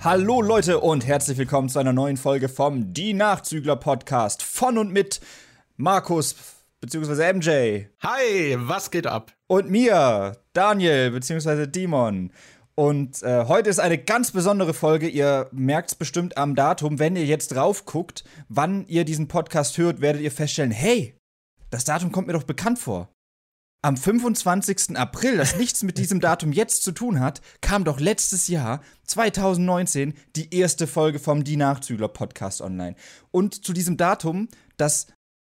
Hallo Leute und herzlich willkommen zu einer neuen Folge vom Die Nachzügler Podcast von und mit Markus bzw. MJ. Hi, was geht ab? Und mir, Daniel bzw. Dimon. Und äh, heute ist eine ganz besondere Folge. Ihr merkt es bestimmt am Datum. Wenn ihr jetzt drauf guckt, wann ihr diesen Podcast hört, werdet ihr feststellen, hey, das Datum kommt mir doch bekannt vor. Am 25. April, das nichts mit diesem Datum jetzt zu tun hat, kam doch letztes Jahr, 2019, die erste Folge vom Die Nachzügler Podcast online. Und zu diesem Datum, das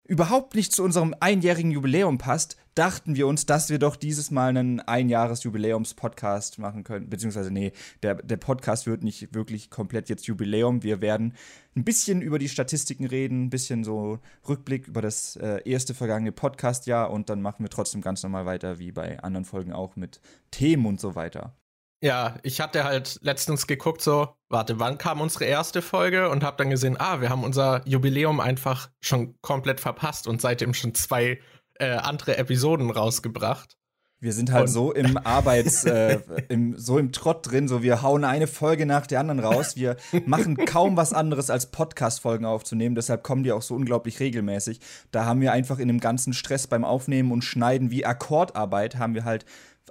überhaupt nicht zu unserem einjährigen Jubiläum passt, dachten wir uns, dass wir doch dieses Mal einen Einjahres-Jubiläums-Podcast machen können. Beziehungsweise, nee, der, der Podcast wird nicht wirklich komplett jetzt Jubiläum. Wir werden ein bisschen über die Statistiken reden, ein bisschen so Rückblick über das äh, erste vergangene Podcast-Jahr und dann machen wir trotzdem ganz normal weiter, wie bei anderen Folgen auch mit Themen und so weiter. Ja, ich hatte halt letztens geguckt, so, warte, wann kam unsere erste Folge und hab dann gesehen, ah, wir haben unser Jubiläum einfach schon komplett verpasst und seitdem schon zwei äh, andere Episoden rausgebracht. Wir sind halt und so im Arbeits, äh, im, so im Trott drin, so wir hauen eine Folge nach der anderen raus. Wir machen kaum was anderes als Podcast-Folgen aufzunehmen, deshalb kommen die auch so unglaublich regelmäßig. Da haben wir einfach in dem ganzen Stress beim Aufnehmen und Schneiden wie Akkordarbeit, haben wir halt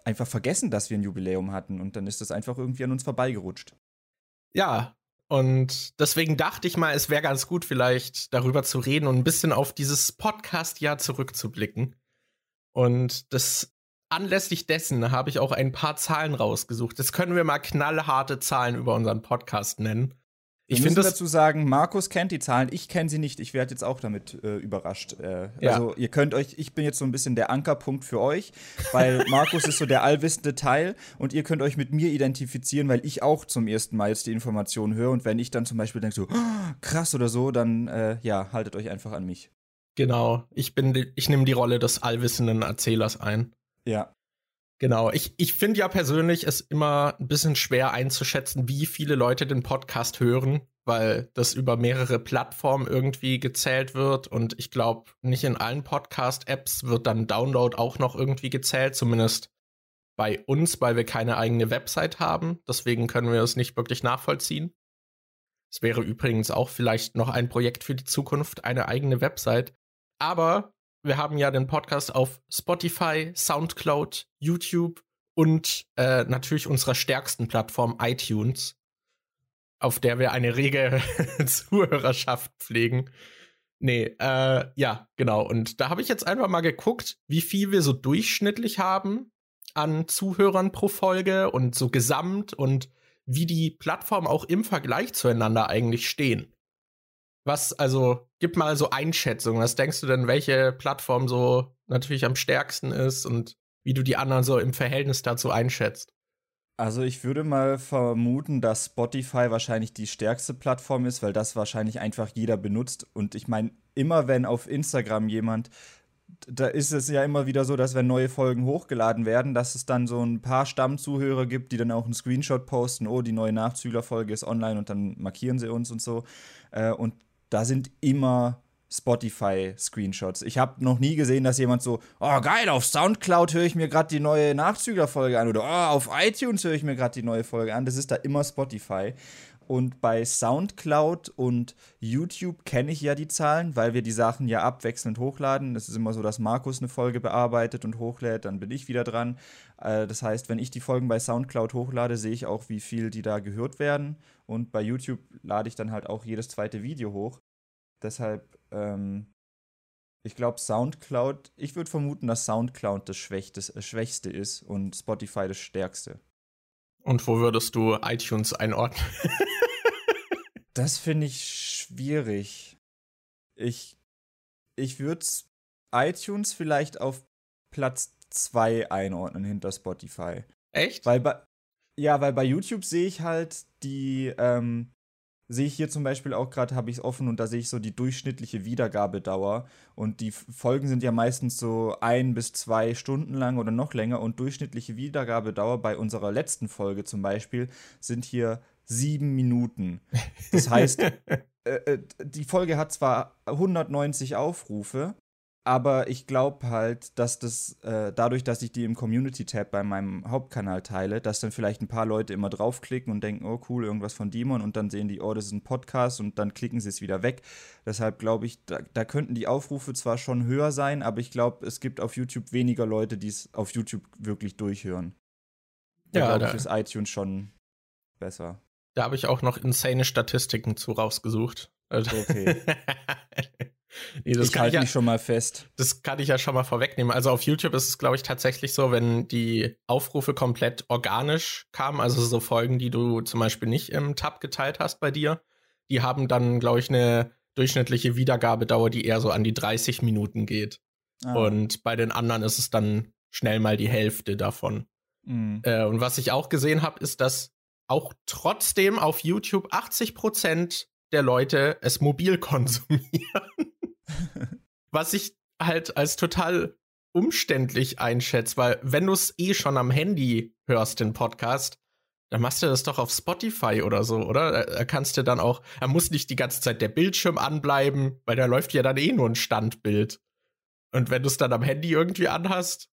einfach vergessen, dass wir ein Jubiläum hatten und dann ist das einfach irgendwie an uns vorbeigerutscht. Ja, und deswegen dachte ich mal, es wäre ganz gut, vielleicht darüber zu reden und ein bisschen auf dieses Podcast-Jahr zurückzublicken. Und das anlässlich dessen habe ich auch ein paar Zahlen rausgesucht. Das können wir mal knallharte Zahlen über unseren Podcast nennen. Ich finde dazu sagen, Markus kennt die Zahlen, ich kenne sie nicht. Ich werde jetzt auch damit äh, überrascht. Äh, ja. Also ihr könnt euch, ich bin jetzt so ein bisschen der Ankerpunkt für euch, weil Markus ist so der allwissende Teil und ihr könnt euch mit mir identifizieren, weil ich auch zum ersten Mal jetzt die Informationen höre und wenn ich dann zum Beispiel denke so oh, krass oder so, dann äh, ja haltet euch einfach an mich. Genau, ich bin, ich nehme die Rolle des allwissenden Erzählers ein. Ja. Genau, ich, ich finde ja persönlich es immer ein bisschen schwer einzuschätzen, wie viele Leute den Podcast hören, weil das über mehrere Plattformen irgendwie gezählt wird und ich glaube, nicht in allen Podcast-Apps wird dann Download auch noch irgendwie gezählt, zumindest bei uns, weil wir keine eigene Website haben. Deswegen können wir es nicht wirklich nachvollziehen. Es wäre übrigens auch vielleicht noch ein Projekt für die Zukunft, eine eigene Website. Aber wir haben ja den Podcast auf Spotify, Soundcloud, YouTube und äh, natürlich unserer stärksten Plattform iTunes, auf der wir eine rege Zuhörerschaft pflegen. Nee, äh, ja, genau. Und da habe ich jetzt einfach mal geguckt, wie viel wir so durchschnittlich haben an Zuhörern pro Folge und so gesamt und wie die Plattformen auch im Vergleich zueinander eigentlich stehen. Was, also, gib mal so Einschätzungen. Was denkst du denn, welche Plattform so natürlich am stärksten ist und wie du die anderen so im Verhältnis dazu einschätzt? Also ich würde mal vermuten, dass Spotify wahrscheinlich die stärkste Plattform ist, weil das wahrscheinlich einfach jeder benutzt. Und ich meine, immer wenn auf Instagram jemand, da ist es ja immer wieder so, dass wenn neue Folgen hochgeladen werden, dass es dann so ein paar Stammzuhörer gibt, die dann auch einen Screenshot posten, oh, die neue Nachzüglerfolge ist online und dann markieren sie uns und so. Äh, und da sind immer Spotify-Screenshots. Ich habe noch nie gesehen, dass jemand so, oh geil, auf Soundcloud höre ich mir gerade die neue Nachzüglerfolge an oder oh, auf iTunes höre ich mir gerade die neue Folge an. Das ist da immer Spotify. Und bei Soundcloud und YouTube kenne ich ja die Zahlen, weil wir die Sachen ja abwechselnd hochladen. Es ist immer so, dass Markus eine Folge bearbeitet und hochlädt, dann bin ich wieder dran. Äh, das heißt, wenn ich die Folgen bei Soundcloud hochlade, sehe ich auch, wie viel die da gehört werden. Und bei YouTube lade ich dann halt auch jedes zweite Video hoch. Deshalb, ähm, ich glaube, Soundcloud, ich würde vermuten, dass Soundcloud das äh, Schwächste ist und Spotify das Stärkste. Und wo würdest du iTunes einordnen? das finde ich schwierig. Ich, ich würde iTunes vielleicht auf Platz 2 einordnen hinter Spotify. Echt? Weil bei, ja, weil bei YouTube sehe ich halt die, ähm, sehe ich hier zum Beispiel auch gerade, habe ich es offen und da sehe ich so die durchschnittliche Wiedergabedauer. Und die Folgen sind ja meistens so ein bis zwei Stunden lang oder noch länger. Und durchschnittliche Wiedergabedauer bei unserer letzten Folge zum Beispiel sind hier sieben Minuten. Das heißt, äh, äh, die Folge hat zwar 190 Aufrufe, aber ich glaube halt, dass das äh, dadurch, dass ich die im Community-Tab bei meinem Hauptkanal teile, dass dann vielleicht ein paar Leute immer draufklicken und denken, oh cool, irgendwas von Demon und dann sehen die, oh, das ist ein Podcast und dann klicken sie es wieder weg. Deshalb glaube ich, da, da, könnten die Aufrufe zwar schon höher sein, aber ich glaube, es gibt auf YouTube weniger Leute, die es auf YouTube wirklich durchhören. Da ja, glaube ich, ist iTunes schon besser. Da habe ich auch noch insane Statistiken zu rausgesucht. Also okay. Nee, das ich halte ja, mich schon mal fest. Das kann ich ja schon mal vorwegnehmen. Also auf YouTube ist es, glaube ich, tatsächlich so, wenn die Aufrufe komplett organisch kamen, also so Folgen, die du zum Beispiel nicht im Tab geteilt hast bei dir, die haben dann, glaube ich, eine durchschnittliche Wiedergabedauer, die eher so an die 30 Minuten geht. Ah. Und bei den anderen ist es dann schnell mal die Hälfte davon. Mhm. Äh, und was ich auch gesehen habe, ist, dass auch trotzdem auf YouTube 80 Prozent der Leute es mobil konsumieren. Was ich halt als total umständlich einschätze, weil wenn du es eh schon am Handy hörst, den Podcast, dann machst du das doch auf Spotify oder so, oder? Da kannst du dann auch, da muss nicht die ganze Zeit der Bildschirm anbleiben, weil da läuft ja dann eh nur ein Standbild. Und wenn du es dann am Handy irgendwie anhast,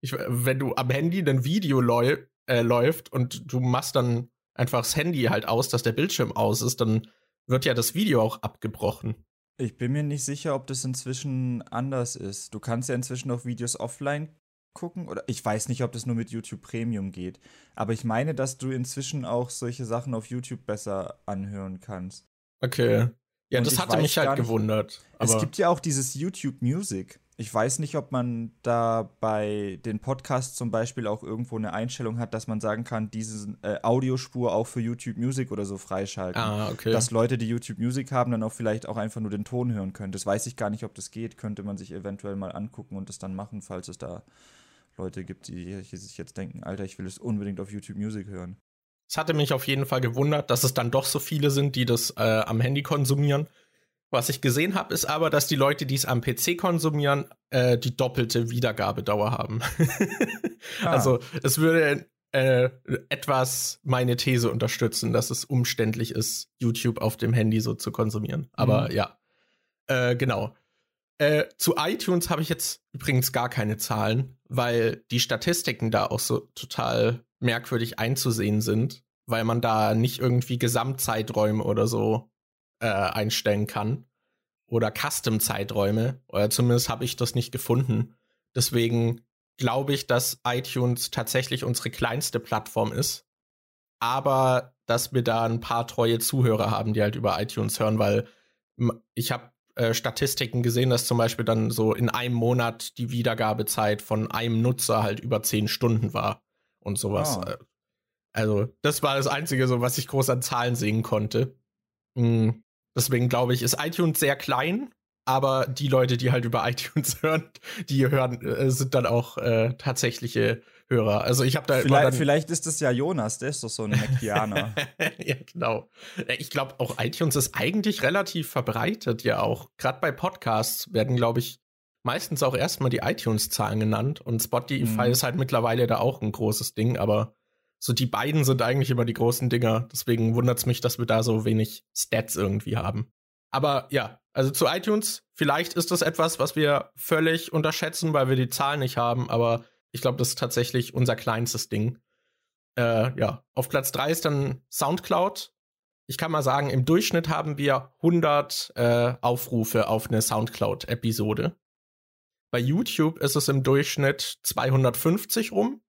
ich, wenn du am Handy ein Video läu äh, läuft und du machst dann einfach das Handy halt aus, dass der Bildschirm aus ist, dann wird ja das Video auch abgebrochen. Ich bin mir nicht sicher, ob das inzwischen anders ist. Du kannst ja inzwischen auch Videos offline gucken oder ich weiß nicht, ob das nur mit YouTube Premium geht, aber ich meine, dass du inzwischen auch solche Sachen auf YouTube besser anhören kannst. Okay. Ja, Und das hatte mich halt gewundert. es gibt ja auch dieses YouTube Music. Ich weiß nicht, ob man da bei den Podcasts zum Beispiel auch irgendwo eine Einstellung hat, dass man sagen kann, diese äh, Audiospur auch für YouTube Music oder so freischalten. Ah, okay. Dass Leute, die YouTube Music haben, dann auch vielleicht auch einfach nur den Ton hören können. Das weiß ich gar nicht, ob das geht. Könnte man sich eventuell mal angucken und das dann machen, falls es da Leute gibt, die sich jetzt denken, Alter, ich will es unbedingt auf YouTube Music hören. Es hatte mich auf jeden Fall gewundert, dass es dann doch so viele sind, die das äh, am Handy konsumieren. Was ich gesehen habe, ist aber, dass die Leute, die es am PC konsumieren, äh, die doppelte Wiedergabedauer haben. ah. Also es würde äh, etwas meine These unterstützen, dass es umständlich ist, YouTube auf dem Handy so zu konsumieren. Aber mhm. ja, äh, genau. Äh, zu iTunes habe ich jetzt übrigens gar keine Zahlen, weil die Statistiken da auch so total merkwürdig einzusehen sind, weil man da nicht irgendwie Gesamtzeiträume oder so äh, einstellen kann. Oder Custom-Zeiträume. Oder zumindest habe ich das nicht gefunden. Deswegen glaube ich, dass iTunes tatsächlich unsere kleinste Plattform ist. Aber dass wir da ein paar treue Zuhörer haben, die halt über iTunes hören, weil ich habe äh, Statistiken gesehen, dass zum Beispiel dann so in einem Monat die Wiedergabezeit von einem Nutzer halt über zehn Stunden war und sowas. Oh. Also, das war das Einzige, so was ich groß an Zahlen sehen konnte. Mhm. Deswegen glaube ich, ist iTunes sehr klein, aber die Leute, die halt über iTunes hören, die hören, äh, sind dann auch äh, tatsächliche Hörer. Also ich habe da vielleicht, vielleicht ist es ja Jonas, der ist doch so ein Macianer. ja, genau. Ich glaube auch iTunes ist eigentlich relativ verbreitet ja auch. Gerade bei Podcasts werden, glaube ich, meistens auch erstmal die iTunes-Zahlen genannt und Spotify mhm. ist halt mittlerweile da auch ein großes Ding, aber so die beiden sind eigentlich immer die großen Dinger. Deswegen wundert es mich, dass wir da so wenig Stats irgendwie haben. Aber ja, also zu iTunes, vielleicht ist das etwas, was wir völlig unterschätzen, weil wir die Zahlen nicht haben, aber ich glaube, das ist tatsächlich unser kleinstes Ding. Äh, ja, auf Platz 3 ist dann Soundcloud. Ich kann mal sagen, im Durchschnitt haben wir 100 äh, Aufrufe auf eine Soundcloud-Episode. Bei YouTube ist es im Durchschnitt 250 rum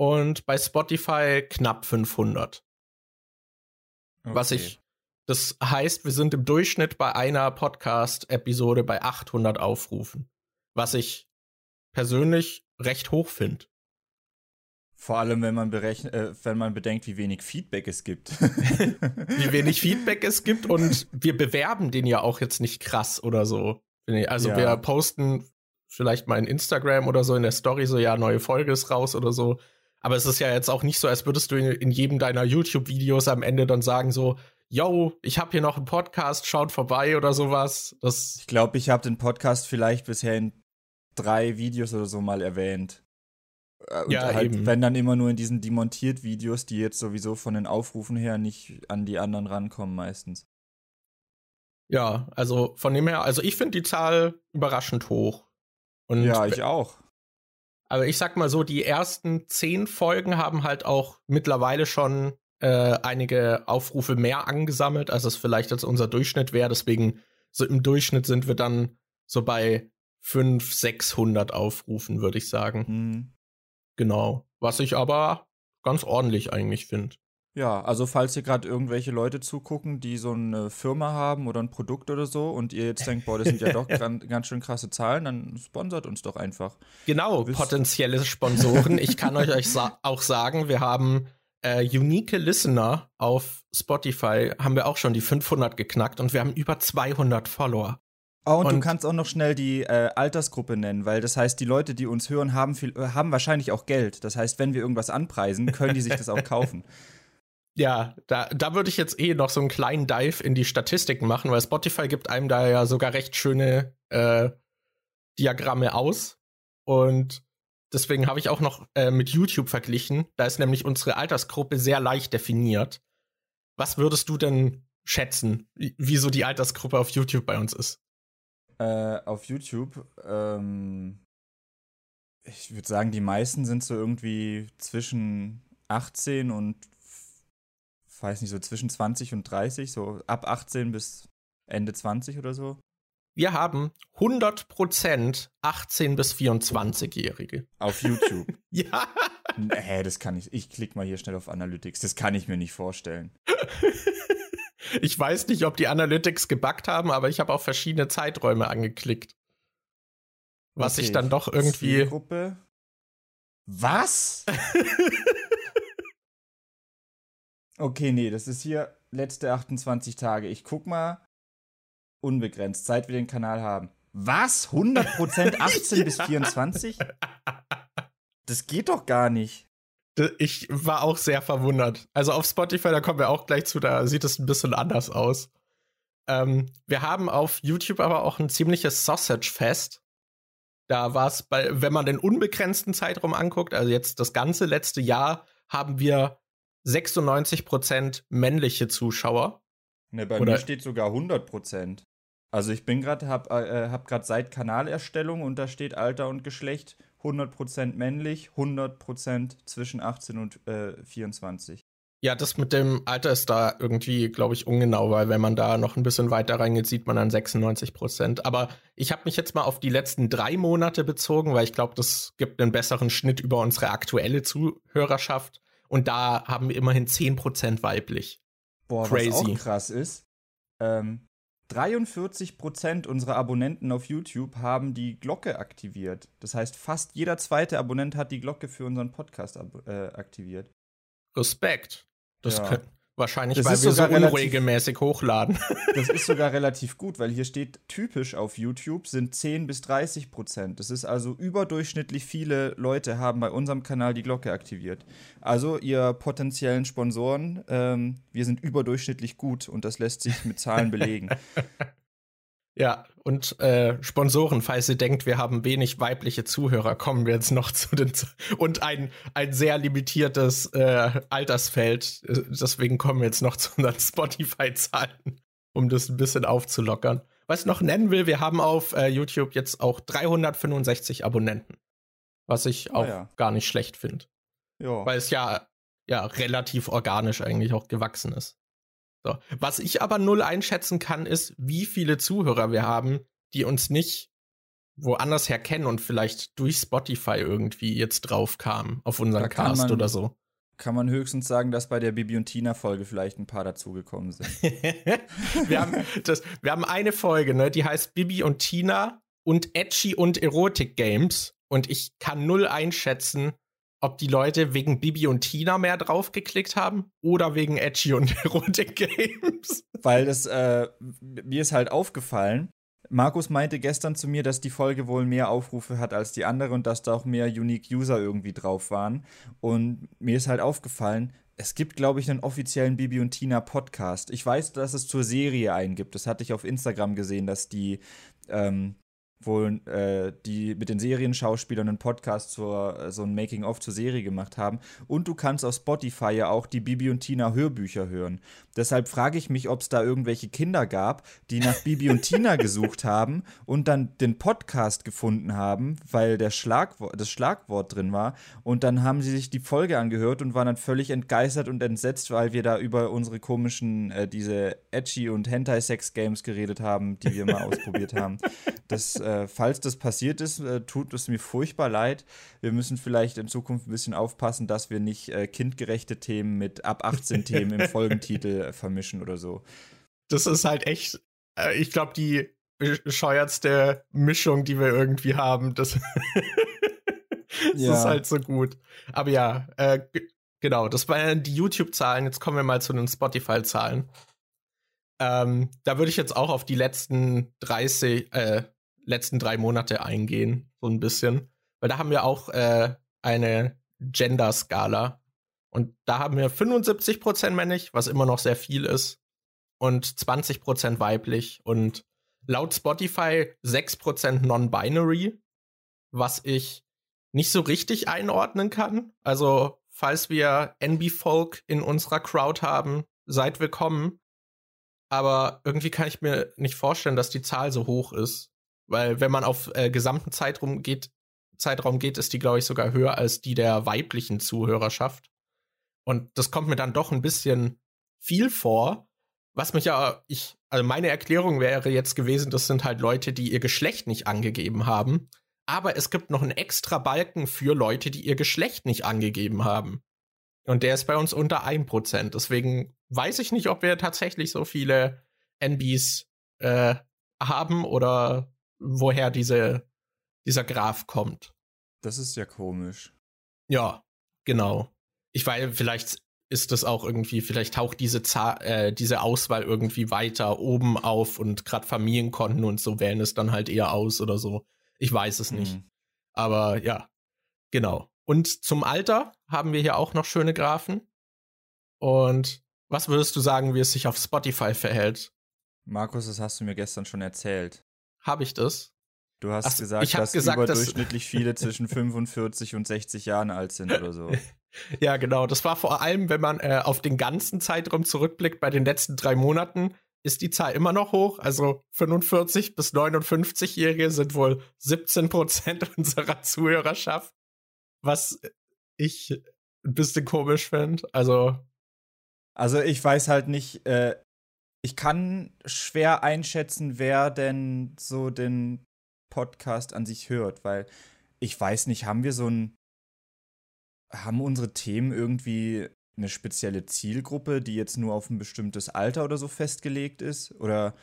und bei Spotify knapp 500. Okay. Was ich, das heißt, wir sind im Durchschnitt bei einer Podcast-Episode bei 800 Aufrufen, was ich persönlich recht hoch finde. Vor allem, wenn man, berechnet, äh, wenn man bedenkt, wie wenig Feedback es gibt. wie wenig Feedback es gibt und wir bewerben den ja auch jetzt nicht krass oder so. Also ja. wir posten vielleicht mal in Instagram oder so in der Story so, ja, neue Folge ist raus oder so. Aber es ist ja jetzt auch nicht so, als würdest du in, in jedem deiner YouTube-Videos am Ende dann sagen so, yo, ich habe hier noch einen Podcast, schaut vorbei oder sowas. Das ich glaube, ich habe den Podcast vielleicht bisher in drei Videos oder so mal erwähnt. Äh, und ja, halt, eben. wenn dann immer nur in diesen demontiert-Videos, die jetzt sowieso von den Aufrufen her nicht an die anderen rankommen meistens. Ja, also von dem her, also ich finde die Zahl überraschend hoch. Und ja, ich auch. Aber ich sag mal so, die ersten zehn Folgen haben halt auch mittlerweile schon äh, einige Aufrufe mehr angesammelt, als es vielleicht als unser Durchschnitt wäre. Deswegen, so im Durchschnitt sind wir dann so bei 500, 600 Aufrufen, würde ich sagen. Mhm. Genau. Was ich aber ganz ordentlich eigentlich finde. Ja, also falls hier gerade irgendwelche Leute zugucken, die so eine Firma haben oder ein Produkt oder so und ihr jetzt denkt, boah, das sind ja doch gran- ganz schön krasse Zahlen, dann sponsert uns doch einfach. Genau, Wisst- potenzielle Sponsoren. ich kann euch, euch sa auch sagen, wir haben äh, unique Listener auf Spotify, haben wir auch schon die 500 geknackt und wir haben über 200 Follower. Oh, und, du Und- kannst auch noch schnell die äh, Altersgruppe nennen, weil das heißt, die Leute, die uns hören, haben, viel, äh, haben wahrscheinlich auch Geld. Das heißt, wenn wir irgendwas anpreisen, können die sich das auch kaufen. Ja, da, da würde ich jetzt eh noch so einen kleinen Dive in die Statistiken machen, weil Spotify gibt einem da ja sogar recht schöne äh, Diagramme aus. Und deswegen habe ich auch noch äh, mit YouTube verglichen. Da ist nämlich unsere Altersgruppe sehr leicht definiert. Was würdest du denn schätzen, wie- wieso die Altersgruppe auf YouTube bei uns ist? äh, auf YouTube, ähm, ich würde sagen, die meisten sind so irgendwie zwischen 18 und, weiß nicht, so zwischen 20 und 30, so ab 18 bis Ende 20 oder so. Wir haben 100% 18- bis 24-Jährige. Auf YouTube. Ja. Hä, das kann ich. Ich klicke mal hier schnell auf Analytics. Das kann ich mir nicht vorstellen. Ich weiß nicht, ob die Analytics gebackt haben, aber ich habe auch verschiedene Zeiträume angeklickt. Was Okay, ich dann doch irgendwie. Zielgruppe. Was? okay, nee, das ist hier letzte 28 Tage. Ich guck mal. Unbegrenzt, seit wir den Kanal haben. Was? 100% 18 bis 24? Das geht doch gar nicht. Ich war auch sehr verwundert. Also auf Spotify, da kommen wir auch gleich zu, da sieht es ein bisschen anders aus. Ähm, wir haben auf YouTube aber auch ein ziemliches Sausage-Fest. Da war es bei, wenn man den unbegrenzten Zeitraum anguckt, also jetzt das ganze letzte Jahr, haben wir 96% männliche Zuschauer. Ne, bei Oder- mir steht sogar 100%. Also ich bin gerade, hab, äh, hab gerade seit Kanalerstellung und da steht Alter und Geschlecht 100% männlich, 100% zwischen 18 und äh, 24. Ja, das mit dem Alter ist da irgendwie, glaube ich, ungenau, weil wenn man da noch ein bisschen weiter reingeht, sieht man dann 96 Prozent. Aber ich habe mich jetzt mal auf die letzten drei Monate bezogen, weil ich glaube, das gibt einen besseren Schnitt über unsere aktuelle Zuhörerschaft. Und da haben wir immerhin 10 Prozent weiblich. Boah, was Crazy. auch krass ist, ähm, 43% unserer Abonnenten auf YouTube haben die Glocke aktiviert. Das heißt, fast jeder zweite Abonnent hat die Glocke für unseren Podcast äh, aktiviert. Respekt. Das Ja. können, wahrscheinlich, Das weil ist wir so relativ- unregelmäßig hochladen. Das ist sogar relativ gut, weil hier steht, typisch auf YouTube sind 10 bis 30 Prozent. Das ist also überdurchschnittlich viele Leute haben bei unserem Kanal die Glocke aktiviert. Also ihr potenziellen Sponsoren, ähm, wir sind überdurchschnittlich gut und das lässt sich mit Zahlen belegen. Ja, und äh, Sponsoren, falls ihr denkt, wir haben wenig weibliche Zuhörer, kommen wir jetzt noch zu den Z und ein, ein sehr limitiertes äh, Altersfeld. Äh, Deswegen kommen wir jetzt noch zu unseren Spotify-Zahlen, um das ein bisschen aufzulockern. Was ich noch nennen will, wir haben auf äh, YouTube jetzt auch 365 Abonnenten. Was ich Oh auch ja. gar nicht schlecht finde. Weil es ja, ja relativ organisch eigentlich auch gewachsen ist. So. Was ich aber null einschätzen kann, ist, wie viele Zuhörer wir haben, die uns nicht woanders her kennen und vielleicht durch Spotify irgendwie jetzt drauf kamen auf unseren Cast man- oder so. Kann man höchstens sagen, dass bei der Bibi und Tina-Folge vielleicht ein paar dazugekommen sind. wir, haben das, wir haben eine Folge, ne, die heißt Bibi und Tina und Edgy und Erotik Games. Und ich kann null einschätzen, ob die Leute wegen Bibi und Tina mehr draufgeklickt haben oder wegen Edgy und Erotik Games. Weil das, äh, mir ist halt aufgefallen, Markus meinte gestern zu mir, dass die Folge wohl mehr Aufrufe hat als die andere und dass da auch mehr Unique User irgendwie drauf waren. Und mir ist halt aufgefallen, es gibt, glaube ich, einen offiziellen Bibi und Tina Podcast. Ich weiß, dass es zur Serie einen gibt. Das hatte ich auf Instagram gesehen, dass die, ähm, wo äh, die mit den Serienschauspielern einen Podcast zur äh, so ein Making-of zur Serie gemacht haben. Und du kannst auf Spotify ja auch die Bibi und Tina Hörbücher hören. Deshalb frage ich mich, ob es da irgendwelche Kinder gab, die nach Bibi und Tina gesucht haben und dann den Podcast gefunden haben, weil der Schlagwort, das Schlagwort drin war. Und dann haben sie sich die Folge angehört und waren dann völlig entgeistert und entsetzt, weil wir da über unsere komischen, äh, diese Edgy und Hentai-Sex-Games geredet haben, die wir mal ausprobiert haben. Das äh, äh, falls das passiert ist, äh, tut es mir furchtbar leid. Wir müssen vielleicht in Zukunft ein bisschen aufpassen, dass wir nicht äh, kindgerechte Themen mit ab 18 Themen im Folgentitel äh, vermischen oder so. Das ist halt echt, äh, ich glaube, die bescheuertste Mischung, die wir irgendwie haben. Das, das ja. ist halt so gut. Aber ja, äh, genau, das waren die YouTube-Zahlen. Jetzt kommen wir mal zu den Spotify-Zahlen. Ähm, da würde ich jetzt auch auf die letzten 30, äh, letzten drei Monate eingehen, so ein bisschen. Weil da haben wir auch äh, eine Gender-Skala. Und da haben wir 75% männlich, was immer noch sehr viel ist. Und 20% weiblich. Und laut Spotify 6% non-binary, was ich nicht so richtig einordnen kann. Also, falls wir NB-Folk in unserer Crowd haben, seid willkommen. Aber irgendwie kann ich mir nicht vorstellen, dass die Zahl so hoch ist. Weil wenn man auf äh, gesamten Zeitraum geht, Zeitraum geht, ist die, glaube ich, sogar höher als die der weiblichen Zuhörerschaft. Und das kommt mir dann doch ein bisschen viel vor. Was mich ja, ich, also meine Erklärung wäre jetzt gewesen, das sind halt Leute, die ihr Geschlecht nicht angegeben haben. Aber es gibt noch einen extra Balken für Leute, die ihr Geschlecht nicht angegeben haben. Und der ist bei uns unter 1%. Deswegen weiß ich nicht, ob wir tatsächlich so viele NBs äh, haben oder woher diese, dieser Graph kommt. Das ist ja komisch. Ja, genau. Ich weiß, vielleicht ist das auch irgendwie, vielleicht taucht diese, Zahl, äh, diese Auswahl irgendwie weiter oben auf und gerade Familienkonten und so wählen es dann halt eher aus oder so. Ich weiß es nicht. Mhm. Aber ja, genau. Und zum Alter haben wir hier auch noch schöne Graphen. Und was würdest du sagen, wie es sich auf Spotify verhält? Markus, das hast du mir gestern schon erzählt. Habe ich das? Du hast Ach, gesagt, dass gesagt, überdurchschnittlich dass viele zwischen 45 und 60 Jahren alt sind oder so. Ja, genau. Das war vor allem, wenn man äh, auf den ganzen Zeitraum zurückblickt, bei den letzten drei Monaten, ist die Zahl immer noch hoch. Also 45 bis 59-Jährige sind wohl 17 Prozent unserer Zuhörerschaft. Was ich ein bisschen komisch finde. Also. Also ich weiß halt nicht, äh, ich kann schwer einschätzen, wer denn so den Podcast an sich hört, weil ich weiß nicht, haben wir so ein, haben unsere Themen irgendwie eine spezielle Zielgruppe, die jetzt nur auf ein bestimmtes Alter oder so festgelegt ist? Oder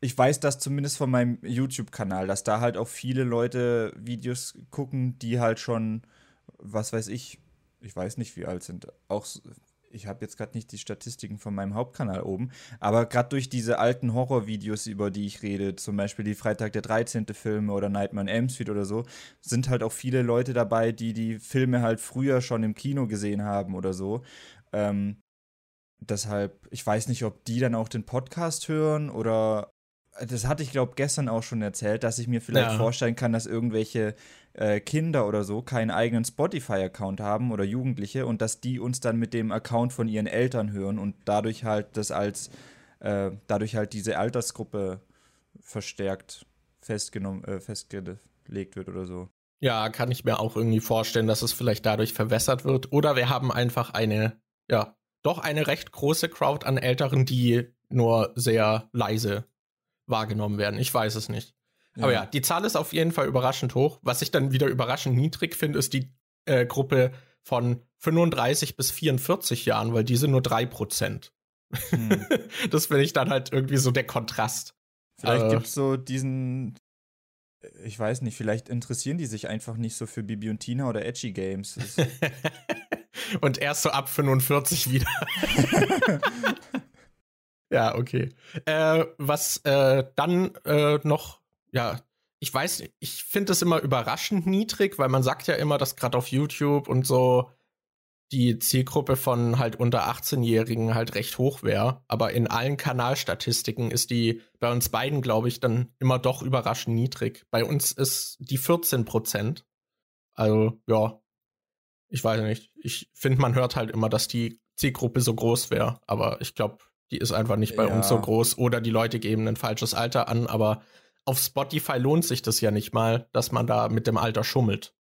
ich weiß das zumindest von meinem YouTube-Kanal, dass da halt auch viele Leute Videos gucken, die halt schon, was weiß ich, ich weiß nicht, wie alt sind, auch ich habe jetzt gerade nicht die Statistiken von meinem Hauptkanal oben, aber gerade durch diese alten Horrorvideos, über die ich rede, zum Beispiel die Freitag der 13. Filme oder Nightmare on Elm Street oder so, sind halt auch viele Leute dabei, die die Filme halt früher schon im Kino gesehen haben oder so. Ähm, deshalb, ich weiß nicht, ob die dann auch den Podcast hören oder das hatte ich, glaube gestern auch schon erzählt, dass ich mir vielleicht ja. vorstellen kann, dass irgendwelche äh, Kinder oder so keinen eigenen Spotify-Account haben oder Jugendliche und dass die uns dann mit dem Account von ihren Eltern hören und dadurch halt das als äh, dadurch halt diese Altersgruppe verstärkt festgenommen, äh, festgelegt wird oder so. Ja, kann ich mir auch irgendwie vorstellen, dass es vielleicht dadurch verwässert wird. Oder wir haben einfach eine, ja, doch eine recht große Crowd an Älteren, die nur sehr leise wahrgenommen werden. Ich weiß es nicht. Ja. Aber ja, die Zahl ist auf jeden Fall überraschend hoch. Was ich dann wieder überraschend niedrig finde, ist die äh, Gruppe von 35 bis 44 Jahren, weil die sind nur 3 Prozent. Hm. das finde ich dann halt irgendwie so der Kontrast. Vielleicht äh, gibt es so diesen, ich weiß nicht, vielleicht interessieren die sich einfach nicht so für Bibi und Tina oder Edgy Games. und erst so ab 45 wieder. ja, okay. Äh, was äh, dann äh, noch ja, ich weiß, ich finde das immer überraschend niedrig, weil man sagt ja immer, dass gerade auf YouTube und so die Zielgruppe von halt unter 18-Jährigen halt recht hoch wäre. Aber in allen Kanalstatistiken ist die bei uns beiden, glaube ich, dann immer doch überraschend niedrig. Bei uns ist die 14 Prozent. Also, ja, ich weiß nicht. Ich finde, man hört halt immer, dass die Zielgruppe so groß wäre. Aber ich glaube, die ist einfach nicht bei ja. uns so groß. Oder die Leute geben ein falsches Alter an. Aber auf Spotify lohnt sich das ja nicht mal, dass man da mit dem Alter schummelt.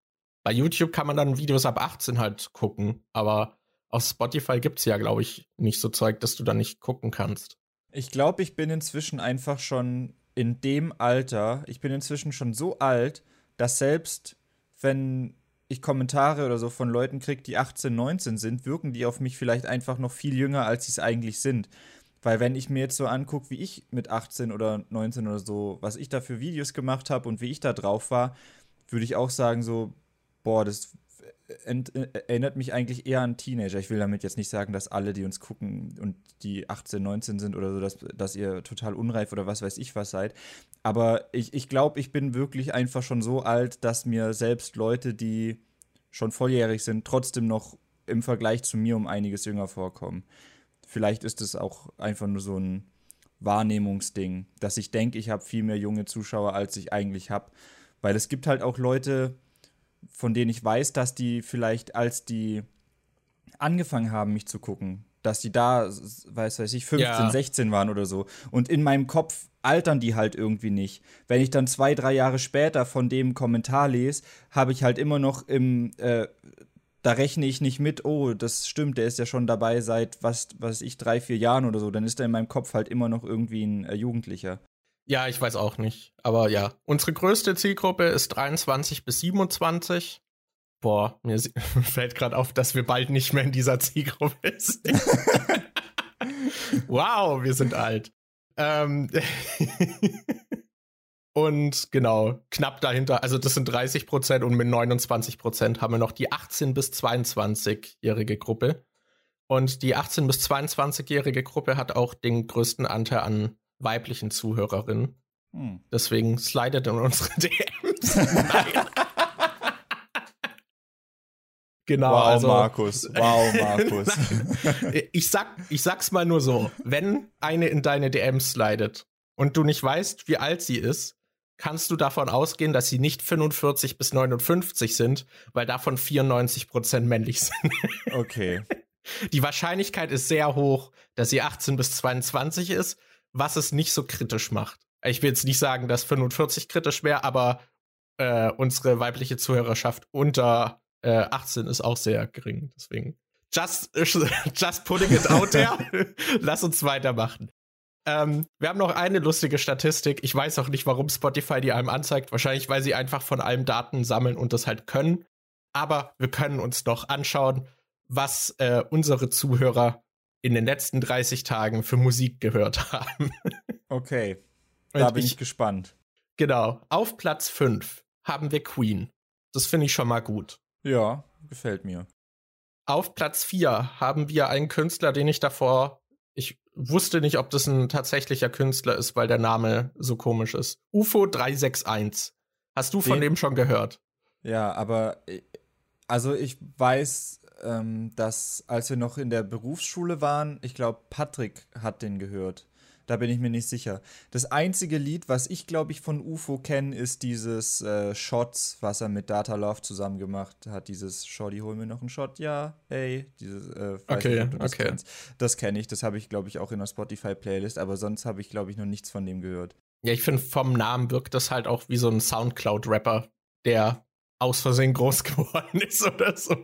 Bei YouTube kann man dann Videos ab 18 halt gucken, aber auf Spotify gibt es ja, glaube ich, nicht so Zeug, dass du da nicht gucken kannst. Ich glaube, ich bin inzwischen einfach schon in dem Alter, ich bin inzwischen schon so alt, dass selbst wenn ich Kommentare oder so von Leuten kriege, die 18, 19 sind, wirken die auf mich vielleicht einfach noch viel jünger, als sie es eigentlich sind. Weil wenn ich mir jetzt so angucke, wie ich mit 18 oder 19 oder so, was ich da für Videos gemacht habe und wie ich da drauf war, würde ich auch sagen, so, boah, das erinnert mich eigentlich eher an Teenager. Ich will damit jetzt nicht sagen, dass alle, die uns gucken und die 18, 19 sind oder so, dass, dass ihr total unreif oder was weiß ich was seid. Aber ich, ich glaube, ich bin wirklich einfach schon so alt, dass mir selbst Leute, die schon volljährig sind, trotzdem noch im Vergleich zu mir um einiges jünger vorkommen. Vielleicht ist es auch einfach nur so ein Wahrnehmungsding, dass ich denke, ich habe viel mehr junge Zuschauer, als ich eigentlich habe. Weil es gibt halt auch Leute, von denen ich weiß, dass die vielleicht, als die angefangen haben, mich zu gucken, dass die da, weiß weiß ich, 15, ja. 16 waren oder so. Und in meinem Kopf altern die halt irgendwie nicht. Wenn ich dann zwei, drei Jahre später von dem Kommentar lese, habe ich halt immer noch im, äh, da rechne ich nicht mit, oh, das stimmt, der ist ja schon dabei seit, was, was ich, drei, vier Jahren oder so. Dann ist er in meinem Kopf halt immer noch irgendwie ein äh, Jugendlicher. Ja, ich weiß auch nicht. Aber ja, unsere größte Zielgruppe ist 23 bis 27. Boah, mir fällt gerade auf, dass wir bald nicht mehr in dieser Zielgruppe sind. wow, wir sind alt. Ähm und genau, knapp dahinter, also das sind 30 Prozent und mit 29 Prozent haben wir noch die 18- bis 22-jährige Gruppe. Und die 18- bis 22-jährige Gruppe hat auch den größten Anteil an weiblichen Zuhörerinnen. Hm. Deswegen slidet in unsere DMs. genau. Wow, also, Markus. Wow, Markus. ich, sag, ich sag's mal nur so: Wenn eine in deine DMs slidet und du nicht weißt, wie alt sie ist, kannst du davon ausgehen, dass sie nicht 45 bis 59 sind, weil davon 94 Prozent männlich sind. Okay. Die Wahrscheinlichkeit ist sehr hoch, dass sie 18 bis 22 ist was es nicht so kritisch macht. Ich will jetzt nicht sagen, dass 45 kritisch wäre, aber äh, unsere weibliche Zuhörerschaft unter äh, 18 ist auch sehr gering. Deswegen, just, just putting it out there. Lass uns weitermachen. Ähm, wir haben noch eine lustige Statistik. Ich weiß auch nicht, warum Spotify die einem anzeigt. Wahrscheinlich, weil sie einfach von allem Daten sammeln und das halt können. Aber wir können uns doch anschauen, was äh, unsere Zuhörer in den letzten 30 Tagen für Musik gehört haben. Okay, da bin ich, ich gespannt. Genau, auf Platz 5 haben wir Queen. Das finde ich schon mal gut. Ja, gefällt mir. Auf Platz 4 haben wir einen Künstler, den ich davor, ich wusste nicht, ob das ein tatsächlicher Künstler ist, weil der Name so komisch ist. UFO 361. Hast du von den, dem schon gehört? Ja, aber äh, also ich weiß ähm, dass als wir noch in der Berufsschule waren, ich glaube, Patrick hat den gehört. Da bin ich mir nicht sicher. Das einzige Lied, was ich, glaube ich, von UFO kenne, ist dieses äh, Shots, was er mit Data Love zusammen gemacht hat. Dieses Shorty, hol mir noch einen Shot, ja, hey. Dieses, äh, okay, nicht, das okay. Kennst. Das kenne ich, das habe ich, glaube ich, auch in der Spotify-Playlist, aber sonst habe ich, glaube ich, noch nichts von dem gehört. Ja, ich finde, vom Namen wirkt das halt auch wie so ein Soundcloud-Rapper, der aus Versehen groß geworden ist oder so.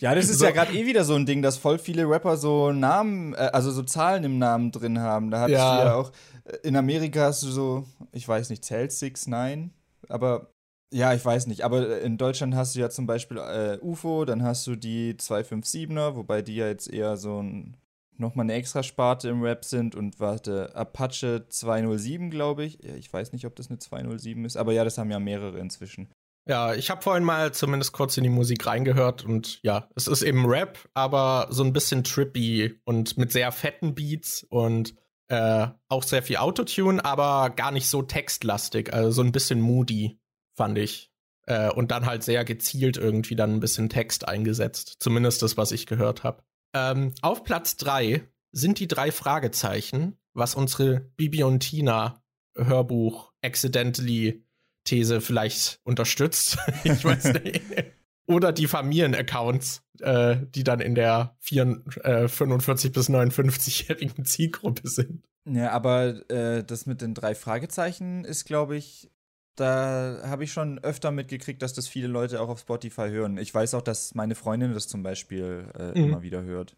Ja, das ist so. ja gerade eh wieder so ein Ding, dass voll viele Rapper so Namen, äh, also so Zahlen im Namen drin haben. Da hattest ja. du ja auch, äh, in Amerika hast du so, ich weiß nicht, zählt 6, 9, aber ja, ich weiß nicht, aber in Deutschland hast du ja zum Beispiel äh, UFO, dann hast du die 257er, wobei die ja jetzt eher so ein nochmal eine extra Sparte im Rap sind und warte, Apache 207, glaube ich. Ich weiß nicht, ob das eine 207 ist, aber ja, das haben ja mehrere inzwischen. Ja, ich habe vorhin mal zumindest kurz in die Musik reingehört und ja, es ist eben Rap, aber so ein bisschen trippy und mit sehr fetten Beats und äh, auch sehr viel Autotune, aber gar nicht so textlastig, also so ein bisschen moody, fand ich. Äh, und dann halt sehr gezielt irgendwie dann ein bisschen Text eingesetzt. Zumindest das, was ich gehört habe. Ähm, auf Platz 3 sind die drei Fragezeichen, was unsere Bibi und Tina Hörbuch Accidentally These vielleicht unterstützt. ich weiß nicht. Oder die Familienaccounts, äh, die dann in der 4, äh, 45 bis 59-jährigen Zielgruppe sind. Ja, aber äh, das mit den drei Fragezeichen ist, glaube ich, da habe ich schon öfter mitgekriegt, dass das viele Leute auch auf Spotify hören. Ich weiß auch, dass meine Freundin das zum Beispiel äh, mhm. immer wieder hört.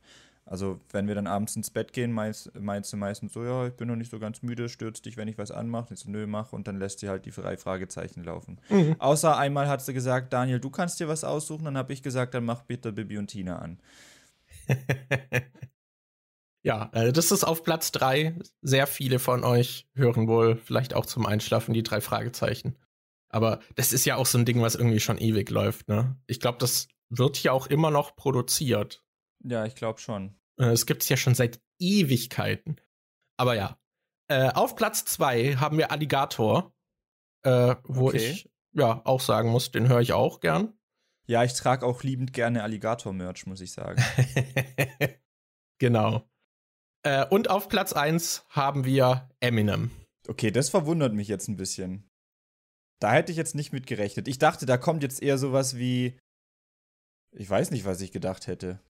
Also, wenn wir dann abends ins Bett gehen, meint, meint sie meistens so, ja, ich bin noch nicht so ganz müde, stürzt dich, wenn ich was anmache. Ich so, nö, mach. Und dann lässt sie halt die drei Fragezeichen laufen. Mhm. Außer einmal hat sie gesagt, Daniel, du kannst dir was aussuchen. Dann habe ich gesagt, dann mach bitte Bibi und Tina an. ja, äh, das ist auf Platz drei. Sehr viele von euch hören wohl vielleicht auch zum Einschlafen die drei Fragezeichen. Aber das ist ja auch so ein Ding, was irgendwie schon ewig läuft, ne? Ich glaube, das wird ja auch immer noch produziert. Ja, ich glaube schon. Äh, es gibt es ja schon seit Ewigkeiten. Aber ja. Äh, auf Platz zwei haben wir Alligator, äh, wo okay. ich ja auch sagen muss, den höre ich auch gern. Ja, ich trage auch liebend gerne Alligator-Merch, muss ich sagen. genau. Äh, und auf Platz 1 haben wir Eminem. Okay, das verwundert mich jetzt ein bisschen. Da hätte ich jetzt nicht mit gerechnet. Ich dachte, da kommt jetzt eher sowas wie. Ich weiß nicht, was ich gedacht hätte.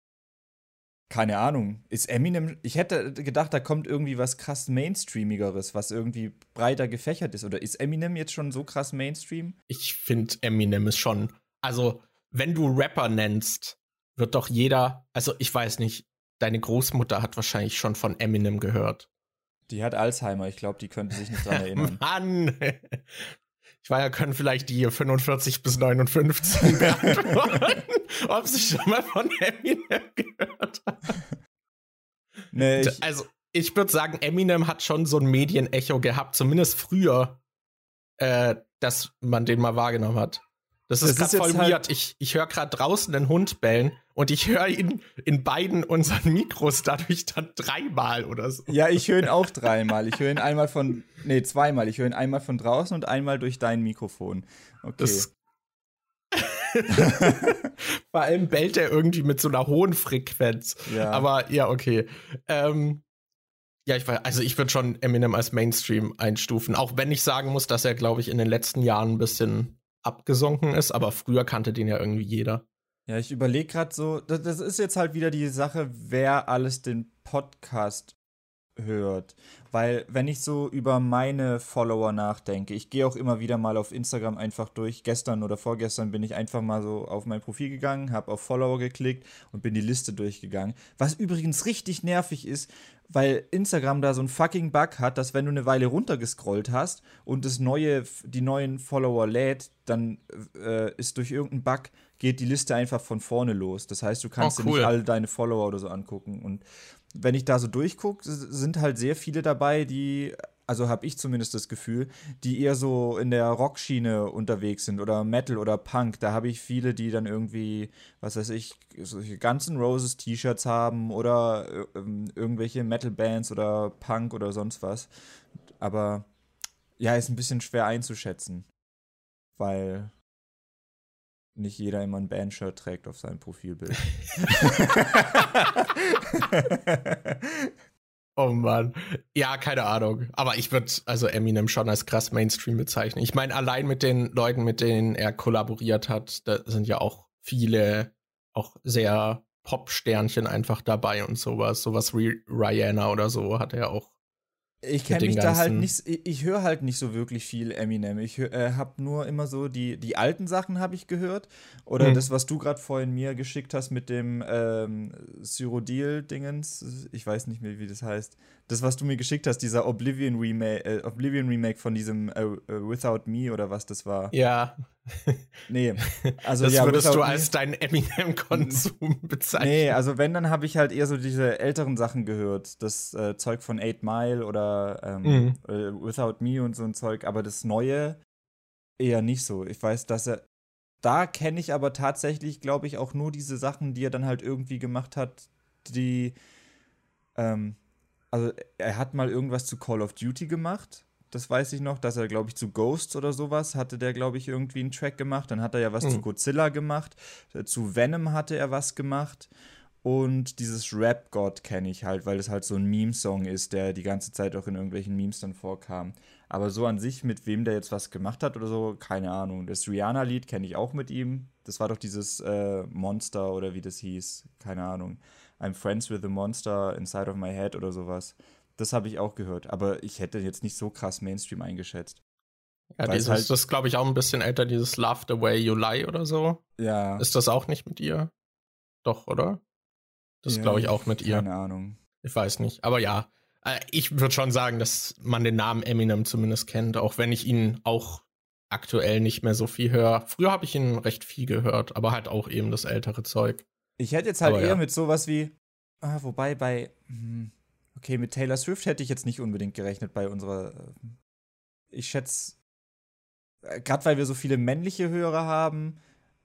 Keine Ahnung. Ist Eminem. Ich hätte gedacht, da kommt irgendwie was krass Mainstreamigeres, was irgendwie breiter gefächert ist. Oder ist Eminem jetzt schon so krass Mainstream? Ich finde, Eminem ist schon. Also, wenn du Rapper nennst, wird doch jeder. Also, ich weiß nicht. Deine Großmutter hat wahrscheinlich schon von Eminem gehört. Die hat Alzheimer. Ich glaube, die könnte sich nicht dran erinnern. Mann! Ja, können vielleicht die 45 bis 59 beantworten, ob sie schon mal von Eminem gehört haben. Nee, ich also, ich würde sagen, Eminem hat schon so ein Medienecho gehabt, zumindest früher, äh, dass man den mal wahrgenommen hat. Das ist gerade voll halt weird. Ich, ich höre gerade draußen einen Hund bellen und ich höre ihn in beiden unseren Mikros dadurch dann dreimal oder so. Ja, ich höre ihn auch dreimal. Ich höre ihn einmal von, nee, zweimal. Ich höre ihn einmal von draußen und einmal durch dein Mikrofon. Okay. Das Vor allem bellt er irgendwie mit so einer hohen Frequenz. Ja. Aber ja, okay. Ähm, ja, ich weiß, also ich würde schon Eminem als Mainstream einstufen, auch wenn ich sagen muss, dass er, glaube ich, in den letzten Jahren ein bisschen abgesunken ist, aber früher kannte den ja irgendwie jeder. Ja, ich überlege gerade so, das, das, ist jetzt halt wieder die Sache, wer alles den Podcast hört. Weil, wenn ich so über meine Follower nachdenke, ich gehe auch immer wieder mal auf Instagram einfach durch. Gestern oder vorgestern bin ich einfach mal so auf mein Profil gegangen, habe auf Follower geklickt und bin die Liste durchgegangen. Was übrigens richtig nervig ist, weil Instagram da so ein fucking Bug hat, dass wenn du eine Weile runtergescrollt hast und das neue, die neuen Follower lädt, dann äh, ist durch irgendeinen Bug geht die Liste einfach von vorne los. Das heißt, du kannst oh, cool. dir nicht alle deine Follower oder so angucken. Und wenn ich da so durchgucke, sind halt sehr viele dabei, die, also habe ich zumindest das Gefühl, die eher so in der Rockschiene unterwegs sind oder Metal oder Punk. Da habe ich viele, die dann irgendwie, was weiß ich, solche ganzen Roses T-Shirts haben oder äh, irgendwelche Metal-Bands oder Punk oder sonst was. Aber ja, ist ein bisschen schwer einzuschätzen, weil nicht jeder immer ein Bandshirt trägt auf seinem Profilbild. oh Mann. Ja, keine Ahnung. Aber ich würde also Eminem schon als krass Mainstream bezeichnen. Ich meine, allein mit den Leuten, mit denen er kollaboriert hat, da sind ja auch viele, auch sehr Pop-Sternchen einfach dabei und sowas. Sowas wie Rihanna oder so hat er auch ich kenne mich da halt nicht, ich, ich höre halt nicht so wirklich viel Eminem. Ich äh, habe nur immer so die, die alten Sachen habe ich gehört. Oder mhm. das, was du gerade vorhin mir geschickt hast mit dem ähm, Cyrodiil-Dingens. Ich weiß nicht mehr, wie das heißt das, was du mir geschickt hast, dieser Oblivion Remake, äh, Oblivion Remake von diesem äh, äh, Without Me oder was das war. Ja. Nee. Also, das ja, würdest du als deinen Eminem-Konsum bezeichnen. Nee, also wenn, dann habe ich halt eher so diese älteren Sachen gehört. Das äh, Zeug von Eight Mile oder ähm, mhm. Äh, Without Me und so ein Zeug. Aber das Neue eher nicht so. Ich weiß, dass er. Da kenne ich aber tatsächlich, glaube ich, auch nur diese Sachen, die er dann halt irgendwie gemacht hat, die. Ähm, also er hat mal irgendwas zu Call of Duty gemacht. das weiß ich noch, dass er, glaube ich, zu Ghosts oder sowas hatte der, glaube ich, irgendwie einen Track gemacht. Dann hat er ja was mhm. zu Godzilla gemacht. Äh, zu Venom hatte er was gemacht. Und dieses Rap-God kenne ich halt, weil es halt so ein Meme-Song ist, der die ganze Zeit auch in irgendwelchen Memes dann vorkam. Aber so an sich, mit wem der jetzt was gemacht hat oder so, keine Ahnung. Das Rihanna-Lied kenne ich auch mit ihm. Das war doch dieses äh, Monster oder wie das hieß. Keine Ahnung. I'm friends with the monster inside of my head oder sowas. Das habe ich auch gehört. Aber ich hätte jetzt nicht so krass Mainstream eingeschätzt. Ja, dieses, halt, das glaube ich auch ein bisschen älter, dieses Love the Way You Lie oder so. Ja. Ist das auch nicht mit ihr? Doch, oder? Das ja, glaube ich auch mit keine ihr. Keine Ahnung. Ich weiß nicht. Aber ja, äh, ich würde schon sagen, dass man den Namen Eminem zumindest kennt, auch wenn ich ihn auch aktuell nicht mehr so viel höre. Früher habe ich ihn recht viel gehört, aber halt auch eben das ältere Zeug. Ich hätte jetzt halt aber eher ja. mit sowas wie, ah, wobei bei, hm, okay, mit Taylor Swift hätte ich jetzt nicht unbedingt gerechnet bei unserer, äh, ich schätze, äh, gerade weil wir so viele männliche Hörer haben,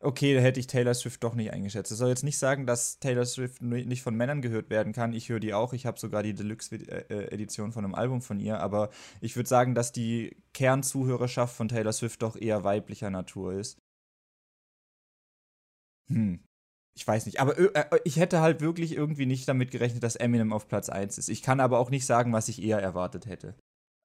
okay, da hätte ich Taylor Swift doch nicht eingeschätzt. Das soll jetzt nicht sagen, dass Taylor Swift nicht von Männern gehört werden kann. Ich höre die auch. Ich habe sogar die Deluxe-Edition von einem Album von ihr. Aber ich würde sagen, dass die Kernzuhörerschaft von Taylor Swift doch eher weiblicher Natur ist. Hm. Ich weiß nicht. Aber äh, ich hätte halt wirklich irgendwie nicht damit gerechnet, dass Eminem auf Platz 1 ist. Ich kann aber auch nicht sagen, was ich eher erwartet hätte.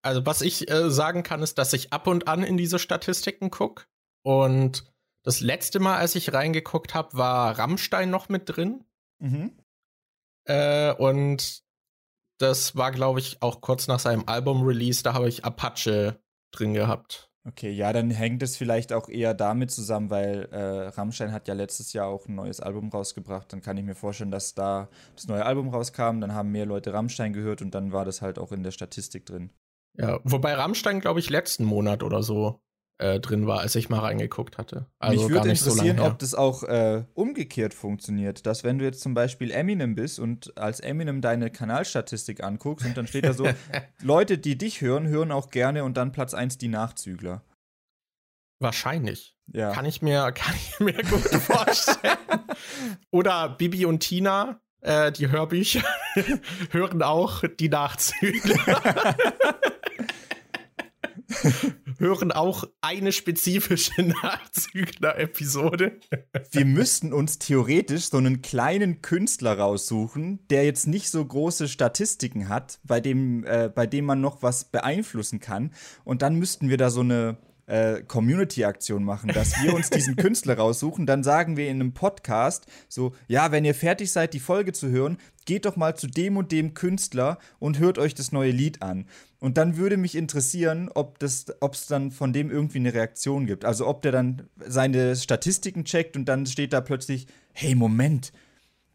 Also, was ich äh, sagen kann, ist, dass ich ab und an in diese Statistiken gucke. Und das letzte Mal, als ich reingeguckt habe, war Rammstein noch mit drin. Mhm. Äh, und das war, glaube ich, auch kurz nach seinem Album-Release. Da habe ich Apache drin gehabt. Okay, ja, dann hängt es vielleicht auch eher damit zusammen, weil äh, Rammstein hat ja letztes Jahr auch ein neues Album rausgebracht. Dann kann ich mir vorstellen, dass da das neue Album rauskam, dann haben mehr Leute Rammstein gehört und dann war das halt auch in der Statistik drin. Ja, wobei Rammstein, glaube ich, letzten Monat oder so äh, drin war, als ich mal reingeguckt hatte. Also Mich würde interessieren, so ob das auch äh, umgekehrt funktioniert, dass wenn du jetzt zum Beispiel Eminem bist und als Eminem deine Kanalstatistik anguckst und dann steht da so, Leute, die dich hören, hören auch gerne und dann Platz 1 die Nachzügler. Wahrscheinlich. Ja. Kann ich mir, kann ich mir gut vorstellen. Oder Bibi und Tina, äh, die Hörbücher, hören auch die Nachzügler. hören auch eine spezifische Nachzügler-Episode. Wir müssten uns theoretisch so einen kleinen Künstler raussuchen, der jetzt nicht so große Statistiken hat, bei dem, äh, bei dem man noch was beeinflussen kann. Und dann müssten wir da so eine äh, Community-Aktion machen, dass wir uns diesen Künstler raussuchen. Dann sagen wir in einem Podcast so, ja, wenn ihr fertig seid, die Folge zu hören, geht doch mal zu dem und dem Künstler und hört euch das neue Lied an. Und dann würde mich interessieren, ob es dann von dem irgendwie eine Reaktion gibt. Also ob der dann seine Statistiken checkt und dann steht da plötzlich, hey, Moment,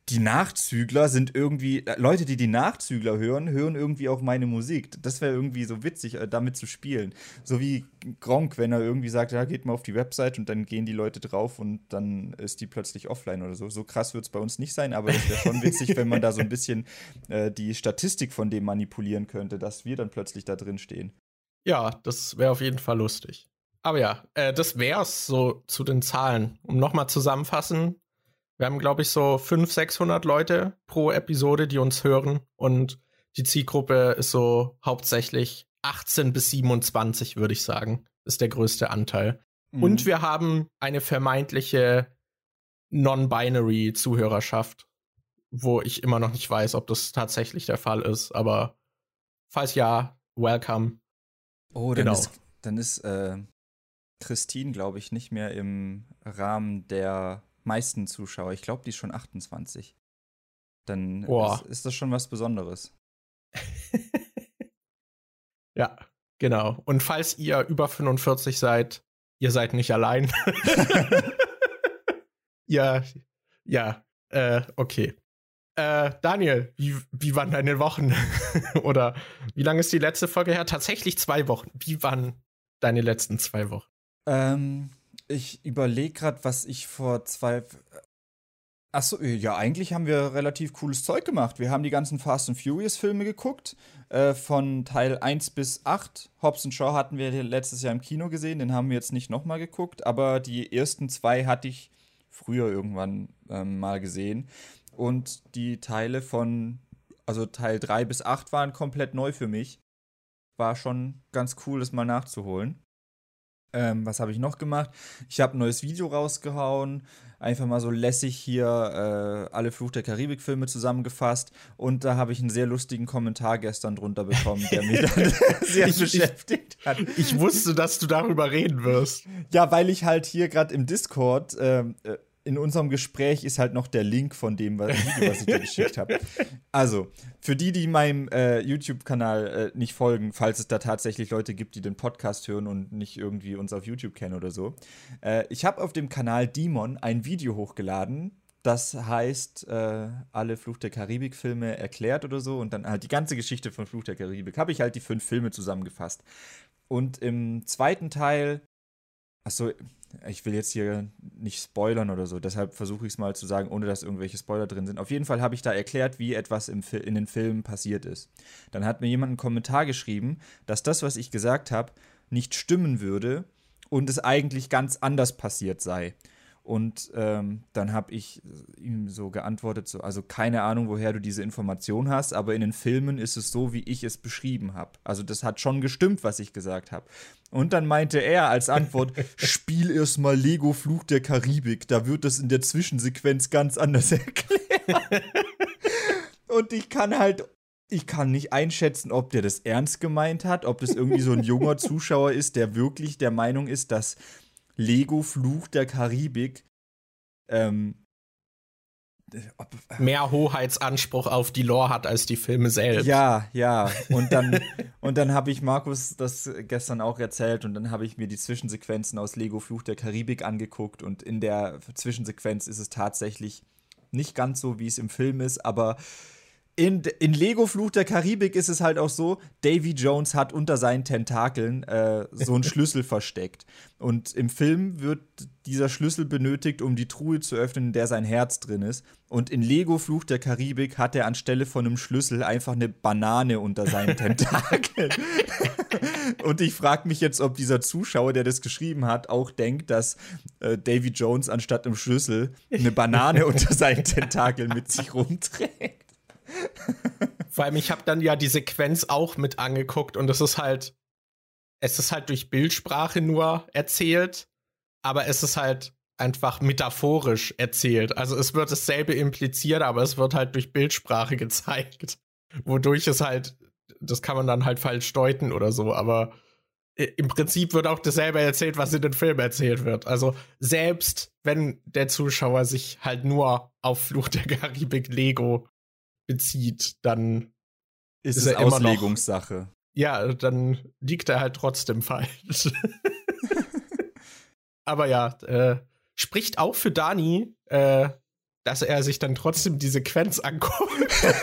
die Nachzügler sind irgendwie, äh, Leute, die die Nachzügler hören, hören irgendwie auch meine Musik. Das wäre irgendwie so witzig, äh, damit zu spielen. So wie Gronk, wenn er irgendwie sagt, ja, geht mal auf die Website und dann gehen die Leute drauf und dann ist die plötzlich offline oder so. So krass wird es bei uns nicht sein, aber es wäre schon witzig, wenn man da so ein bisschen äh, die Statistik von dem manipulieren könnte, dass wir dann plötzlich da drin stehen. Ja, das wäre auf jeden Fall lustig. Aber ja, äh, das es so zu den Zahlen. Um nochmal zusammenfassen, wir haben, glaube ich, so 500, 600 Leute pro Episode, die uns hören. Und die Zielgruppe ist so hauptsächlich 18 bis 27, würde ich sagen. Ist der größte Anteil. Mhm. Und wir haben eine vermeintliche Non-Binary-Zuhörerschaft, wo ich immer noch nicht weiß, ob das tatsächlich der Fall ist. Aber falls ja, welcome. Oh, dann genau. ist, dann ist äh, Christine, glaube ich, nicht mehr im Rahmen der meisten Zuschauer. Ich glaube, die ist schon 28. Dann ist, ist, das schon was Besonderes. ja, genau. Und falls ihr über 45 seid, ihr seid nicht allein. ja, ja, äh, okay. Äh, Daniel, wie, wie waren deine Wochen? Oder wie lange ist die letzte Folge her? Tatsächlich zwei Wochen. Wie waren deine letzten zwei Wochen? Ähm, ich überlege gerade, was ich vor zwei. Achso, ja, eigentlich haben wir relativ cooles Zeug gemacht. Wir haben die ganzen Fast and Furious Filme geguckt. Äh, von Teil 1 bis 8. Hobbs Shaw hatten wir letztes Jahr im Kino gesehen. Den haben wir jetzt nicht nochmal geguckt. Aber die ersten zwei hatte ich früher irgendwann ähm, mal gesehen. Und die Teile von. Also Teil 3 bis 8 waren komplett neu für mich. war schon ganz cool, das mal nachzuholen. Ähm, was habe ich noch gemacht? Ich habe ein neues Video rausgehauen. Einfach mal so lässig hier äh, alle Fluch der Karibik-Filme zusammengefasst. Und da habe ich einen sehr lustigen Kommentar gestern drunter bekommen, der mich dann sehr ich, beschäftigt hat. Ich wusste, dass du darüber reden wirst. Ja, weil ich halt hier gerade im Discord. Ähm, äh, in unserem Gespräch ist halt noch der Link von dem Video, was ich dir geschickt habe. Also, für die, die meinem äh, YouTube-Kanal äh, nicht folgen, falls es da tatsächlich Leute gibt, die den Podcast hören und nicht irgendwie uns auf YouTube kennen oder so. Äh, ich habe auf dem Kanal Demon ein Video hochgeladen, das heißt, äh, alle Fluch der Karibik-Filme erklärt oder so und dann halt die ganze Geschichte von Fluch der Karibik. Habe ich halt die fünf Filme zusammengefasst. Und im zweiten Teil, achso, ich will jetzt hier nicht spoilern oder so, deshalb versuche ich es mal zu sagen, ohne dass irgendwelche Spoiler drin sind. Auf jeden Fall habe ich da erklärt, wie etwas im in den Filmen passiert ist. Dann hat mir jemand einen Kommentar geschrieben, dass das, was ich gesagt habe, nicht stimmen würde und es eigentlich ganz anders passiert sei. Und ähm, dann habe ich ihm so geantwortet, so, also keine Ahnung, woher du diese Information hast, aber in den Filmen ist es so, wie ich es beschrieben habe. Also das hat schon gestimmt, was ich gesagt habe. Und dann meinte er als Antwort, spiel erst mal Lego Fluch der Karibik, da wird das in der Zwischensequenz ganz anders erklärt. Und ich kann halt ich kann nicht einschätzen, ob der das ernst gemeint hat, ob das irgendwie so ein junger Zuschauer ist, der wirklich der Meinung ist, dass Lego Fluch der Karibik ähm, mehr Hoheitsanspruch auf die Lore hat als die Filme selbst. Ja, ja. Und dann, und dann habe ich Markus das gestern auch erzählt und dann habe ich mir die Zwischensequenzen aus Lego Fluch der Karibik angeguckt und in der Zwischensequenz ist es tatsächlich nicht ganz so, wie es im Film ist, aber in, in Lego Fluch der Karibik ist es halt auch so, Davy Jones hat unter seinen Tentakeln äh, so einen Schlüssel versteckt. Und im Film wird dieser Schlüssel benötigt, um die Truhe zu öffnen, in der sein Herz drin ist. Und in Lego Fluch der Karibik hat er anstelle von einem Schlüssel einfach eine Banane unter seinen Tentakeln. Und ich frage mich jetzt, ob dieser Zuschauer, der das geschrieben hat, auch denkt, dass äh, Davy Jones anstatt einem Schlüssel eine Banane unter seinen Tentakeln mit sich rumträgt. Vor allem, ich habe dann ja die Sequenz auch mit angeguckt und es ist halt, es ist halt durch Bildsprache nur erzählt, aber es ist halt einfach metaphorisch erzählt. Also es wird dasselbe impliziert, aber es wird halt durch Bildsprache gezeigt. Wodurch es halt, das kann man dann halt falsch deuten oder so, aber im Prinzip wird auch dasselbe erzählt, was in den Filmen erzählt wird. Also selbst wenn der Zuschauer sich halt nur auf Fluch der Karibik Lego bezieht, dann ist, ist es Auslegungssache. Noch, ja, dann liegt er halt trotzdem falsch. Aber ja, äh, spricht auch für Dani, äh, dass er sich dann trotzdem die Sequenz anguckt.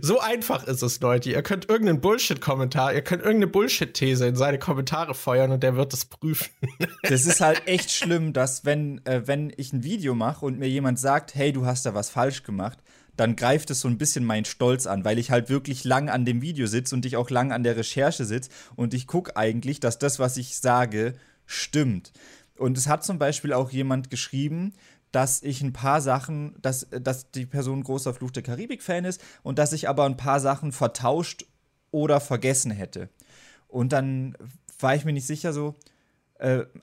so einfach ist es, Leute. Ihr könnt irgendeinen Bullshit-Kommentar, ihr könnt irgendeine Bullshit-These in seine Kommentare feuern und der wird es prüfen. das ist halt echt schlimm, dass wenn, äh, wenn ich ein Video mache und mir jemand sagt, hey, du hast da was falsch gemacht, dann greift es so ein bisschen meinen Stolz an, weil ich halt wirklich lang an dem Video sitze und ich auch lang an der Recherche sitze und ich gucke eigentlich, dass das, was ich sage, stimmt. Und es hat zum Beispiel auch jemand geschrieben, dass ich ein paar Sachen, dass, dass die Person großer Fluch der Karibik-Fan ist und dass ich aber ein paar Sachen vertauscht oder vergessen hätte. Und dann war ich mir nicht sicher so,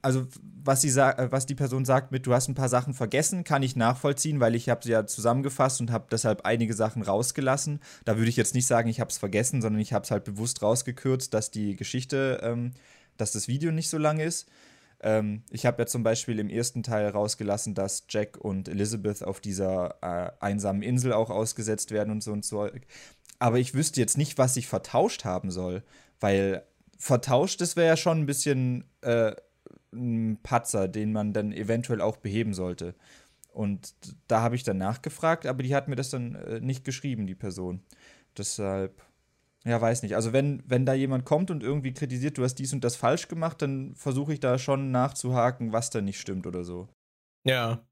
also was, sie äh, was die Person sagt mit, du hast ein paar Sachen vergessen, kann ich nachvollziehen, weil ich habe sie ja zusammengefasst und habe deshalb einige Sachen rausgelassen. Da würde ich jetzt nicht sagen, ich habe es vergessen, sondern ich habe es halt bewusst rausgekürzt, dass die Geschichte, ähm, dass das Video nicht so lang ist. Ähm, ich habe ja zum Beispiel im ersten Teil rausgelassen, dass Jack und Elizabeth auf dieser äh, einsamen Insel auch ausgesetzt werden und so und so. Aber ich wüsste jetzt nicht, was ich vertauscht haben soll, weil vertauscht, das wäre ja schon ein bisschen äh, ein Patzer, den man dann eventuell auch beheben sollte. Und da habe ich dann nachgefragt, aber die hat mir das dann äh, nicht geschrieben, die Person. Deshalb, ja, weiß nicht. Also wenn, wenn da jemand kommt und irgendwie kritisiert, du hast dies und das falsch gemacht, dann versuche ich da schon nachzuhaken, was da nicht stimmt oder so. Ja.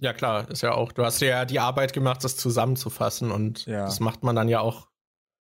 Ja, klar, ist ja auch, du hast ja die Arbeit gemacht, das zusammenzufassen und ja. das macht man dann ja auch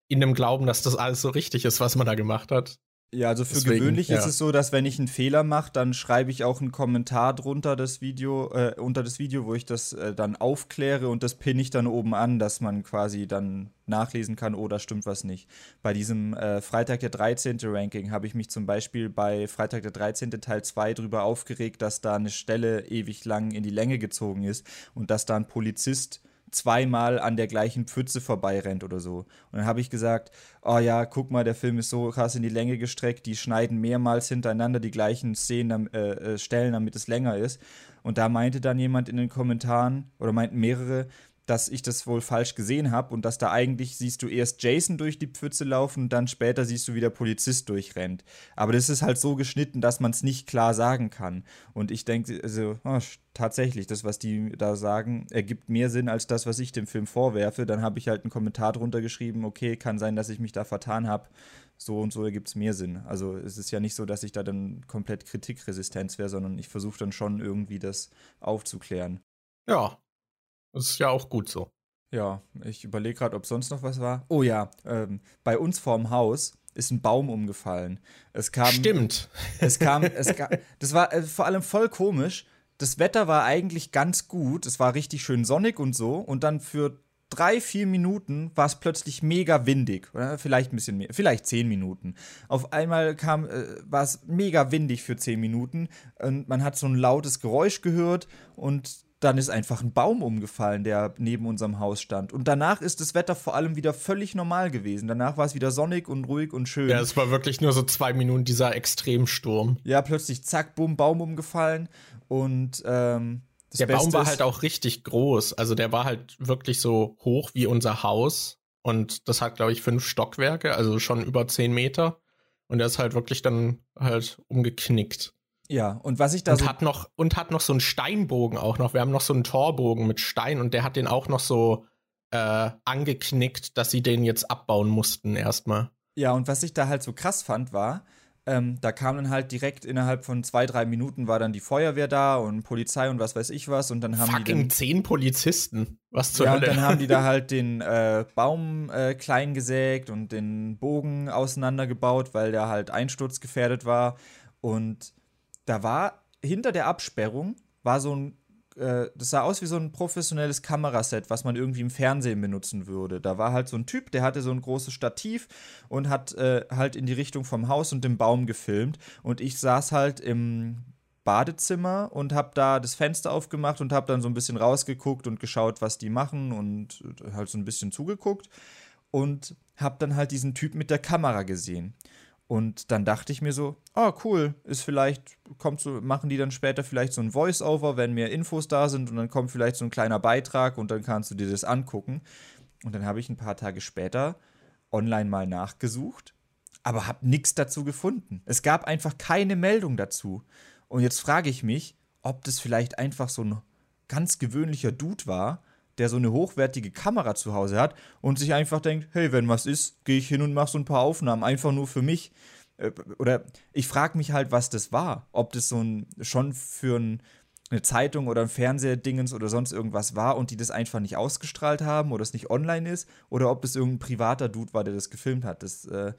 in dem Glauben, dass das alles so richtig ist, was man da gemacht hat. Ja, also für Deswegen, gewöhnlich ja. ist es so, dass wenn ich einen Fehler mache, dann schreibe ich auch einen Kommentar drunter das Video, äh, unter das Video, wo ich das äh, dann aufkläre und das pinne ich dann oben an, dass man quasi dann nachlesen kann, oh, da stimmt was nicht. Bei diesem äh, Freitag der 13. Ranking habe ich mich zum Beispiel bei Freitag der 13. Teil 2 drüber aufgeregt, dass da eine Stelle ewig lang in die Länge gezogen ist und dass da ein Polizist zweimal an der gleichen Pfütze vorbeirennt oder so. Und dann habe ich gesagt, oh ja, guck mal, der Film ist so krass in die Länge gestreckt, die schneiden mehrmals hintereinander die gleichen Szenen, äh, äh, Stellen, damit es länger ist. Und da meinte dann jemand in den Kommentaren, oder meinten mehrere, dass ich das wohl falsch gesehen habe und dass da eigentlich siehst du erst Jason durch die Pfütze laufen und dann später siehst du, wie der Polizist durchrennt. Aber das ist halt so geschnitten, dass man es nicht klar sagen kann. Und ich denke, also oh, tatsächlich, das, was die da sagen, ergibt mehr Sinn als das, was ich dem Film vorwerfe. Dann habe ich halt einen Kommentar drunter geschrieben, okay, kann sein, dass ich mich da vertan habe. So und so ergibt es mehr Sinn. Also es ist ja nicht so, dass ich da dann komplett kritikresistent wäre, sondern ich versuche dann schon irgendwie das aufzuklären. Ja, das ist ja auch gut so. Ja, ich überlege gerade, ob sonst noch was war. Oh ja, ähm, bei uns vorm Haus ist ein Baum umgefallen. Es kam. Stimmt. Es kam, es kam, das war äh, vor allem voll komisch. Das Wetter war eigentlich ganz gut. Es war richtig schön sonnig und so. Und dann für drei, vier Minuten war es plötzlich mega windig. Oder vielleicht ein bisschen mehr, vielleicht zehn Minuten. Auf einmal kam, äh, war es mega windig für zehn Minuten. Und man hat so ein lautes Geräusch gehört und dann ist einfach ein Baum umgefallen, der neben unserem Haus stand. Und danach ist das Wetter vor allem wieder völlig normal gewesen. Danach war es wieder sonnig und ruhig und schön. Ja, es war wirklich nur so zwei Minuten dieser Extremsturm. Ja, plötzlich zack, bumm, Baum umgefallen. Und ähm, der Beste Baum war halt auch richtig groß. Also der war halt wirklich so hoch wie unser Haus. Und das hat, glaube ich, fünf Stockwerke, also schon über zehn Meter. Und der ist halt wirklich dann halt umgeknickt. Ja, und was ich da und so hat noch und hat noch so einen Steinbogen auch noch. Wir haben noch so einen Torbogen mit Stein und der hat den auch noch so äh, angeknickt, dass sie den jetzt abbauen mussten erstmal. Ja, und was ich da halt so krass fand, war, ähm, da kam dann halt direkt innerhalb von zwei, drei Minuten war dann die Feuerwehr da und Polizei und was weiß ich was und dann haben Fucking die dann, zehn Polizisten. Was zur ja, Hölle? und dann haben die da halt den äh, Baum äh, klein gesägt und den Bogen auseinandergebaut, weil der halt einsturzgefährdet war und da war hinter der Absperrung war so ein äh, das sah aus wie so ein professionelles Kameraset, was man irgendwie im Fernsehen benutzen würde. Da war halt so ein Typ, der hatte so ein großes Stativ und hat äh, halt in die Richtung vom Haus und dem Baum gefilmt. Und ich saß halt im Badezimmer und habe da das Fenster aufgemacht und habe dann so ein bisschen rausgeguckt und geschaut, was die machen und halt so ein bisschen zugeguckt und habe dann halt diesen Typ mit der Kamera gesehen. Und dann dachte ich mir so, ah, cool, ist vielleicht, kommt so, machen die dann später vielleicht so ein Voice-Over, wenn mehr Infos da sind und dann kommt vielleicht so ein kleiner Beitrag und dann kannst du dir das angucken. Und dann habe ich ein paar Tage später online mal nachgesucht, aber habe nichts dazu gefunden. Es gab einfach keine Meldung dazu. Und jetzt frage ich mich, ob das vielleicht einfach so ein ganz gewöhnlicher Dude war, der so eine hochwertige Kamera zu Hause hat und sich einfach denkt, hey, wenn was ist, gehe ich hin und mache so ein paar Aufnahmen, einfach nur für mich. Äh, oder ich frage mich halt, was das war. Ob das so ein schon für ein, eine Zeitung oder ein Fernsehdingens oder sonst irgendwas war und die das einfach nicht ausgestrahlt haben oder es nicht online ist oder ob es irgendein privater Dude war, der das gefilmt hat. Das äh,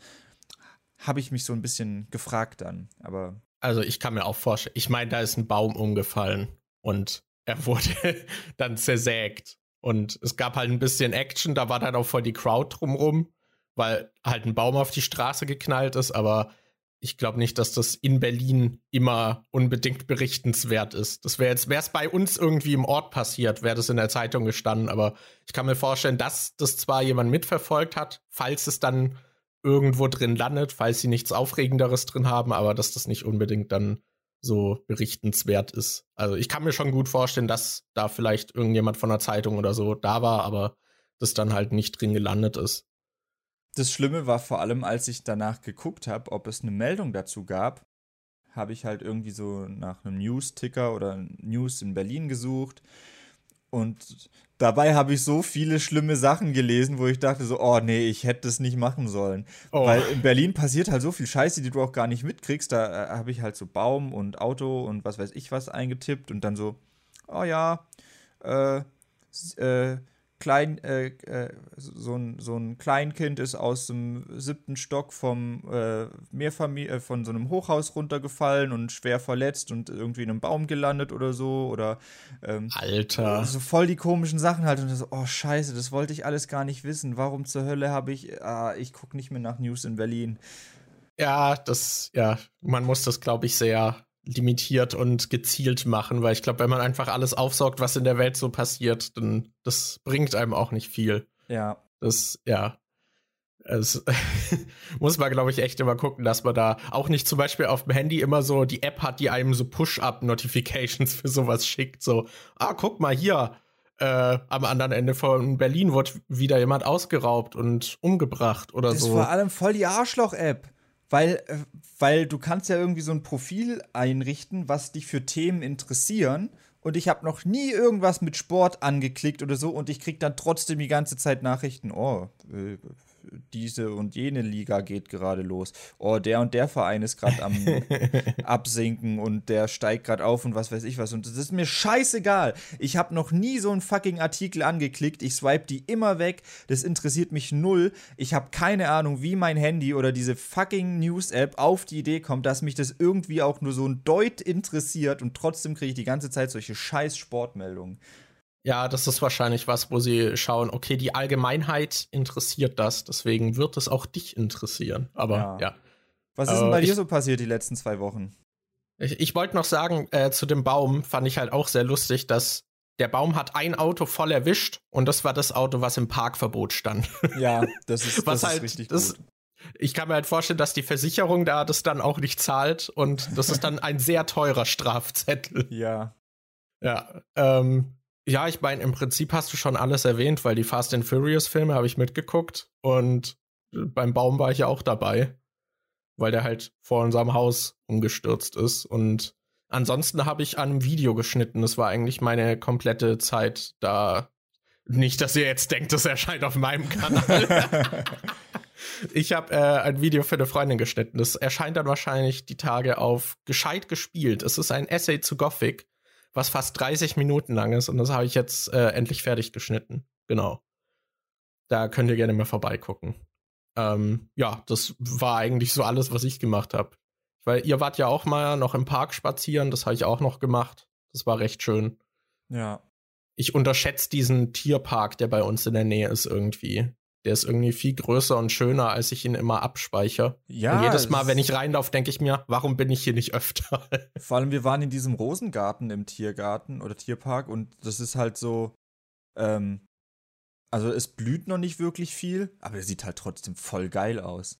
habe ich mich so ein bisschen gefragt dann. Aber also ich kann mir auch vorstellen, ich meine, da ist ein Baum umgefallen und er wurde dann zersägt. Und es gab halt ein bisschen Action, da war dann auch voll die Crowd drumrum, weil halt ein Baum auf die Straße geknallt ist, aber ich glaube nicht, dass das in Berlin immer unbedingt berichtenswert ist. Das wäre jetzt, wäre es bei uns irgendwie im Ort passiert, wäre das in der Zeitung gestanden, aber ich kann mir vorstellen, dass das zwar jemand mitverfolgt hat, falls es dann irgendwo drin landet, falls sie nichts Aufregenderes drin haben, aber dass das nicht unbedingt dann so berichtenswert ist. Also ich kann mir schon gut vorstellen, dass da vielleicht irgendjemand von der Zeitung oder so da war, aber das dann halt nicht drin gelandet ist. Das Schlimme war vor allem, als ich danach geguckt habe, ob es eine Meldung dazu gab, habe ich halt irgendwie so nach einem News-Ticker oder News in Berlin gesucht und dabei habe ich so viele schlimme Sachen gelesen, wo ich dachte so, oh nee, ich hätte das nicht machen sollen. Oh. Weil in Berlin passiert halt so viel Scheiße, die du auch gar nicht mitkriegst. Da äh, habe ich halt so Baum und Auto und was weiß ich was eingetippt und dann so, oh ja, äh, äh, klein, äh, äh, so, ein, so ein Kleinkind ist aus dem siebten Stock vom äh, Mehrfamilie, äh, von so einem Hochhaus runtergefallen und schwer verletzt und irgendwie in einem Baum gelandet oder so. Oder ähm, Alter. So voll die komischen Sachen halt. Und so, oh scheiße, das wollte ich alles gar nicht wissen. Warum zur Hölle habe ich. Ah, ich gucke nicht mehr nach News in Berlin. Ja, das, ja, man muss das, glaube ich, sehr limitiert und gezielt machen, weil ich glaube, wenn man einfach alles aufsaugt, was in der Welt so passiert, dann das bringt einem auch nicht viel. Ja. Das, ja. Es muss man, glaube ich, echt immer gucken, dass man da auch nicht zum Beispiel auf dem Handy immer so die App hat, die einem so Push-Up-Notifications für sowas schickt. So, ah, guck mal hier, äh, am anderen Ende von Berlin wird wieder jemand ausgeraubt und umgebracht oder das so. Das ist vor allem voll die Arschloch-App. Weil, äh, weil du kannst ja irgendwie so ein Profil einrichten, was dich für Themen interessieren. Und ich habe noch nie irgendwas mit Sport angeklickt oder so und ich krieg dann trotzdem die ganze Zeit Nachrichten, oh, äh, diese und jene Liga geht gerade los. Oh, der und der Verein ist gerade am Absinken und der steigt gerade auf und was weiß ich was. Und das ist mir scheißegal. Ich habe noch nie so einen fucking Artikel angeklickt. Ich swipe die immer weg. Das interessiert mich null. Ich habe keine Ahnung, wie mein Handy oder diese fucking News-App auf die Idee kommt, dass mich das irgendwie auch nur so ein Deut interessiert und trotzdem kriege ich die ganze Zeit solche scheiß Sportmeldungen. Ja, das ist wahrscheinlich was, wo sie schauen, okay, die Allgemeinheit interessiert das, deswegen wird es auch dich interessieren. Aber ja. ja. Was ist denn bei äh, dir so passiert die letzten zwei Wochen? Ich, ich wollte noch sagen, äh, zu dem Baum fand ich halt auch sehr lustig, dass der Baum hat ein Auto voll erwischt und das war das Auto, was im Parkverbot stand. Ja, das ist, was das halt, ist richtig das, gut. Ich kann mir halt vorstellen, dass die Versicherung da das dann auch nicht zahlt und das ist dann ein sehr teurer Strafzettel. Ja. Ja, ähm, ja, ich meine, im Prinzip hast du schon alles erwähnt, weil die Fast and Furious Filme habe ich mitgeguckt und beim Baum war ich ja auch dabei, weil der halt vor unserem Haus umgestürzt ist und ansonsten habe ich an einem Video geschnitten. Das war eigentlich meine komplette Zeit da. Nicht, dass ihr jetzt denkt, das erscheint auf meinem Kanal. ich habe äh, ein Video für eine Freundin geschnitten. Das erscheint dann wahrscheinlich die Tage auf gescheit gespielt. Es ist ein Essay zu Gothic was fast 30 Minuten lang ist. Und das habe ich jetzt äh, endlich fertig geschnitten. Genau. Da könnt ihr gerne mal vorbeigucken. Ähm, ja, das war eigentlich so alles, was ich gemacht habe. Weil ihr wart ja auch mal noch im Park spazieren, das habe ich auch noch gemacht. Das war recht schön. Ja. Ich unterschätze diesen Tierpark, der bei uns in der Nähe ist irgendwie. Der ist irgendwie viel größer und schöner, als ich ihn immer abspeichere. Ja. Und jedes Mal, wenn ich reinlaufe, denke ich mir, warum bin ich hier nicht öfter? Vor allem, wir waren in diesem Rosengarten im Tiergarten oder Tierpark und das ist halt so, ähm, also es blüht noch nicht wirklich viel, aber er sieht halt trotzdem voll geil aus.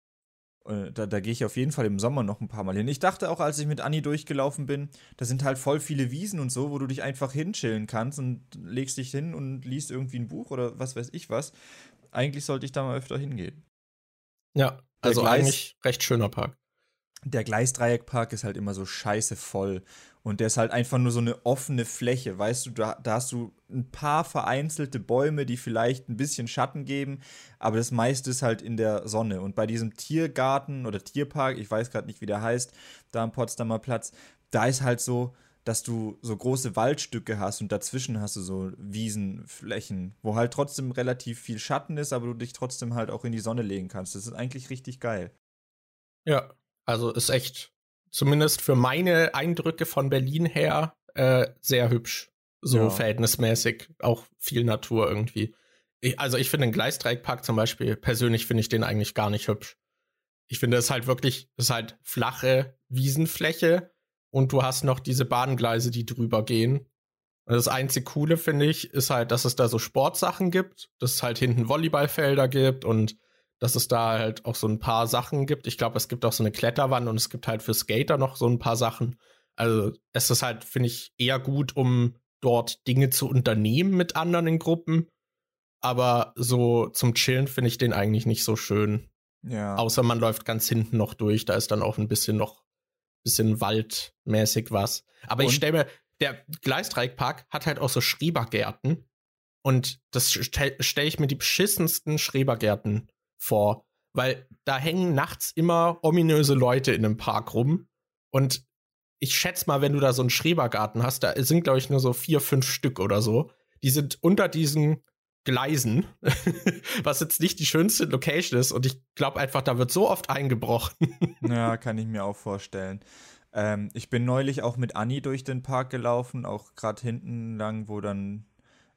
Und da, da gehe ich auf jeden Fall im Sommer noch ein paar Mal hin. Ich dachte auch, als ich mit Anni durchgelaufen bin, da sind halt voll viele Wiesen und so, wo du dich einfach hinchillen kannst und legst dich hin und liest irgendwie ein Buch oder was weiß ich was eigentlich sollte ich da mal öfter hingehen. Ja, also Gleis, eigentlich recht schöner Park. Der Gleisdreieckpark ist halt immer so scheiße voll. Und der ist halt einfach nur so eine offene Fläche, weißt du, da, da hast du ein paar vereinzelte Bäume, die vielleicht ein bisschen Schatten geben, aber das meiste ist halt in der Sonne. Und bei diesem Tiergarten oder Tierpark, ich weiß gerade nicht, wie der heißt, da am Potsdamer Platz, da ist halt so, dass du so große Waldstücke hast und dazwischen hast du so Wiesenflächen, wo halt trotzdem relativ viel Schatten ist, aber du dich trotzdem halt auch in die Sonne legen kannst. Das ist eigentlich richtig geil. Ja, also ist echt, zumindest für meine Eindrücke von Berlin her, äh, sehr hübsch. So ja. verhältnismäßig. Auch viel Natur irgendwie. Ich, also ich finde den Gleisdreieckpark zum Beispiel, persönlich finde ich den eigentlich gar nicht hübsch. Ich finde es halt wirklich, es ist halt flache Wiesenfläche und du hast noch diese Bahngleise, die drüber gehen. Und das einzige Coole, finde ich, ist halt, dass es da so Sportsachen gibt, dass es halt hinten Volleyballfelder gibt und dass es da halt auch so ein paar Sachen gibt. Ich glaube, es gibt auch so eine Kletterwand und es gibt halt für Skater noch so ein paar Sachen. Also es ist halt, finde ich, eher gut, um dort Dinge zu unternehmen mit anderen in Gruppen. Aber so zum Chillen finde ich den eigentlich nicht so schön. Ja. Außer man läuft ganz hinten noch durch, da ist dann auch ein bisschen noch bisschen waldmäßig was. Aber Und? ich stelle mir, der Gleisdreieckpark hat halt auch so Schrebergärten. Und das stelle stell ich mir die beschissensten Schrebergärten vor. Weil da hängen nachts immer ominöse Leute in einem Park rum. Und ich schätze mal, wenn du da so einen Schrebergarten hast, da sind, glaube ich, nur so vier, fünf Stück oder so. Die sind unter diesen Gleisen, was jetzt nicht die schönste Location ist. Und ich glaube einfach, da wird so oft eingebrochen. ja, kann ich mir auch vorstellen. Ähm, ich bin neulich auch mit Anni durch den Park gelaufen, auch gerade hinten lang, wo dann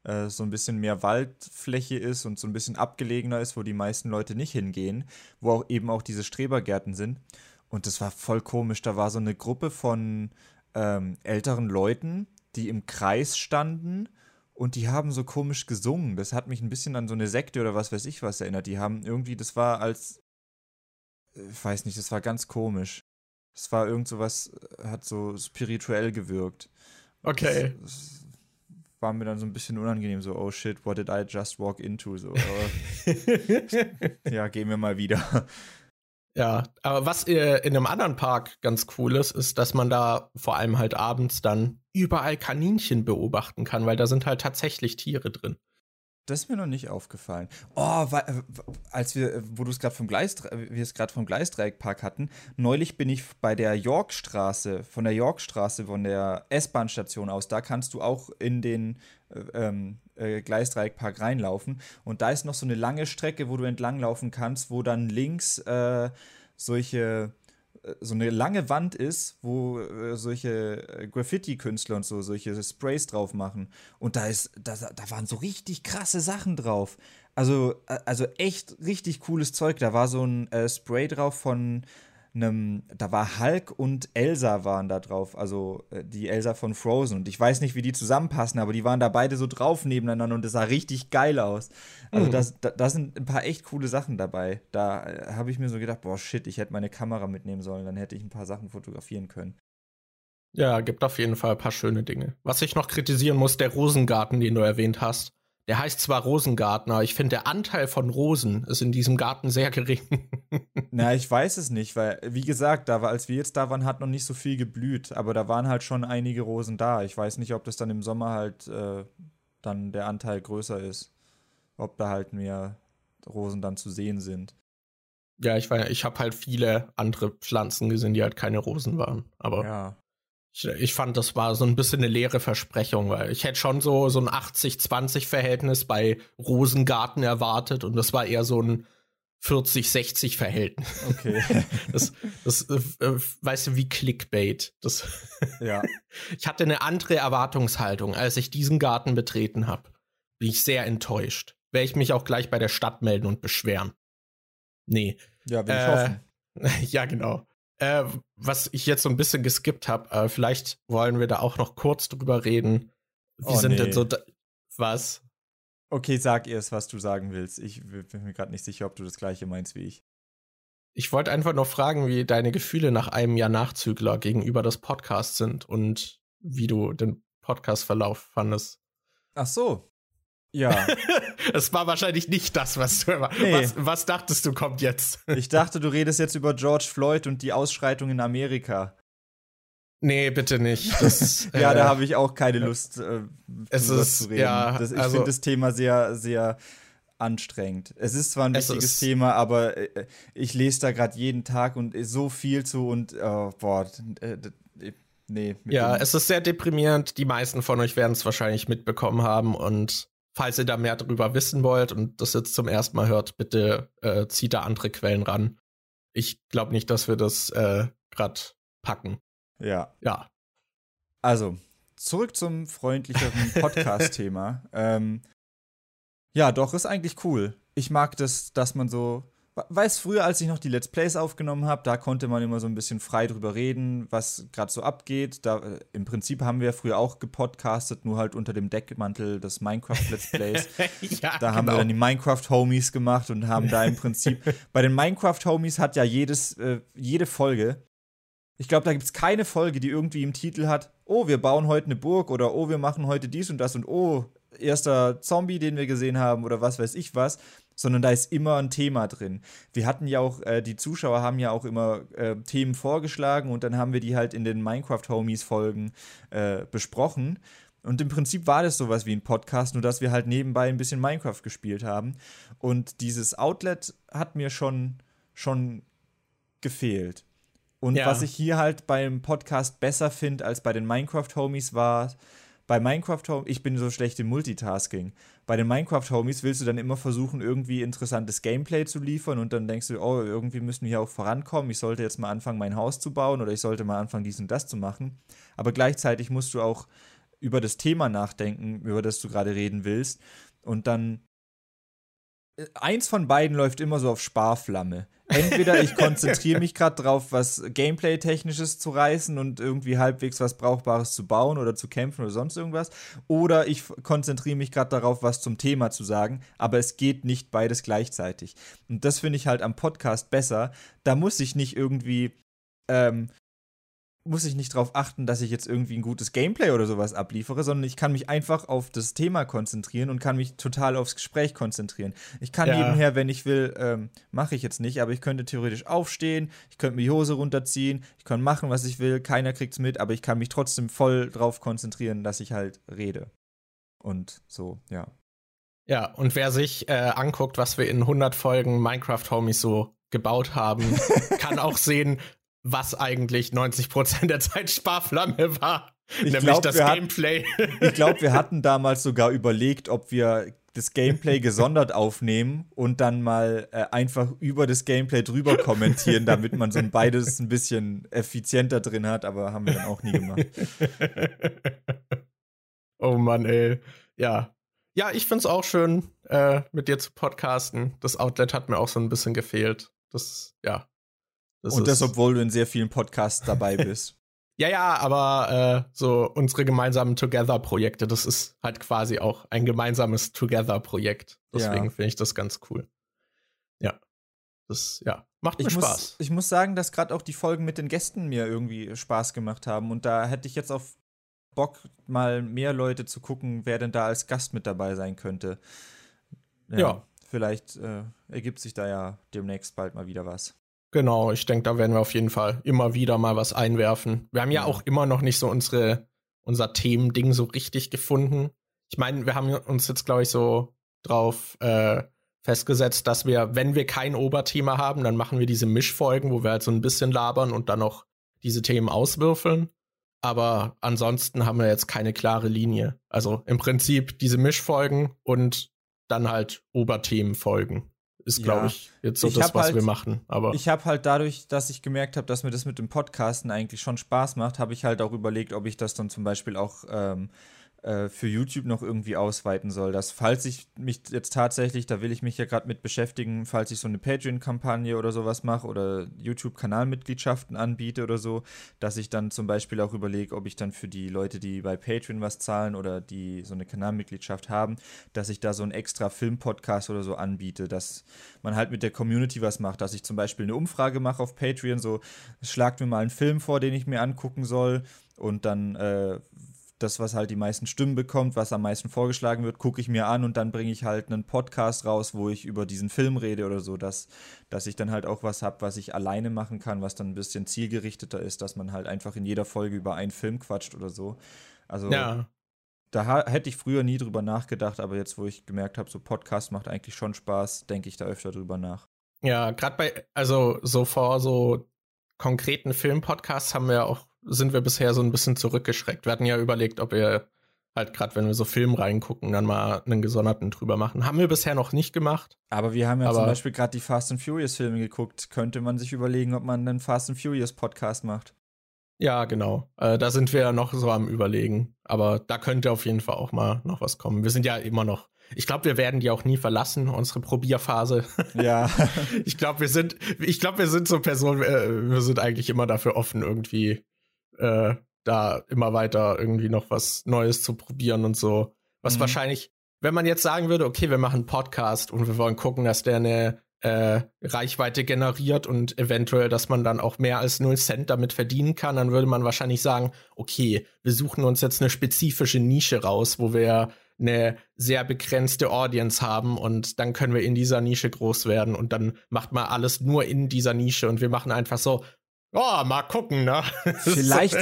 äh, so ein bisschen mehr Waldfläche ist und so ein bisschen abgelegener ist, wo die meisten Leute nicht hingehen, wo auch eben auch diese Strebergärten sind. Und das war voll komisch. Da war so eine Gruppe von ähm, älteren Leuten, die im Kreis standen und die haben so komisch gesungen. Das hat mich ein bisschen an so eine Sekte oder was weiß ich was erinnert. Die haben irgendwie, das war als, ich weiß nicht, das war ganz komisch. Es war irgend so was, hat so spirituell gewirkt. Okay. Das, das war mir dann so ein bisschen unangenehm, so, oh shit, what did I just walk into? So, ja, gehen wir mal wieder. Ja, aber was äh, in einem anderen Park ganz cool ist, ist, dass man da vor allem halt abends dann überall Kaninchen beobachten kann, weil da sind halt tatsächlich Tiere drin. Das ist mir noch nicht aufgefallen. Oh, äh, als wir, wo du es gerade vom Gleis, wir es gerade vom Gleisdreieckpark hatten, neulich bin ich bei der Yorkstraße, von der Yorkstraße, von der S-Bahn-Station aus, da kannst du auch in den äh, ähm, äh, Gleisdreieckpark reinlaufen. Und da ist noch so eine lange Strecke, wo du entlanglaufen kannst, wo dann links äh, solche äh, so eine lange Wand ist, wo äh, solche äh, Graffiti-Künstler und so solche Sprays drauf machen. Und da ist, da, da waren so richtig krasse Sachen drauf. Also, also echt richtig cooles Zeug. Da war so ein äh, Spray drauf von einem, da war Hulk und Elsa waren da drauf, also äh, die Elsa von Frozen. Und ich weiß nicht, wie die zusammenpassen, aber die waren da beide so drauf nebeneinander und es sah richtig geil aus. Also mhm. das, da, da, sind ein paar echt coole Sachen dabei. Da äh, habe ich mir so gedacht, boah, shit, ich hätte meine Kamera mitnehmen sollen, dann hätte ich ein paar Sachen fotografieren können. Ja, gibt auf jeden Fall ein paar schöne Dinge. Was ich noch kritisieren muss, der Rosengarten, den du erwähnt hast. Der heißt zwar Rosengarten, aber ich finde, der Anteil von Rosen ist in diesem Garten sehr gering. Na, ich weiß es nicht, weil, wie gesagt, da war, als wir jetzt da waren, hat noch nicht so viel geblüht, aber da waren halt schon einige Rosen da. Ich weiß nicht, ob das dann im Sommer halt äh, dann der Anteil größer ist. Ob da halt mehr Rosen dann zu sehen sind. Ja, ich, ich habe halt viele andere Pflanzen gesehen, die halt keine Rosen waren. Aber ja. Ich, ich, fand, das war so ein bisschen eine leere Versprechung, weil ich hätte schon so, so ein 80-20-Verhältnis bei Rosengarten erwartet und das war eher so ein 40-60 Verhältnis. Okay. Das, das äh, weißt du, wie Clickbait. Das ja. ich hatte eine andere Erwartungshaltung, als ich diesen Garten betreten habe. Bin ich sehr enttäuscht. Werde ich mich auch gleich bei der Stadt melden und beschweren. Nee. Ja, will ich äh, hoffen. Ja, genau. Äh, was ich jetzt so ein bisschen geskippt habe, äh, vielleicht wollen wir da auch noch kurz drüber reden. Wie oh, sind nee. denn so was? Okay, sag erst, was du sagen willst. Ich bin mir gerade nicht sicher, ob du das gleiche meinst wie ich. Ich wollte einfach noch fragen, wie deine Gefühle nach einem Jahr Nachzügler gegenüber des Podcasts sind und wie du den Podcast-Verlauf fandest. Ach so. Ja. es war wahrscheinlich nicht das, was du nee. was, was dachtest du kommt jetzt? ich dachte, du redest jetzt über George Floyd und die Ausschreitung in Amerika. Nee, bitte nicht. Das, ja, äh, da habe ich auch keine Lust, äh, es ist, zu reden. Ja, das, ich also, finde das Thema sehr, sehr anstrengend. Es ist zwar ein wichtiges Thema, aber äh, ich lese da gerade jeden Tag und so viel zu und oh, boah, äh, nee. Ja, es ist sehr deprimierend. Die meisten von euch werden es wahrscheinlich mitbekommen haben und falls ihr da mehr darüber wissen wollt und das jetzt zum ersten Mal hört, bitte äh, zieht da andere Quellen ran. Ich glaube nicht, dass wir das äh, gerade packen. Ja. Ja. Also, zurück zum freundlicheren Podcast-Thema. ähm, ja, doch, ist eigentlich cool. Ich mag das, dass man so weiß, früher, als ich noch die Let's Plays aufgenommen habe, da konnte man immer so ein bisschen frei drüber reden, was gerade so abgeht. Da, äh, Im Prinzip haben wir früher auch gepodcastet, nur halt unter dem Deckmantel des Minecraft Let's Plays. ja, da haben genau. wir dann die Minecraft Homies gemacht und haben da im Prinzip, bei den Minecraft Homies hat ja jedes, äh, jede Folge, ich glaube, da gibt es keine Folge, die irgendwie im Titel hat, oh, wir bauen heute eine Burg oder oh, wir machen heute dies und das und oh, erster Zombie, den wir gesehen haben oder was weiß ich was, sondern da ist immer ein Thema drin. Wir hatten ja auch, äh, die Zuschauer haben ja auch immer äh, Themen vorgeschlagen und dann haben wir die halt in den Minecraft-Homies-Folgen äh, besprochen. Und im Prinzip war das sowas wie ein Podcast, nur dass wir halt nebenbei ein bisschen Minecraft gespielt haben. Und dieses Outlet hat mir schon, schon gefehlt. Und ja. was ich hier halt beim Podcast besser finde als bei den Minecraft-Homies war, bei Minecraft Homies, ich bin so schlecht im Multitasking. Bei den Minecraft Homies willst du dann immer versuchen, irgendwie interessantes Gameplay zu liefern und dann denkst du, oh, irgendwie müssen wir hier auch vorankommen. Ich sollte jetzt mal anfangen, mein Haus zu bauen oder ich sollte mal anfangen, dies und das zu machen. Aber gleichzeitig musst du auch über das Thema nachdenken, über das du gerade reden willst. Und dann eins von beiden läuft immer so auf Sparflamme. Entweder ich konzentriere mich gerade drauf, was Gameplay-technisches zu reißen und irgendwie halbwegs was Brauchbares zu bauen oder zu kämpfen oder sonst irgendwas. Oder ich konzentriere mich gerade darauf, was zum Thema zu sagen. Aber es geht nicht beides gleichzeitig. Und das finde ich halt am Podcast besser. Da muss ich nicht irgendwie ähm, muss ich nicht darauf achten, dass ich jetzt irgendwie ein gutes Gameplay oder sowas abliefere, sondern ich kann mich einfach auf das Thema konzentrieren und kann mich total aufs Gespräch konzentrieren. Ich kann ja. nebenher, wenn ich will, ähm, mache ich jetzt nicht, aber ich könnte theoretisch aufstehen, ich könnte mir die Hose runterziehen, ich kann machen, was ich will, keiner kriegt's mit, aber ich kann mich trotzdem voll drauf konzentrieren, dass ich halt rede. Und so, ja. Ja, und wer sich äh, anguckt, was wir in 100 Folgen Minecraft Homies so gebaut haben, kann auch sehen, was eigentlich 90% der Zeit Sparflamme war. Ich nämlich glaub, das Gameplay. Hatten, ich glaube, wir hatten damals sogar überlegt, ob wir das Gameplay gesondert aufnehmen und dann mal äh, einfach über das Gameplay drüber kommentieren, damit man so ein beides ein bisschen effizienter drin hat, aber haben wir dann auch nie gemacht. oh Mann, ey. Ja. Ja, ich find's auch schön, äh, mit dir zu podcasten. Das Outlet hat mir auch so ein bisschen gefehlt. Das, ja, das und das, obwohl du in sehr vielen Podcasts dabei bist. ja, ja, aber äh, so unsere gemeinsamen Together-Projekte, das ist halt quasi auch ein gemeinsames Together-Projekt. Deswegen ja. finde ich das ganz cool. Ja. Das, ja, macht mir ich Spaß. Muss, ich muss sagen, dass gerade auch die Folgen mit den Gästen mir irgendwie Spaß gemacht haben. Und da hätte ich jetzt auf Bock, mal mehr Leute zu gucken, wer denn da als Gast mit dabei sein könnte. Ja. ja. Vielleicht äh, ergibt sich da ja demnächst bald mal wieder was. Genau, ich denke, da werden wir auf jeden Fall immer wieder mal was einwerfen. Wir haben ja, ja. auch immer noch nicht so unsere, unser Themending so richtig gefunden. Ich meine, wir haben uns jetzt, glaube ich, so drauf äh, festgesetzt, dass wir, wenn wir kein Oberthema haben, dann machen wir diese Mischfolgen, wo wir halt so ein bisschen labern und dann noch diese Themen auswürfeln. Aber ansonsten haben wir jetzt keine klare Linie. Also im Prinzip diese Mischfolgen und dann halt Oberthemenfolgen ist, glaube ja. ich, jetzt so ich das, was halt, wir machen. Aber ich habe halt dadurch, dass ich gemerkt habe, dass mir das mit dem Podcasten eigentlich schon Spaß macht, habe ich halt auch überlegt, ob ich das dann zum Beispiel auch ähm, äh, für YouTube noch irgendwie ausweiten soll. Dass, falls ich mich jetzt tatsächlich, da will ich mich ja gerade mit beschäftigen, falls ich so eine Patreon-Kampagne oder sowas mache oder YouTube-Kanalmitgliedschaften anbiete oder so, dass ich dann zum Beispiel auch überlege, ob ich dann für die Leute, die bei Patreon was zahlen oder die so eine Kanalmitgliedschaft haben, dass ich da so einen extra Film-Podcast oder so anbiete, dass man halt mit der Community was macht, dass ich zum Beispiel eine Umfrage mache auf Patreon, so schlagt mir mal einen Film vor, den ich mir angucken soll und dann äh, das, was halt die meisten Stimmen bekommt, was am meisten vorgeschlagen wird, gucke ich mir an und dann bringe ich halt einen Podcast raus, wo ich über diesen Film rede oder so, dass, dass ich dann halt auch was habe, was ich alleine machen kann, was dann ein bisschen zielgerichteter ist, dass man halt einfach in jeder Folge über einen Film quatscht oder so. Also ja. da hätte ich früher nie drüber nachgedacht, aber jetzt, wo ich gemerkt habe, so Podcast macht eigentlich schon Spaß, denke ich da öfter drüber nach. Ja, gerade bei, also so vor so konkreten Filmpodcasts haben wir auch sind wir bisher so ein bisschen zurückgeschreckt. Wir hatten ja überlegt, ob wir halt gerade, wenn wir so Film reingucken, dann mal einen gesonderten drüber machen. Haben wir bisher noch nicht gemacht. Aber wir haben ja zum Beispiel gerade die Fast and Furious Filme geguckt. Könnte man sich überlegen, ob man einen Fast and Furious Podcast macht. Ja, genau. Äh, da sind wir ja noch so am Überlegen. Aber da könnte auf jeden Fall auch mal noch was kommen. Wir sind ja immer noch. Ich glaube, wir werden die auch nie verlassen, unsere Probierphase. Ja. ich glaube, wir sind, ich glaube, wir sind so Personen, äh, wir sind eigentlich immer dafür offen, irgendwie äh, da immer weiter irgendwie noch was Neues zu probieren und so. Was mhm. wahrscheinlich, wenn man jetzt sagen würde, okay, wir machen einen Podcast und wir wollen gucken, dass der eine äh, Reichweite generiert und eventuell, dass man dann auch mehr als 0 Cent damit verdienen kann, dann würde man wahrscheinlich sagen, okay, wir suchen uns jetzt eine spezifische Nische raus, wo wir eine sehr begrenzte Audience haben und dann können wir in dieser Nische groß werden und dann macht man alles nur in dieser Nische und wir machen einfach so, Oh, mal gucken, ne? Vielleicht,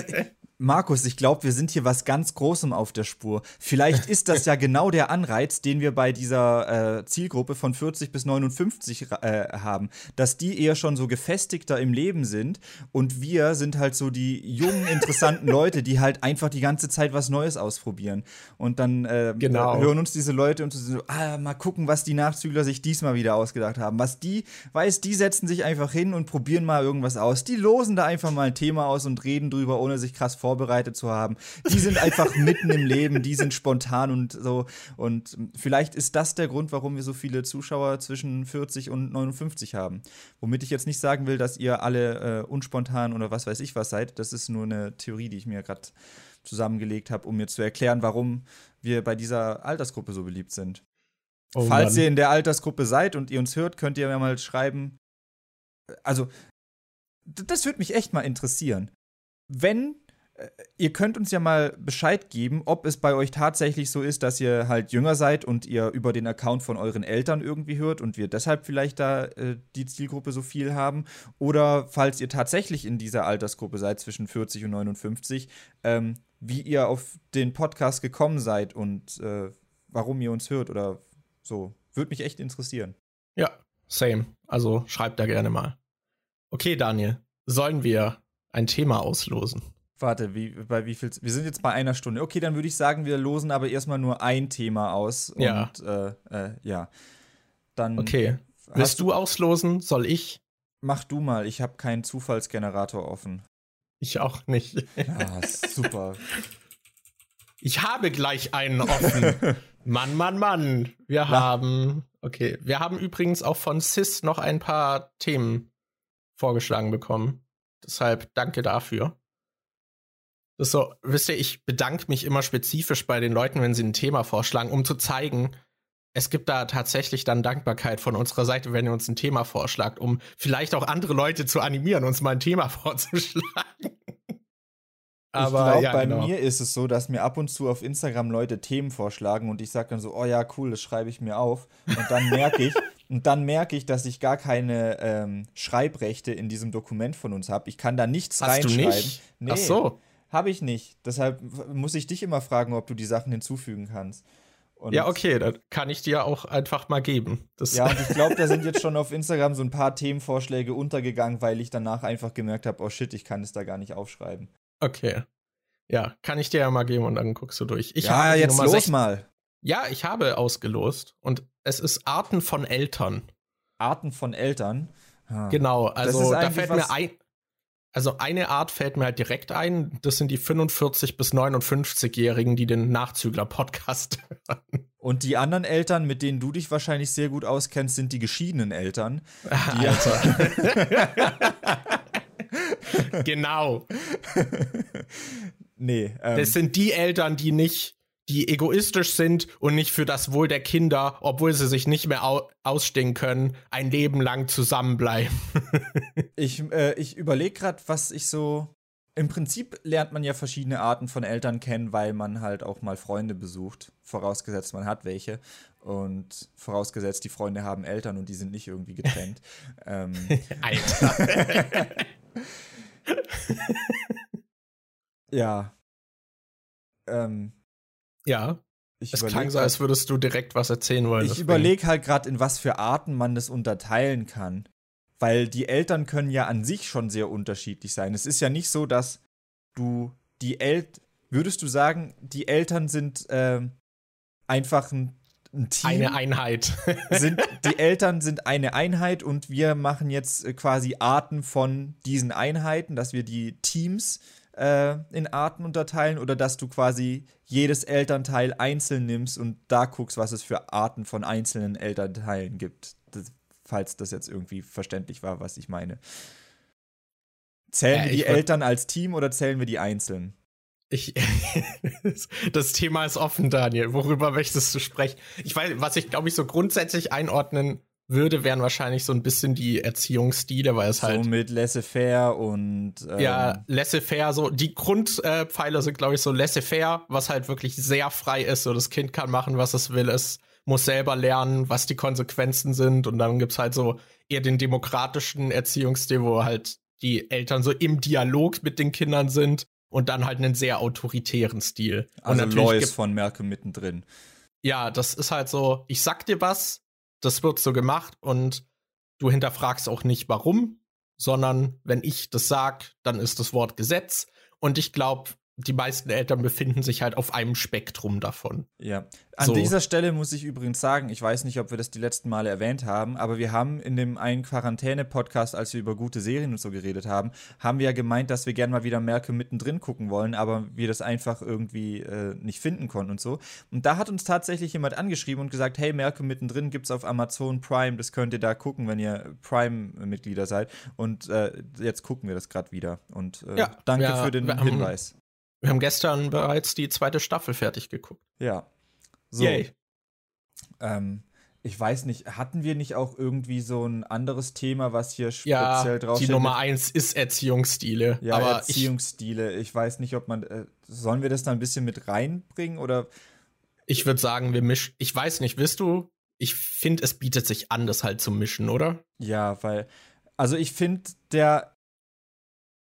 Markus, ich glaube, wir sind hier was ganz Großem auf der Spur. Vielleicht ist das ja genau der Anreiz, den wir bei dieser äh, Zielgruppe von 40 bis 59 äh, haben, dass die eher schon so gefestigter im Leben sind und wir sind halt so die jungen, interessanten Leute, die halt einfach die ganze Zeit was Neues ausprobieren. Und dann äh, genau. hören uns diese Leute und so, ah, mal gucken, was die Nachzügler sich diesmal wieder ausgedacht haben. Was die, weiß, die setzen sich einfach hin und probieren mal irgendwas aus. Die losen da einfach mal ein Thema aus und reden drüber, ohne sich krass vorbereitet zu haben. Die sind einfach mitten im Leben, die sind spontan und so. Und vielleicht ist das der Grund, warum wir so viele Zuschauer zwischen 40 und 59 haben. Womit ich jetzt nicht sagen will, dass ihr alle äh, unspontan oder was weiß ich was seid. Das ist nur eine Theorie, die ich mir gerade zusammengelegt habe, um mir zu erklären, warum wir bei dieser Altersgruppe so beliebt sind. Oh Falls ihr in der Altersgruppe seid und ihr uns hört, könnt ihr mir mal schreiben. Also, das würde mich echt mal interessieren. Wenn ihr könnt uns ja mal Bescheid geben, ob es bei euch tatsächlich so ist, dass ihr halt jünger seid und ihr über den Account von euren Eltern irgendwie hört und wir deshalb vielleicht da äh, die Zielgruppe so viel haben. Oder falls ihr tatsächlich in dieser Altersgruppe seid, zwischen 40 und 59, ähm, wie ihr auf den Podcast gekommen seid und äh, warum ihr uns hört oder so. Würde mich echt interessieren. Ja, same. Also schreibt da gerne mal. Okay, Daniel, sollen wir ein Thema auslosen? Warte, wie, bei wie viel? Wir sind jetzt bei einer Stunde. Okay, dann würde ich sagen, wir losen aber erstmal nur ein Thema aus. Ja. Und äh, äh, ja. Dann. Okay. Willst du, auslosen? Soll ich? Mach du mal, ich habe keinen Zufallsgenerator offen. Ich auch nicht. Ja, super. Ich habe gleich einen offen. Mann, Mann, Mann. Wir Na. haben. Okay. Wir haben übrigens auch von Sis noch ein paar Themen vorgeschlagen bekommen. Deshalb danke dafür. Das ist so, wisst ihr, ich bedanke mich immer spezifisch bei den Leuten, wenn sie ein Thema vorschlagen, um zu zeigen, es gibt da tatsächlich dann Dankbarkeit von unserer Seite, wenn ihr uns ein Thema vorschlagt, um vielleicht auch andere Leute zu animieren, uns mal ein Thema vorzuschlagen. Aber ich glaube, ja, bei genau. mir ist es so, dass mir ab und zu auf Instagram Leute Themen vorschlagen und ich sage dann so, oh ja, cool, das schreibe ich mir auf. Und dann merke ich, und dann merke ich, dass ich gar keine ähm, Schreibrechte in diesem Dokument von uns habe. Ich kann da nichts Hast reinschreiben. Du nicht? Nee. Ach so. Habe ich nicht. Deshalb muss ich dich immer fragen, ob du die Sachen hinzufügen kannst. Und ja, okay, dann kann ich dir auch einfach mal geben. Das ja, und ich glaube, da sind jetzt schon auf Instagram so ein paar Themenvorschläge untergegangen, weil ich danach einfach gemerkt habe, oh shit, ich kann es da gar nicht aufschreiben. Okay. Ja, kann ich dir ja mal geben und dann guckst du durch. Ich ja, jetzt los 16. mal. Ja, ich habe ausgelost und es ist Arten von Eltern. Arten von Eltern? Ah. Genau, also da fällt mir ein, also eine Art fällt mir halt direkt ein, das sind die 45 bis 59-Jährigen, die den Nachzügler-Podcast hören. Und die anderen Eltern, mit denen du dich wahrscheinlich sehr gut auskennst, sind die geschiedenen Eltern. Die Alter. genau. nee. Ähm, das sind die Eltern, die nicht die egoistisch sind und nicht für das Wohl der Kinder, obwohl sie sich nicht mehr au ausstehen können, ein Leben lang zusammenbleiben. ich äh, ich überlege gerade, was ich so. Im Prinzip lernt man ja verschiedene Arten von Eltern kennen, weil man halt auch mal Freunde besucht. Vorausgesetzt, man hat welche. Und vorausgesetzt, die Freunde haben Eltern und die sind nicht irgendwie getrennt. ähm. Alter. ja. Ähm, ja. Ich es klang so, als würdest du direkt was erzählen wollen. Ich überlege halt gerade, in was für Arten man das unterteilen kann. Weil die Eltern können ja an sich schon sehr unterschiedlich sein. Es ist ja nicht so, dass du die Eltern. Würdest du sagen, die Eltern sind äh, einfach ein, ein, Team? Eine Einheit. sind, die Eltern sind eine Einheit und wir machen jetzt äh, quasi Arten von diesen Einheiten, dass wir die Teams äh, in Arten unterteilen oder dass du quasi jedes Elternteil einzeln nimmst und da guckst, was es für Arten von einzelnen Elternteilen gibt. Das, falls das jetzt irgendwie verständlich war, was ich meine. Zählen ja, wir die Eltern als Team oder zählen wir die einzeln? Ich, das Thema ist offen, Daniel. Worüber möchtest du sprechen? Ich weiß, was ich glaube ich so grundsätzlich einordnen würde, wären wahrscheinlich so ein bisschen die Erziehungsstile, weil es so halt. So mit laissez-faire und. Ähm ja, laissez-faire, so. Die Grundpfeiler sind, glaube ich, so laissez-faire, was halt wirklich sehr frei ist. So, das Kind kann machen, was es will. Es muss selber lernen, was die Konsequenzen sind. Und dann gibt's halt so eher den demokratischen Erziehungsstil, wo halt die Eltern so im Dialog mit den Kindern sind und dann halt einen sehr autoritären Stil. Also Lois von Merkel mittendrin. Ja, das ist halt so, ich sag dir was, das wird so gemacht und du hinterfragst auch nicht warum, sondern wenn ich das sag, dann ist das Wort Gesetz. Und ich glaube, die meisten Eltern befinden sich halt auf einem Spektrum davon. Ja. An so. dieser Stelle muss ich übrigens sagen, ich weiß nicht, ob wir das die letzten Male erwähnt haben, aber wir haben in dem einen Quarantäne-Podcast, als wir über gute Serien und so geredet haben, haben wir ja gemeint, dass wir gerne mal wieder Merke mittendrin gucken wollen, aber wir das einfach irgendwie äh, nicht finden konnten und so. Und da hat uns tatsächlich jemand angeschrieben und gesagt, hey, Merke mittendrin gibt's auf Amazon Prime, das könnt ihr da gucken, wenn ihr Prime-Mitglieder seid. Und äh, jetzt gucken wir das gerade wieder. Und äh, ja, danke ja, für den Hinweis. Wir haben gestern bereits die zweite Staffel fertig geguckt. Ja. So. Yay. Ähm, ich weiß nicht, hatten wir nicht auch irgendwie so ein anderes Thema, was hier speziell ja, drauf Die Nummer eins ist Erziehungsstile. Ja, aber Erziehungsstile. Ich, ich, weiß nicht, ob man. Äh, sollen wir das da ein bisschen mit reinbringen oder. Ich würde sagen, wir mischen. Ich weiß nicht, willst du? Ich finde, es bietet sich an, das halt zu mischen, oder? Ja, weil. Also ich finde, der.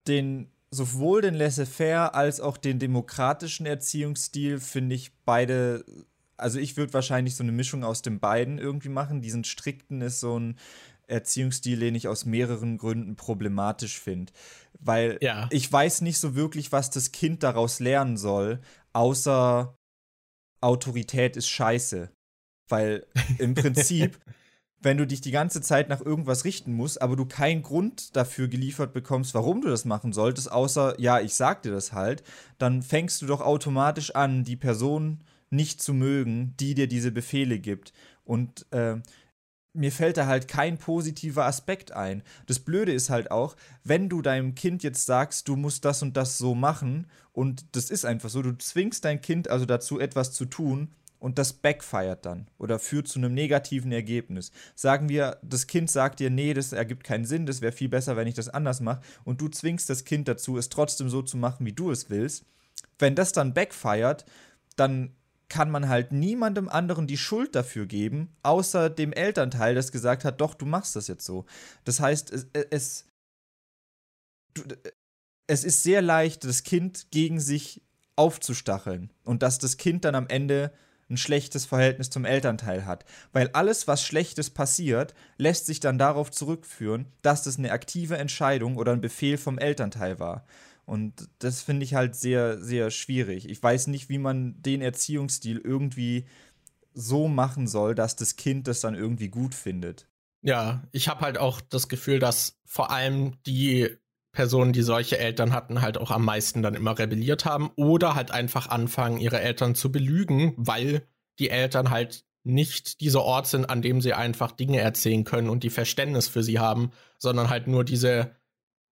Den sowohl den Laissez-faire als auch den demokratischen Erziehungsstil finde ich beide. Also ich würde wahrscheinlich so eine Mischung aus den beiden irgendwie machen. Diesen strikten ist so ein Erziehungsstil, den ich aus mehreren Gründen problematisch finde. Weil ja. ich weiß nicht so wirklich, was das Kind daraus lernen soll, außer Autorität ist scheiße. Weil im Prinzip wenn du dich die ganze Zeit nach irgendwas richten musst, aber du keinen Grund dafür geliefert bekommst, warum du das machen solltest, außer, ja, ich sag dir das halt, dann fängst du doch automatisch an, die Person nicht zu mögen, die dir diese Befehle gibt. Und äh, mir fällt da halt kein positiver Aspekt ein. Das Blöde ist halt auch, wenn du deinem Kind jetzt sagst, du musst das und das so machen, und das ist einfach so, du zwingst dein Kind also dazu, etwas zu tun, und das backfeiert dann oder führt zu einem negativen Ergebnis. Sagen wir, das Kind sagt dir, nee, das ergibt keinen Sinn, das wäre viel besser, wenn ich das anders mache und du zwingst das Kind dazu, es trotzdem so zu machen, wie du es willst. Wenn das dann backfeiert, dann kann man halt niemandem anderen die Schuld dafür geben, außer dem Elternteil, das gesagt hat, doch, du machst das jetzt so. Das heißt, es, es, es ist sehr leicht, das Kind gegen sich aufzustacheln und dass das Kind dann am Ende ein schlechtes Verhältnis zum Elternteil hat. Weil alles, was Schlechtes passiert, lässt sich dann darauf zurückführen, dass das eine aktive Entscheidung oder ein Befehl vom Elternteil war. Und das finde ich halt sehr, sehr schwierig. Ich weiß nicht, wie man den Erziehungsstil irgendwie so machen soll, dass das Kind das dann irgendwie gut findet. Ja, ich habe halt auch das Gefühl, dass vor allem die Personen, die solche Eltern hatten, halt auch am meisten dann immer rebelliert haben oder halt einfach anfangen, ihre Eltern zu belügen, weil die Eltern halt nicht dieser Ort sind, an dem sie einfach Dinge erzählen können und die Verständnis für sie haben, sondern halt nur diese,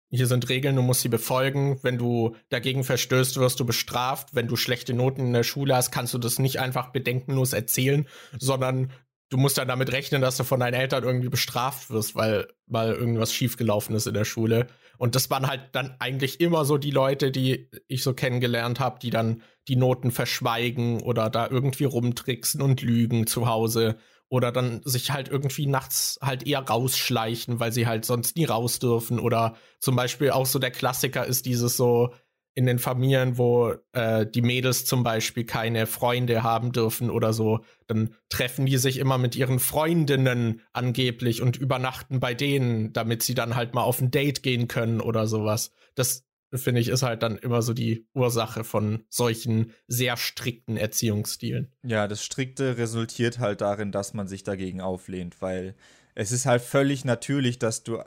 hier sind Regeln, du musst sie befolgen. Wenn du dagegen verstößt, wirst du bestraft. Wenn du schlechte Noten in der Schule hast, kannst du das nicht einfach bedenkenlos erzählen, sondern du musst dann damit rechnen, dass du von deinen Eltern irgendwie bestraft wirst, weil mal irgendwas schiefgelaufen ist in der Schule. Und das waren halt dann eigentlich immer so die Leute, die ich so kennengelernt habe, die dann die Noten verschweigen oder da irgendwie rumtricksen und lügen zu Hause oder dann sich halt irgendwie nachts halt eher rausschleichen, weil sie halt sonst nie raus dürfen. Oder zum Beispiel auch so der Klassiker ist dieses so, in den Familien, wo äh, die Mädels zum Beispiel keine Freunde haben dürfen oder so, dann treffen die sich immer mit ihren Freundinnen angeblich und übernachten bei denen, damit sie dann halt mal auf ein Date gehen können oder sowas. Das finde ich ist halt dann immer so die Ursache von solchen sehr strikten Erziehungsstilen. Ja, das Strikte resultiert halt darin, dass man sich dagegen auflehnt, weil es ist halt völlig natürlich, dass du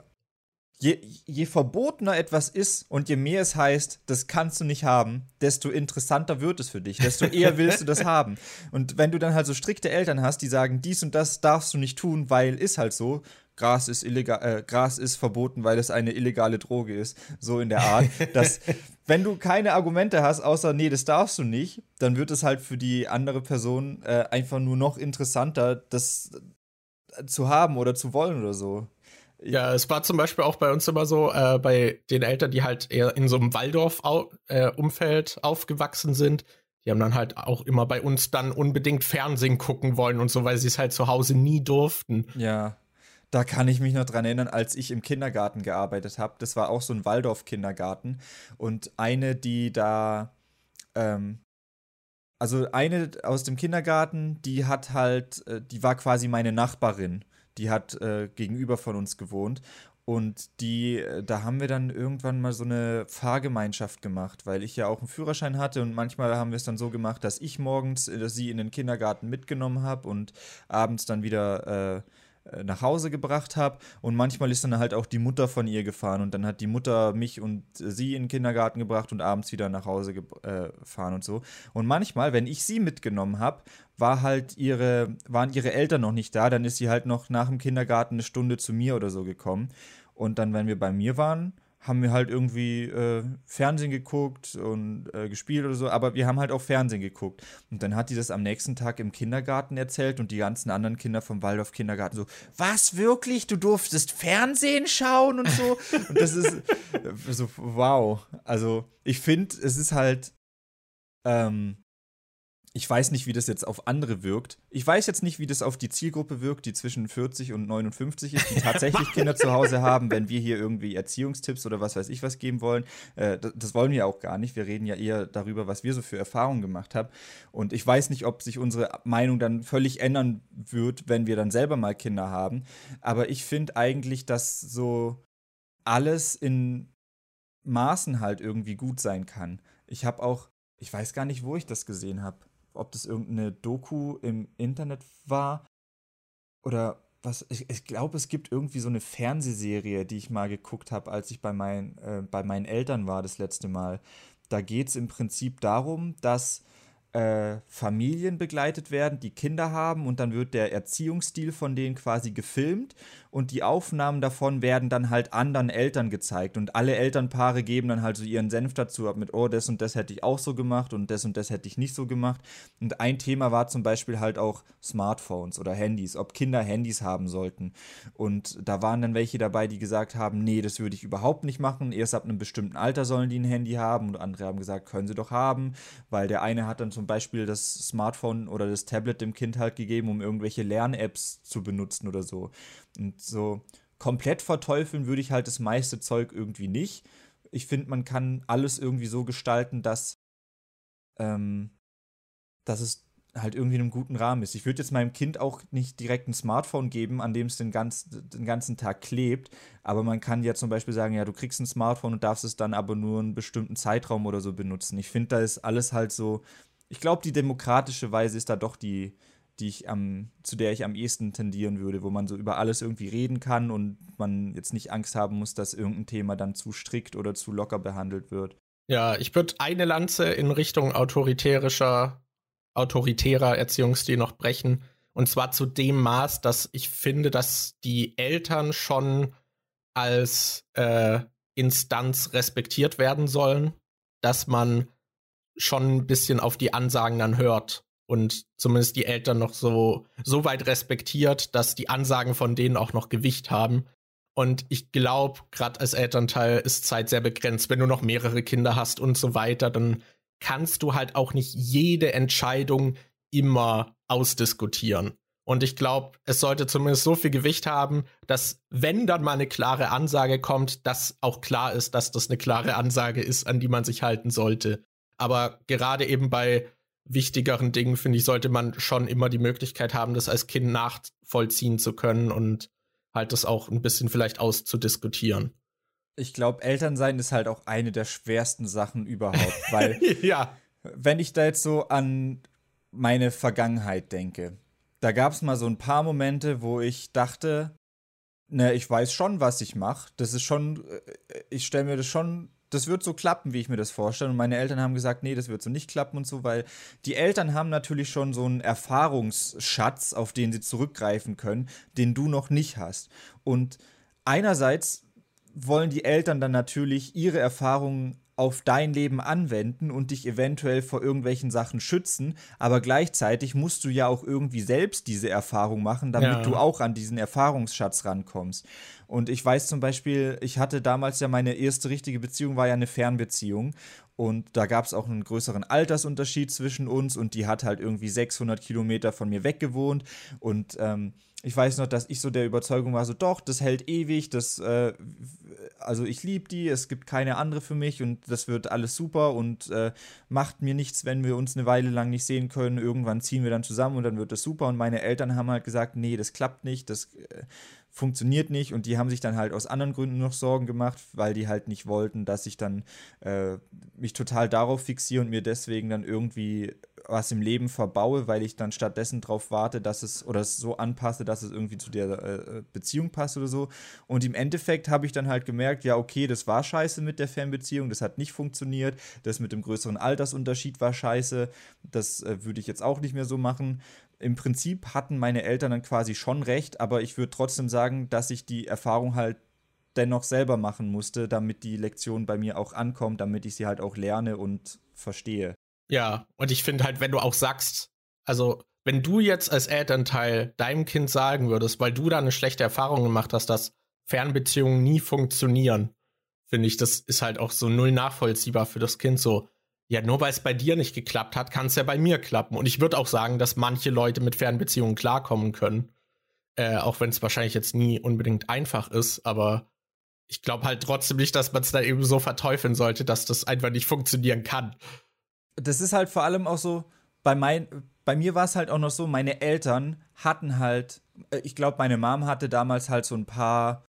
je, je verbotener etwas ist und je mehr es heißt, das kannst du nicht haben, desto interessanter wird es für dich, desto eher willst du das haben. Und wenn du dann halt so strikte Eltern hast, die sagen, dies und das darfst du nicht tun, weil ist halt so, Gras ist illegal, äh, Gras ist verboten, weil es eine illegale Droge ist, so in der Art, dass wenn du keine Argumente hast, außer nee, das darfst du nicht, dann wird es halt für die andere Person äh, einfach nur noch interessanter, das zu haben oder zu wollen oder so. Ja, es war zum Beispiel auch bei uns immer so, äh, bei den Eltern, die halt eher in so einem Waldorf-Umfeld äh, aufgewachsen sind, die haben dann halt auch immer bei uns dann unbedingt Fernsehen gucken wollen und so, weil sie es halt zu Hause nie durften. Ja. Da kann ich mich noch dran erinnern, als ich im Kindergarten gearbeitet habe. Das war auch so ein Waldorf-Kindergarten. Und eine, die da, ähm, also eine aus dem Kindergarten, die hat halt, äh, die war quasi meine Nachbarin. Die hat äh, gegenüber von uns gewohnt. Und die, äh, da haben wir dann irgendwann mal so eine Fahrgemeinschaft gemacht, weil ich ja auch einen Führerschein hatte und manchmal haben wir es dann so gemacht, dass ich morgens äh, sie in den Kindergarten mitgenommen habe und abends dann wieder äh, nach Hause gebracht habe. Und manchmal ist dann halt auch die Mutter von ihr gefahren und dann hat die Mutter mich und sie in den Kindergarten gebracht und abends wieder nach Hause äh, gefahren und so. Und manchmal, wenn ich sie mitgenommen habe, war halt ihre, waren ihre Eltern noch nicht da, dann ist sie halt noch nach dem Kindergarten eine Stunde zu mir oder so gekommen. Und dann, wenn wir bei mir waren, haben wir halt irgendwie äh, Fernsehen geguckt und äh, gespielt oder so, aber wir haben halt auch Fernsehen geguckt. Und dann hat die das am nächsten Tag im Kindergarten erzählt und die ganzen anderen Kinder vom Waldorf Kindergarten so, was wirklich? Du durftest Fernsehen schauen und so? und das ist äh, so, wow. Also ich finde, es ist halt, ähm, ich weiß nicht, wie das jetzt auf andere wirkt. Ich weiß jetzt nicht, wie das auf die Zielgruppe wirkt, die zwischen 40 und 59 ist, die tatsächlich Kinder zu Hause haben, wenn wir hier irgendwie Erziehungstipps oder was weiß ich was geben wollen. Äh, das, das, wollen wir auch gar nicht. Wir reden ja eher darüber, was wir so für Erfahrungen gemacht haben. Und ich weiß nicht, ob sich unsere Meinung dann völlig ändern wird, wenn wir dann selber mal Kinder haben. Aber ich finde eigentlich, dass so alles in Maßen halt irgendwie gut sein kann. Ich habe auch, ich weiß gar nicht, wo ich das gesehen habe ob das irgendeine Doku im Internet war oder was. Ich, ich glaube, es gibt irgendwie so eine Fernsehserie, die ich mal geguckt habe, als ich bei, mein, äh, bei meinen Eltern war das letzte Mal. Da geht es im Prinzip darum, dass äh, Familien begleitet werden, die Kinder haben und dann wird der Erziehungsstil von denen quasi gefilmt und die Aufnahmen davon werden dann halt anderen Eltern gezeigt und alle Elternpaare geben dann halt so ihren Senf dazu ab mit, oh, das und das hätte ich auch so gemacht und das und das hätte ich nicht so gemacht. Und ein Thema war zum Beispiel halt auch Smartphones oder Handys, ob Kinder Handys haben sollten. Und da waren dann welche dabei, die gesagt haben, nee, das würde ich überhaupt nicht machen. Erst ab einem bestimmten Alter sollen die ein Handy haben und andere haben gesagt, können sie doch haben, weil der eine hat dann zum Beispiel das Smartphone oder das Tablet dem Kind halt gegeben, um irgendwelche Lern-Apps zu benutzen oder so. Und so komplett verteufeln würde ich halt das meiste Zeug irgendwie nicht. Ich finde, man kann alles irgendwie so gestalten, dass, ähm, dass es halt irgendwie in einem guten Rahmen ist. Ich würde jetzt meinem Kind auch nicht direkt ein Smartphone geben, an dem es den, ganz, den ganzen Tag klebt, aber man kann ja zum Beispiel sagen, ja, du kriegst ein Smartphone und darfst es dann aber nur einen bestimmten Zeitraum oder so benutzen. Ich finde, da ist alles halt so, ich glaube, die demokratische Weise ist da doch die, die ich am, zu der ich am ehesten tendieren würde, wo man so über alles irgendwie reden kann und man jetzt nicht Angst haben muss, dass irgendein Thema dann zu strikt oder zu locker behandelt wird. Ja, ich würde eine Lanze in Richtung autoritärischer, autoritärer Erziehungsstil noch brechen. Und zwar zu dem Maß, dass ich finde, dass die Eltern schon als äh, Instanz respektiert werden sollen, dass man schon ein bisschen auf die Ansagen dann hört und zumindest die Eltern noch so, so weit respektiert, dass die Ansagen von denen auch noch Gewicht haben. Und ich glaube, gerade als Elternteil ist Zeit sehr begrenzt. Wenn du noch mehrere Kinder hast und so weiter, dann kannst du halt auch nicht jede Entscheidung immer ausdiskutieren. Und ich glaube, es sollte zumindest so viel Gewicht haben, dass wenn dann mal eine klare Ansage kommt, dass auch klar ist, dass das eine klare Ansage ist, an die man sich halten sollte. Aber gerade eben bei wichtigeren Dingen, finde ich, sollte man schon immer die Möglichkeit haben, das als Kind nachvollziehen zu können und halt das auch ein bisschen vielleicht auszudiskutieren. Ich glaube, Elternsein ist halt auch eine der schwersten Sachen überhaupt, weil ja. wenn ich da jetzt so an meine Vergangenheit denke, da gab es mal so ein paar Momente, wo ich dachte, ne, ich weiß schon, was ich mache. Das ist schon, äh, ich stelle mir das schon das wird so klappen, wie ich mir das vorstelle. Und meine Eltern haben gesagt, nee, das wird so nicht klappen und so, weil die Eltern haben natürlich schon so einen Erfahrungsschatz, auf den sie zurückgreifen können, den du noch nicht hast. Und einerseits wollen die Eltern dann natürlich ihre Erfahrungen auf dein Leben anwenden und dich eventuell vor irgendwelchen Sachen schützen, aber gleichzeitig musst du ja auch irgendwie selbst diese Erfahrung machen, damit ja. du auch an diesen Erfahrungsschatz rankommst. Und ich weiß zum Beispiel, ich hatte damals ja meine erste richtige Beziehung, war ja eine Fernbeziehung. Und da gab es auch einen größeren Altersunterschied zwischen uns und die hat halt irgendwie 600 Kilometer von mir weg gewohnt. Und ähm, ich weiß noch, dass ich so der Überzeugung war, so doch, das hält ewig, das, äh, also ich liebe die, es gibt keine andere für mich und das wird alles super und äh, macht mir nichts, wenn wir uns eine Weile lang nicht sehen können. Irgendwann ziehen wir dann zusammen und dann wird das super. Und meine Eltern haben halt gesagt, nee, das klappt nicht, das äh, funktioniert nicht und die haben sich dann halt aus anderen Gründen noch Sorgen gemacht, weil die halt nicht wollten, dass ich dann äh, mich total darauf fixiere und mir deswegen dann irgendwie was im Leben verbaue, weil ich dann stattdessen darauf warte, dass es oder es so anpasse, dass es irgendwie zu der äh, Beziehung passt oder so. Und im Endeffekt habe ich dann halt gemerkt, ja, okay, das war scheiße mit der Fernbeziehung, das hat nicht funktioniert, das mit dem größeren Altersunterschied war scheiße, das äh, würde ich jetzt auch nicht mehr so machen im Prinzip hatten meine Eltern dann quasi schon recht, aber ich würde trotzdem sagen, dass ich die Erfahrung halt dennoch selber machen musste, damit die Lektion bei mir auch ankommt, damit ich sie halt auch lerne und verstehe. Ja, und ich finde halt, wenn du auch sagst, also wenn du jetzt als Elternteil deinem Kind sagen würdest, weil du da eine schlechte Erfahrung gemacht hast, dass Fernbeziehungen nie funktionieren, finde ich, das ist halt auch so null nachvollziehbar für das Kind so. Ja, nur weil es bei dir nicht geklappt hat, kann es ja bei mir klappen. Und ich würde auch sagen, dass manche Leute mit Fernbeziehungen klarkommen können. Äh, auch wenn es wahrscheinlich jetzt nie unbedingt einfach ist, aber ich glaube halt trotzdem nicht, dass man es da eben so verteufeln sollte, dass das einfach nicht funktionieren kann. Das ist halt vor allem auch so, bei, mein, bei mir war es halt auch noch so, meine Eltern hatten halt, äh, ich glaube, meine Mom hatte damals halt so ein paar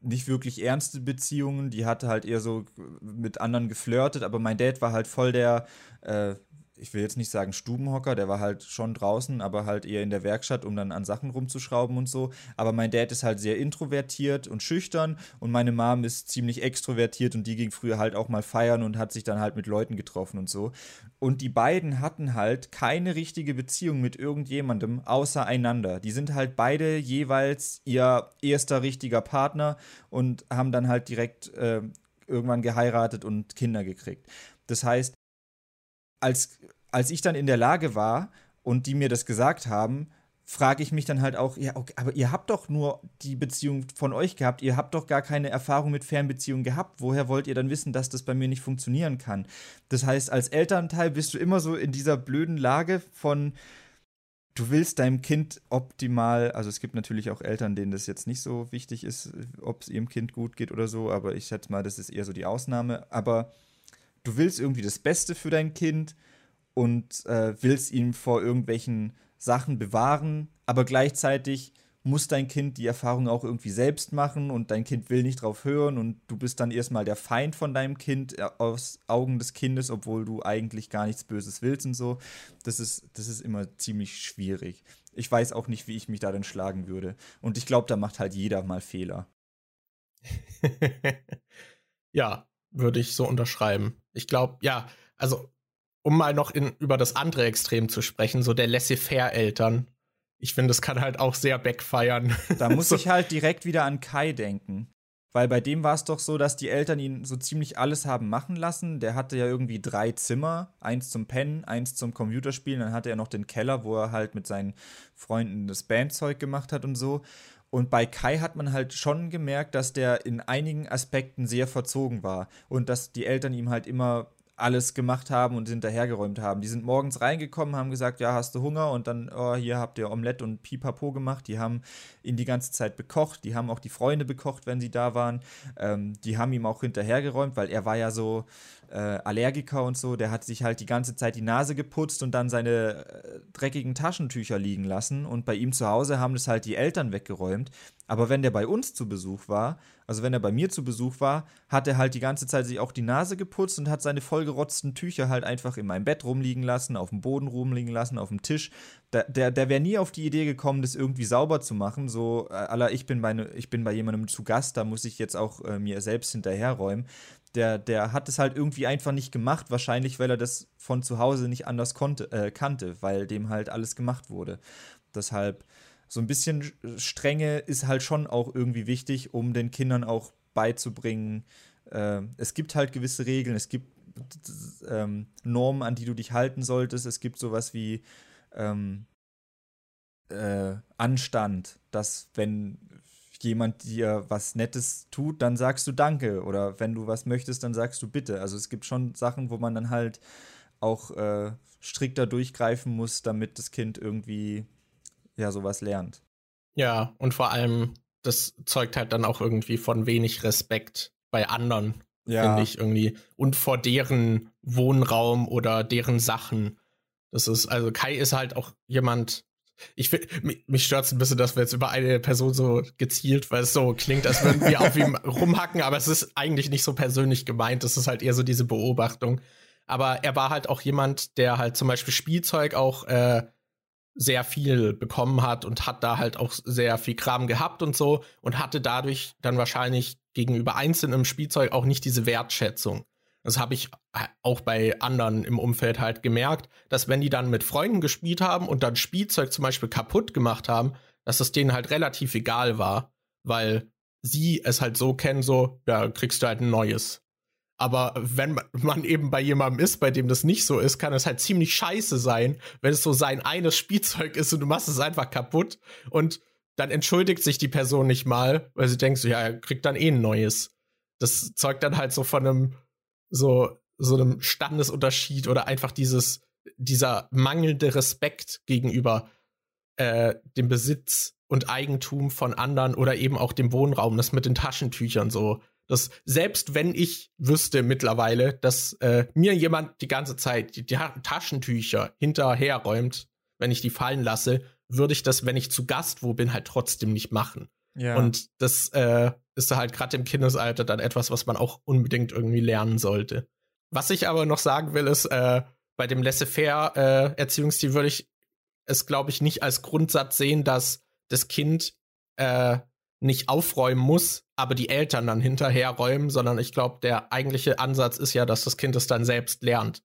nicht wirklich ernste Beziehungen. Die hatte halt eher so mit anderen geflirtet, aber mein Dad war halt voll der, äh, ich will jetzt nicht sagen Stubenhocker, der war halt schon draußen, aber halt eher in der Werkstatt, um dann an Sachen rumzuschrauben und so. Aber mein Dad ist halt sehr introvertiert und schüchtern und meine Mom ist ziemlich extrovertiert und die ging früher halt auch mal feiern und hat sich dann halt mit Leuten getroffen und so. Und die beiden hatten halt keine richtige Beziehung mit irgendjemandem außer einander. Die sind halt beide jeweils ihr erster richtiger Partner und haben dann halt direkt äh, irgendwann geheiratet und Kinder gekriegt. Das heißt, als, als ich dann in der Lage war und die mir das gesagt haben, frage ich mich dann halt auch, ja, okay, aber ihr habt doch nur die Beziehung von euch gehabt, ihr habt doch gar keine Erfahrung mit Fernbeziehungen gehabt. Woher wollt ihr dann wissen, dass das bei mir nicht funktionieren kann? Das heißt, als Elternteil bist du immer so in dieser blöden Lage von, du willst deinem Kind optimal, also es gibt natürlich auch Eltern, denen das jetzt nicht so wichtig ist, ob es ihrem Kind gut geht oder so, aber ich schätze mal, das ist eher so die Ausnahme, aber du willst irgendwie das Beste für dein Kind und äh, willst ihn vor irgendwelchen Sachen bewahren, aber gleichzeitig muss dein Kind die Erfahrung auch irgendwie selbst machen und dein Kind will nicht drauf hören und du bist dann erstmal der Feind von deinem Kind äh, aus Augen des Kindes, obwohl du eigentlich gar nichts Böses willst und so. Das ist, das ist immer ziemlich schwierig. Ich weiß auch nicht, wie ich mich da denn schlagen würde. Und ich glaube, da macht halt jeder mal Fehler. ja, würde ich so unterschreiben. Ich glaube, ja, also um mal noch in, über das andere Extrem zu sprechen, so der Laissez-faire-Eltern. Ich finde, das kann halt auch sehr backfeiern. Da muss so. ich halt direkt wieder an Kai denken. Weil bei dem war es doch so, dass die Eltern ihn so ziemlich alles haben machen lassen. Der hatte ja irgendwie drei Zimmer, eins zum Pennen, eins zum Computerspielen, dann hatte er noch den Keller, wo er halt mit seinen Freunden das Bandzeug gemacht hat und so. Und bei Kai hat man halt schon gemerkt, dass der in einigen Aspekten sehr verzogen war und dass die Eltern ihm halt immer alles gemacht haben und hinterhergeräumt haben. Die sind morgens reingekommen, haben gesagt, ja, hast du Hunger? Und dann, oh, hier habt ihr Omelette und Pipapo gemacht. Die haben ihn die ganze Zeit bekocht. Die haben auch die Freunde bekocht, wenn sie da waren. Ähm, die haben ihm auch hinterhergeräumt, weil er war ja so äh, Allergiker und so. Der hat sich halt die ganze Zeit die Nase geputzt und dann seine äh, dreckigen Taschentücher liegen lassen. Und bei ihm zu Hause haben das halt die Eltern weggeräumt. Aber wenn der bei uns zu Besuch war, also wenn er bei mir zu Besuch war, hat er halt die ganze Zeit sich auch die Nase geputzt und hat seine vollgerotzten Tücher halt einfach in meinem Bett rumliegen lassen, auf dem Boden rumliegen lassen, auf dem Tisch. Der, der, der wäre nie auf die Idee gekommen, das irgendwie sauber zu machen. So, äh, aller, ich bin bei, ne, ich bin bei jemandem zu Gast, da muss ich jetzt auch äh, mir selbst hinterherräumen. Der, der hat es halt irgendwie einfach nicht gemacht, wahrscheinlich, weil er das von zu Hause nicht anders konnte, äh, kannte, weil dem halt alles gemacht wurde. Deshalb so ein bisschen Strenge ist halt schon auch irgendwie wichtig, um den Kindern auch beizubringen, äh, es gibt halt gewisse Regeln, es gibt ähm, Normen, an die du dich halten solltest. Es gibt sowas wie ähm, äh, Anstand, dass wenn jemand dir was Nettes tut, dann sagst du Danke. Oder wenn du was möchtest, dann sagst du Bitte. Also es gibt schon Sachen, wo man dann halt auch äh, strikter durchgreifen muss, damit das Kind irgendwie ja sowas lernt. Ja, und vor allem, das zeugt halt dann auch irgendwie von wenig Respekt bei anderen, ja. finde ich irgendwie. Und vor deren Wohnraum oder deren Sachen. Das ist, also Kai ist halt auch jemand, ich will, mich stört es ein bisschen, dass wir jetzt über eine Person so gezielt, weil es so klingt, als würden wir auf ihm rumhacken, aber es ist eigentlich nicht so persönlich gemeint. Das ist halt eher so diese Beobachtung. Aber er war halt auch jemand, der halt zum Beispiel Spielzeug auch äh, sehr viel bekommen hat und hat da halt auch sehr viel Kram gehabt und so und hatte dadurch dann wahrscheinlich gegenüber einzelnen Spielzeug auch nicht diese Wertschätzung. Das habe ich auch bei anderen im Umfeld halt gemerkt, dass wenn die dann mit Freunden gespielt haben und dann Spielzeug zum Beispiel kaputt gemacht haben, dass es denen halt relativ egal war, weil sie es halt so kennen, so, ja, kriegst du halt ein neues. Aber wenn man eben bei jemandem ist, bei dem das nicht so ist, kann es halt ziemlich scheiße sein, wenn es so sein eines Spielzeug ist und du machst es einfach kaputt und dann entschuldigt sich die Person nicht mal, weil sie denkt so, ja, er kriegt dann eh ein neues. Das zeugt dann halt so von einem so, so einem Standesunterschied oder einfach dieses, dieser mangelnde Respekt gegenüber äh, dem Besitz und Eigentum von anderen oder eben auch dem Wohnraum, das mit den Taschentüchern so. Dass selbst wenn ich wüsste mittlerweile, dass äh, mir jemand die ganze Zeit die, die Taschentücher hinterherräumt, wenn ich die fallen lasse, würde ich das, wenn ich zu Gast wo bin, halt trotzdem nicht machen. Ja. Und das äh, ist halt gerade im Kindesalter dann etwas, was man auch unbedingt irgendwie lernen sollte. Was ich aber noch sagen will, ist, äh, bei dem laissez-faire äh, Erziehungsstil würde ich es, glaube ich, nicht als Grundsatz sehen, dass das Kind äh, nicht aufräumen muss, aber die Eltern dann hinterherräumen, sondern ich glaube, der eigentliche Ansatz ist ja, dass das Kind es dann selbst lernt.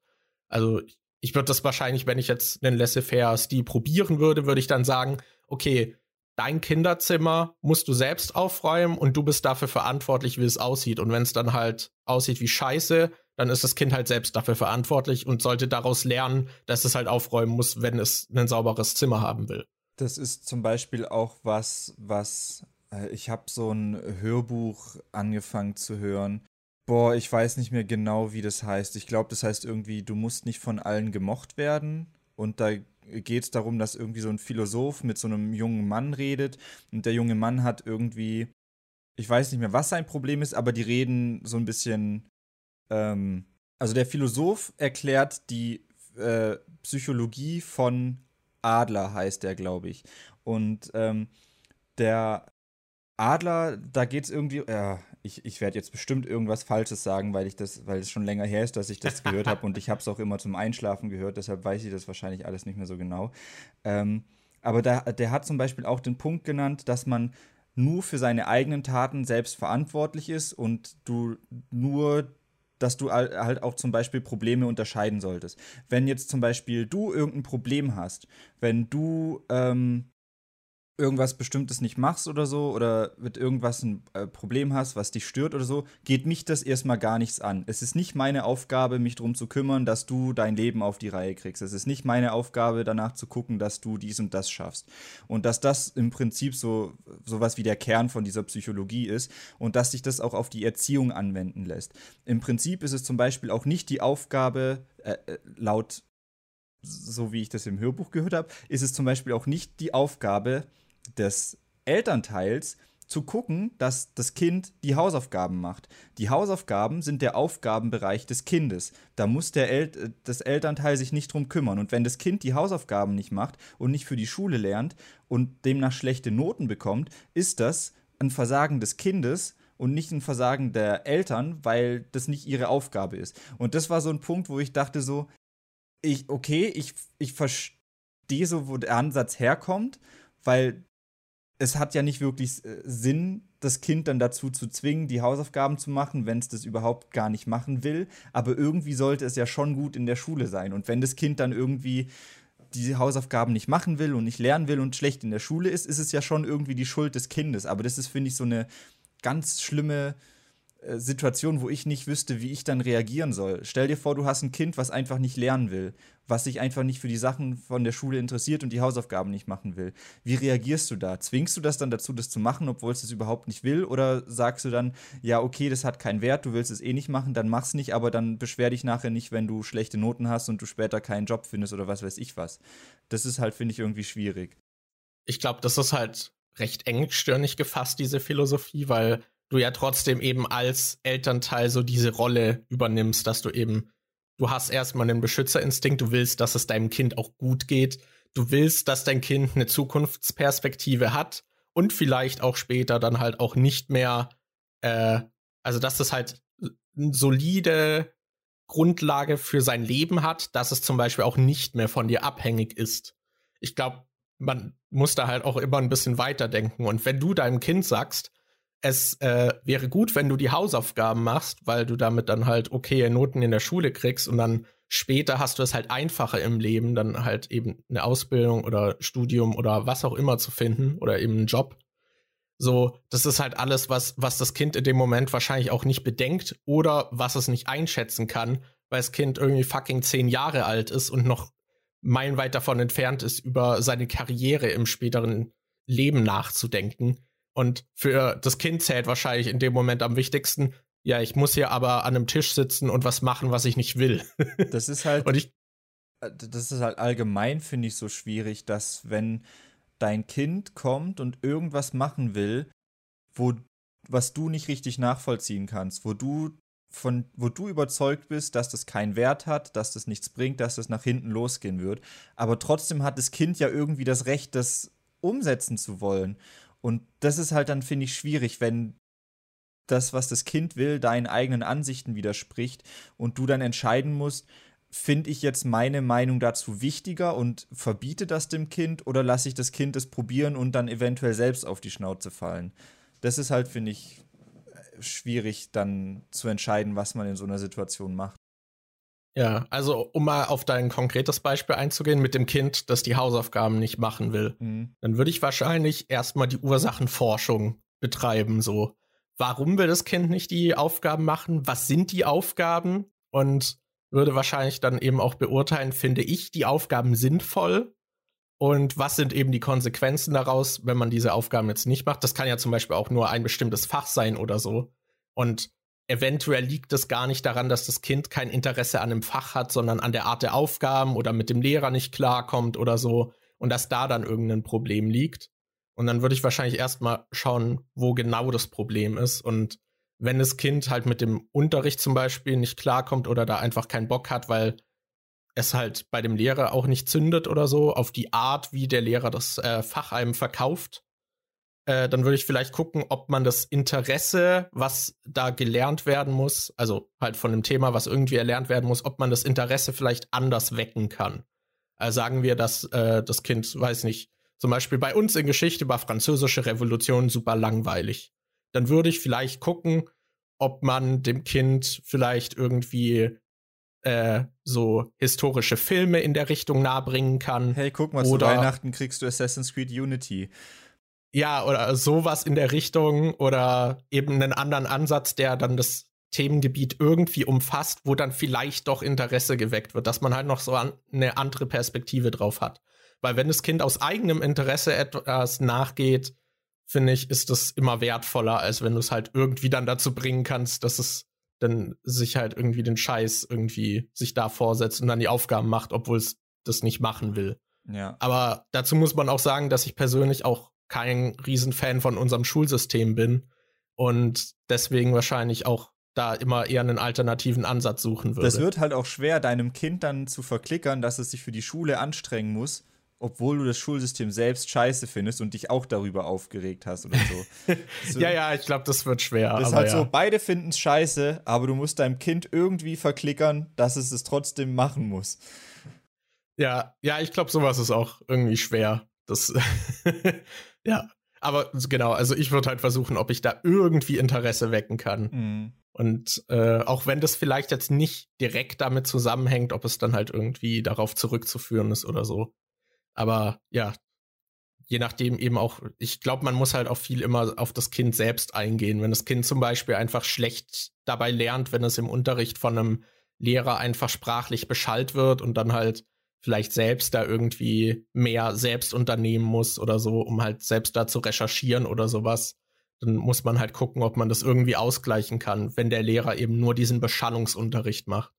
Also ich würde das wahrscheinlich, wenn ich jetzt einen laissez-faire-Stil probieren würde, würde ich dann sagen, okay, dein Kinderzimmer musst du selbst aufräumen und du bist dafür verantwortlich, wie es aussieht. Und wenn es dann halt aussieht wie Scheiße, dann ist das Kind halt selbst dafür verantwortlich und sollte daraus lernen, dass es halt aufräumen muss, wenn es ein sauberes Zimmer haben will. Das ist zum Beispiel auch was, was ich habe so ein Hörbuch angefangen zu hören. Boah, ich weiß nicht mehr genau, wie das heißt. Ich glaube, das heißt irgendwie, du musst nicht von allen gemocht werden. Und da geht es darum, dass irgendwie so ein Philosoph mit so einem jungen Mann redet und der junge Mann hat irgendwie, ich weiß nicht mehr, was sein Problem ist, aber die reden so ein bisschen, ähm, also der Philosoph erklärt die äh, Psychologie von Adler, heißt der, glaube ich. Und ähm, der Adler, da geht es irgendwie, ja, ich, ich werde jetzt bestimmt irgendwas Falsches sagen, weil ich das, weil es schon länger her ist, dass ich das gehört habe und ich habe es auch immer zum Einschlafen gehört, deshalb weiß ich das wahrscheinlich alles nicht mehr so genau. Ähm, aber da, der hat zum Beispiel auch den Punkt genannt, dass man nur für seine eigenen Taten selbst verantwortlich ist und du nur dass du halt auch zum Beispiel Probleme unterscheiden solltest. Wenn jetzt zum Beispiel du irgendein Problem hast, wenn du ähm, irgendwas Bestimmtes nicht machst oder so oder mit irgendwas ein äh, Problem hast, was dich stört oder so, geht mich das erstmal gar nichts an. Es ist nicht meine Aufgabe, mich darum zu kümmern, dass du dein Leben auf die Reihe kriegst. Es ist nicht meine Aufgabe, danach zu gucken, dass du dies und das schaffst. Und dass das im Prinzip so sowas wie der Kern von dieser Psychologie ist und dass sich das auch auf die Erziehung anwenden lässt. Im Prinzip ist es zum Beispiel auch nicht die Aufgabe, äh, äh laut so wie ich das im Hörbuch gehört habe, ist es zum Beispiel auch nicht die Aufgabe, des Elternteils zu gucken, dass das Kind die Hausaufgaben macht. Die Hausaufgaben sind der Aufgabenbereich des Kindes. Da muss der El das Elternteil sich nicht drum kümmern. Und wenn das Kind die Hausaufgaben nicht macht und nicht für die Schule lernt und demnach schlechte Noten bekommt, ist das ein Versagen des Kindes und nicht ein Versagen der Eltern, weil das nicht ihre Aufgabe ist. Und das war so ein Punkt, wo ich dachte so, ich, okay, ich, ich verstehe so, wo der Ansatz herkommt, weil es hat ja nicht wirklich äh, Sinn, das Kind dann dazu zu zwingen, die Hausaufgaben zu machen, wenn es das überhaupt gar nicht machen will. Aber irgendwie sollte es ja schon gut in der Schule sein. Und wenn das Kind dann irgendwie die Hausaufgaben nicht machen will und nicht lernen will und schlecht in der Schule ist, ist es ja schon irgendwie die Schuld des Kindes. Aber das ist, finde ich, so eine ganz schlimme Situation, wo ich nicht wüsste, wie ich dann reagieren soll. Stell dir vor, du hast ein Kind, was einfach nicht lernen will, was sich einfach nicht für die Sachen von der Schule interessiert und die Hausaufgaben nicht machen will. Wie reagierst du da? Zwingst du das dann dazu, das zu machen, obwohl es das überhaupt nicht will? Oder sagst du dann, ja, okay, das hat keinen Wert, du willst es eh nicht machen, dann mach's nicht, aber dann beschwer dich nachher nicht, wenn du schlechte Noten hast und du später keinen Job findest oder was weiß ich was. Das ist halt, finde ich, irgendwie schwierig. Ich glaube, das ist halt recht engstirnig gefasst, diese Philosophie, weil du ja trotzdem eben als Elternteil so diese Rolle übernimmst, dass du eben, du hast erstmal einen Beschützerinstinkt, du willst, dass es deinem Kind auch gut geht, du willst, dass dein Kind eine Zukunftsperspektive hat und vielleicht auch später dann halt auch nicht mehr, äh, also dass es halt eine solide Grundlage für sein Leben hat, dass es zum Beispiel auch nicht mehr von dir abhängig ist. Ich glaube, man muss da halt auch immer ein bisschen weiterdenken. Und wenn du deinem Kind sagst, es äh, wäre gut, wenn du die Hausaufgaben machst, weil du damit dann halt okay Noten in der Schule kriegst und dann später hast du es halt einfacher im Leben, dann halt eben eine Ausbildung oder Studium oder was auch immer zu finden oder eben einen Job. So, das ist halt alles, was, was das Kind in dem Moment wahrscheinlich auch nicht bedenkt oder was es nicht einschätzen kann, weil das Kind irgendwie fucking zehn Jahre alt ist und noch meilenweit davon entfernt ist, über seine Karriere im späteren Leben nachzudenken. Und für das Kind zählt wahrscheinlich in dem Moment am wichtigsten, ja, ich muss hier aber an einem Tisch sitzen und was machen, was ich nicht will. Das ist halt. und ich, äh, das ist halt allgemein, finde ich, so schwierig, dass wenn dein Kind kommt und irgendwas machen will, wo was du nicht richtig nachvollziehen kannst, wo du von wo du überzeugt bist, dass das keinen Wert hat, dass das nichts bringt, dass das nach hinten losgehen wird, aber trotzdem hat das Kind ja irgendwie das Recht, das umsetzen zu wollen. Und das ist halt dann, finde ich, schwierig, wenn das, was das Kind will, deinen eigenen Ansichten widerspricht und du dann entscheiden musst, finde ich jetzt meine Meinung dazu wichtiger und verbiete das dem Kind oder lasse ich das Kind es probieren und dann eventuell selbst auf die Schnauze fallen. Das ist halt, finde ich, schwierig dann zu entscheiden, was man in so einer Situation macht. Ja, also um mal auf dein konkretes Beispiel einzugehen mit dem Kind, das die Hausaufgaben nicht machen will, mhm. dann würde ich wahrscheinlich erstmal die Ursachenforschung betreiben. So, warum will das Kind nicht die Aufgaben machen? Was sind die Aufgaben? Und würde wahrscheinlich dann eben auch beurteilen, finde ich die Aufgaben sinnvoll? Und was sind eben die Konsequenzen daraus, wenn man diese Aufgaben jetzt nicht macht? Das kann ja zum Beispiel auch nur ein bestimmtes Fach sein oder so. Und eventuell liegt es gar nicht daran, dass das Kind kein Interesse an einem Fach hat, sondern an der Art der Aufgaben oder mit dem Lehrer nicht klarkommt oder so und dass da dann irgendein Problem liegt. Und dann würde ich wahrscheinlich erstmal schauen, wo genau das Problem ist. Und wenn das Kind halt mit dem Unterricht zum Beispiel nicht klarkommt oder da einfach keinen Bock hat, weil es halt bei dem Lehrer auch nicht zündet oder so, auf die Art, wie der Lehrer das äh, Fach einem verkauft, äh, dann würde ich vielleicht gucken, ob man das Interesse, was da gelernt werden muss, also halt von dem Thema, was irgendwie erlernt werden muss, ob man das Interesse vielleicht anders wecken kann. Also sagen wir, dass äh, das Kind, weiß nicht, zum Beispiel bei uns in Geschichte war französische Revolution super langweilig. Dann würde ich vielleicht gucken, ob man dem Kind vielleicht irgendwie äh, so historische Filme in der Richtung nahebringen kann. Hey, guck mal, zu Weihnachten kriegst du Assassin's Creed Unity. Ja, oder sowas in der Richtung oder eben einen anderen Ansatz, der dann das Themengebiet irgendwie umfasst, wo dann vielleicht doch Interesse geweckt wird, dass man halt noch so an, eine andere Perspektive drauf hat. Weil wenn das Kind aus eigenem Interesse etwas nachgeht, finde ich, ist das immer wertvoller, als wenn du es halt irgendwie dann dazu bringen kannst, dass es dann sich halt irgendwie den Scheiß irgendwie sich da vorsetzt und dann die Aufgaben macht, obwohl es das nicht machen will. Ja. Aber dazu muss man auch sagen, dass ich persönlich auch kein Riesenfan von unserem Schulsystem bin und deswegen wahrscheinlich auch da immer eher einen alternativen Ansatz suchen würde. Das wird halt auch schwer, deinem Kind dann zu verklickern, dass es sich für die Schule anstrengen muss, obwohl du das Schulsystem selbst scheiße findest und dich auch darüber aufgeregt hast oder so. so ja, ja, ich glaube, das wird schwer. Das ist halt ja. so, beide finden es scheiße, aber du musst deinem Kind irgendwie verklickern, dass es es trotzdem machen muss. Ja, ja, ich glaube, sowas ist auch irgendwie schwer. Das Ja, aber genau, also ich würde halt versuchen, ob ich da irgendwie Interesse wecken kann. Mhm. Und äh, auch wenn das vielleicht jetzt nicht direkt damit zusammenhängt, ob es dann halt irgendwie darauf zurückzuführen ist oder so. Aber ja, je nachdem eben auch, ich glaube, man muss halt auch viel immer auf das Kind selbst eingehen. Wenn das Kind zum Beispiel einfach schlecht dabei lernt, wenn es im Unterricht von einem Lehrer einfach sprachlich beschallt wird und dann halt vielleicht selbst da irgendwie mehr selbst unternehmen muss oder so, um halt selbst da zu recherchieren oder sowas, dann muss man halt gucken, ob man das irgendwie ausgleichen kann, wenn der Lehrer eben nur diesen Beschallungsunterricht macht.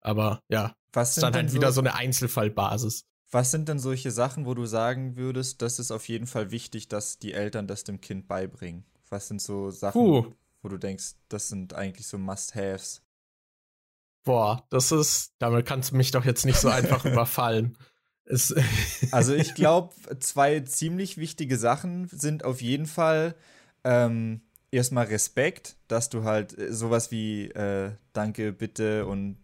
Aber ja, was ist dann halt so, wieder so eine Einzelfallbasis. Was sind denn solche Sachen, wo du sagen würdest, das ist auf jeden Fall wichtig, dass die Eltern das dem Kind beibringen? Was sind so Sachen, Puh. wo du denkst, das sind eigentlich so Must-Haves? Boah, das ist, damit kannst du mich doch jetzt nicht so einfach überfallen. Es also ich glaube, zwei ziemlich wichtige Sachen sind auf jeden Fall ähm, erstmal Respekt, dass du halt äh, sowas wie äh, Danke, bitte und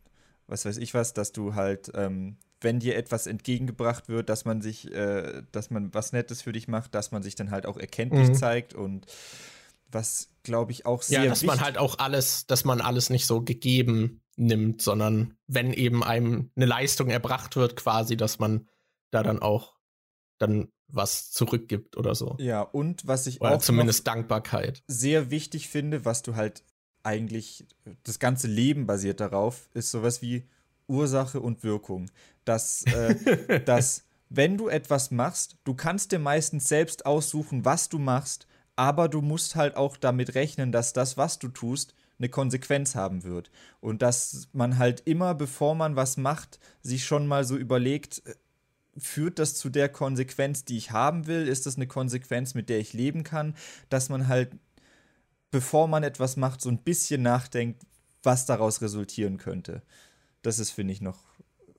was weiß ich was, dass du halt, ähm, wenn dir etwas entgegengebracht wird, dass man sich, äh, dass man was Nettes für dich macht, dass man sich dann halt auch erkenntlich mhm. zeigt und was, glaube ich, auch sehr Ja, dass man halt auch alles, dass man alles nicht so gegeben nimmt, sondern wenn eben einem eine Leistung erbracht wird, quasi, dass man da dann auch dann was zurückgibt oder so. Ja, und was ich oder auch zumindest Dankbarkeit sehr wichtig finde, was du halt eigentlich das ganze Leben basiert darauf, ist sowas wie Ursache und Wirkung. Dass, äh, dass wenn du etwas machst, du kannst dir meistens selbst aussuchen, was du machst, aber du musst halt auch damit rechnen, dass das, was du tust, eine Konsequenz haben wird. Und dass man halt immer, bevor man was macht, sich schon mal so überlegt, äh, führt das zu der Konsequenz, die ich haben will? Ist das eine Konsequenz, mit der ich leben kann? Dass man halt bevor man etwas macht, so ein bisschen nachdenkt, was daraus resultieren könnte. Das ist, finde ich, noch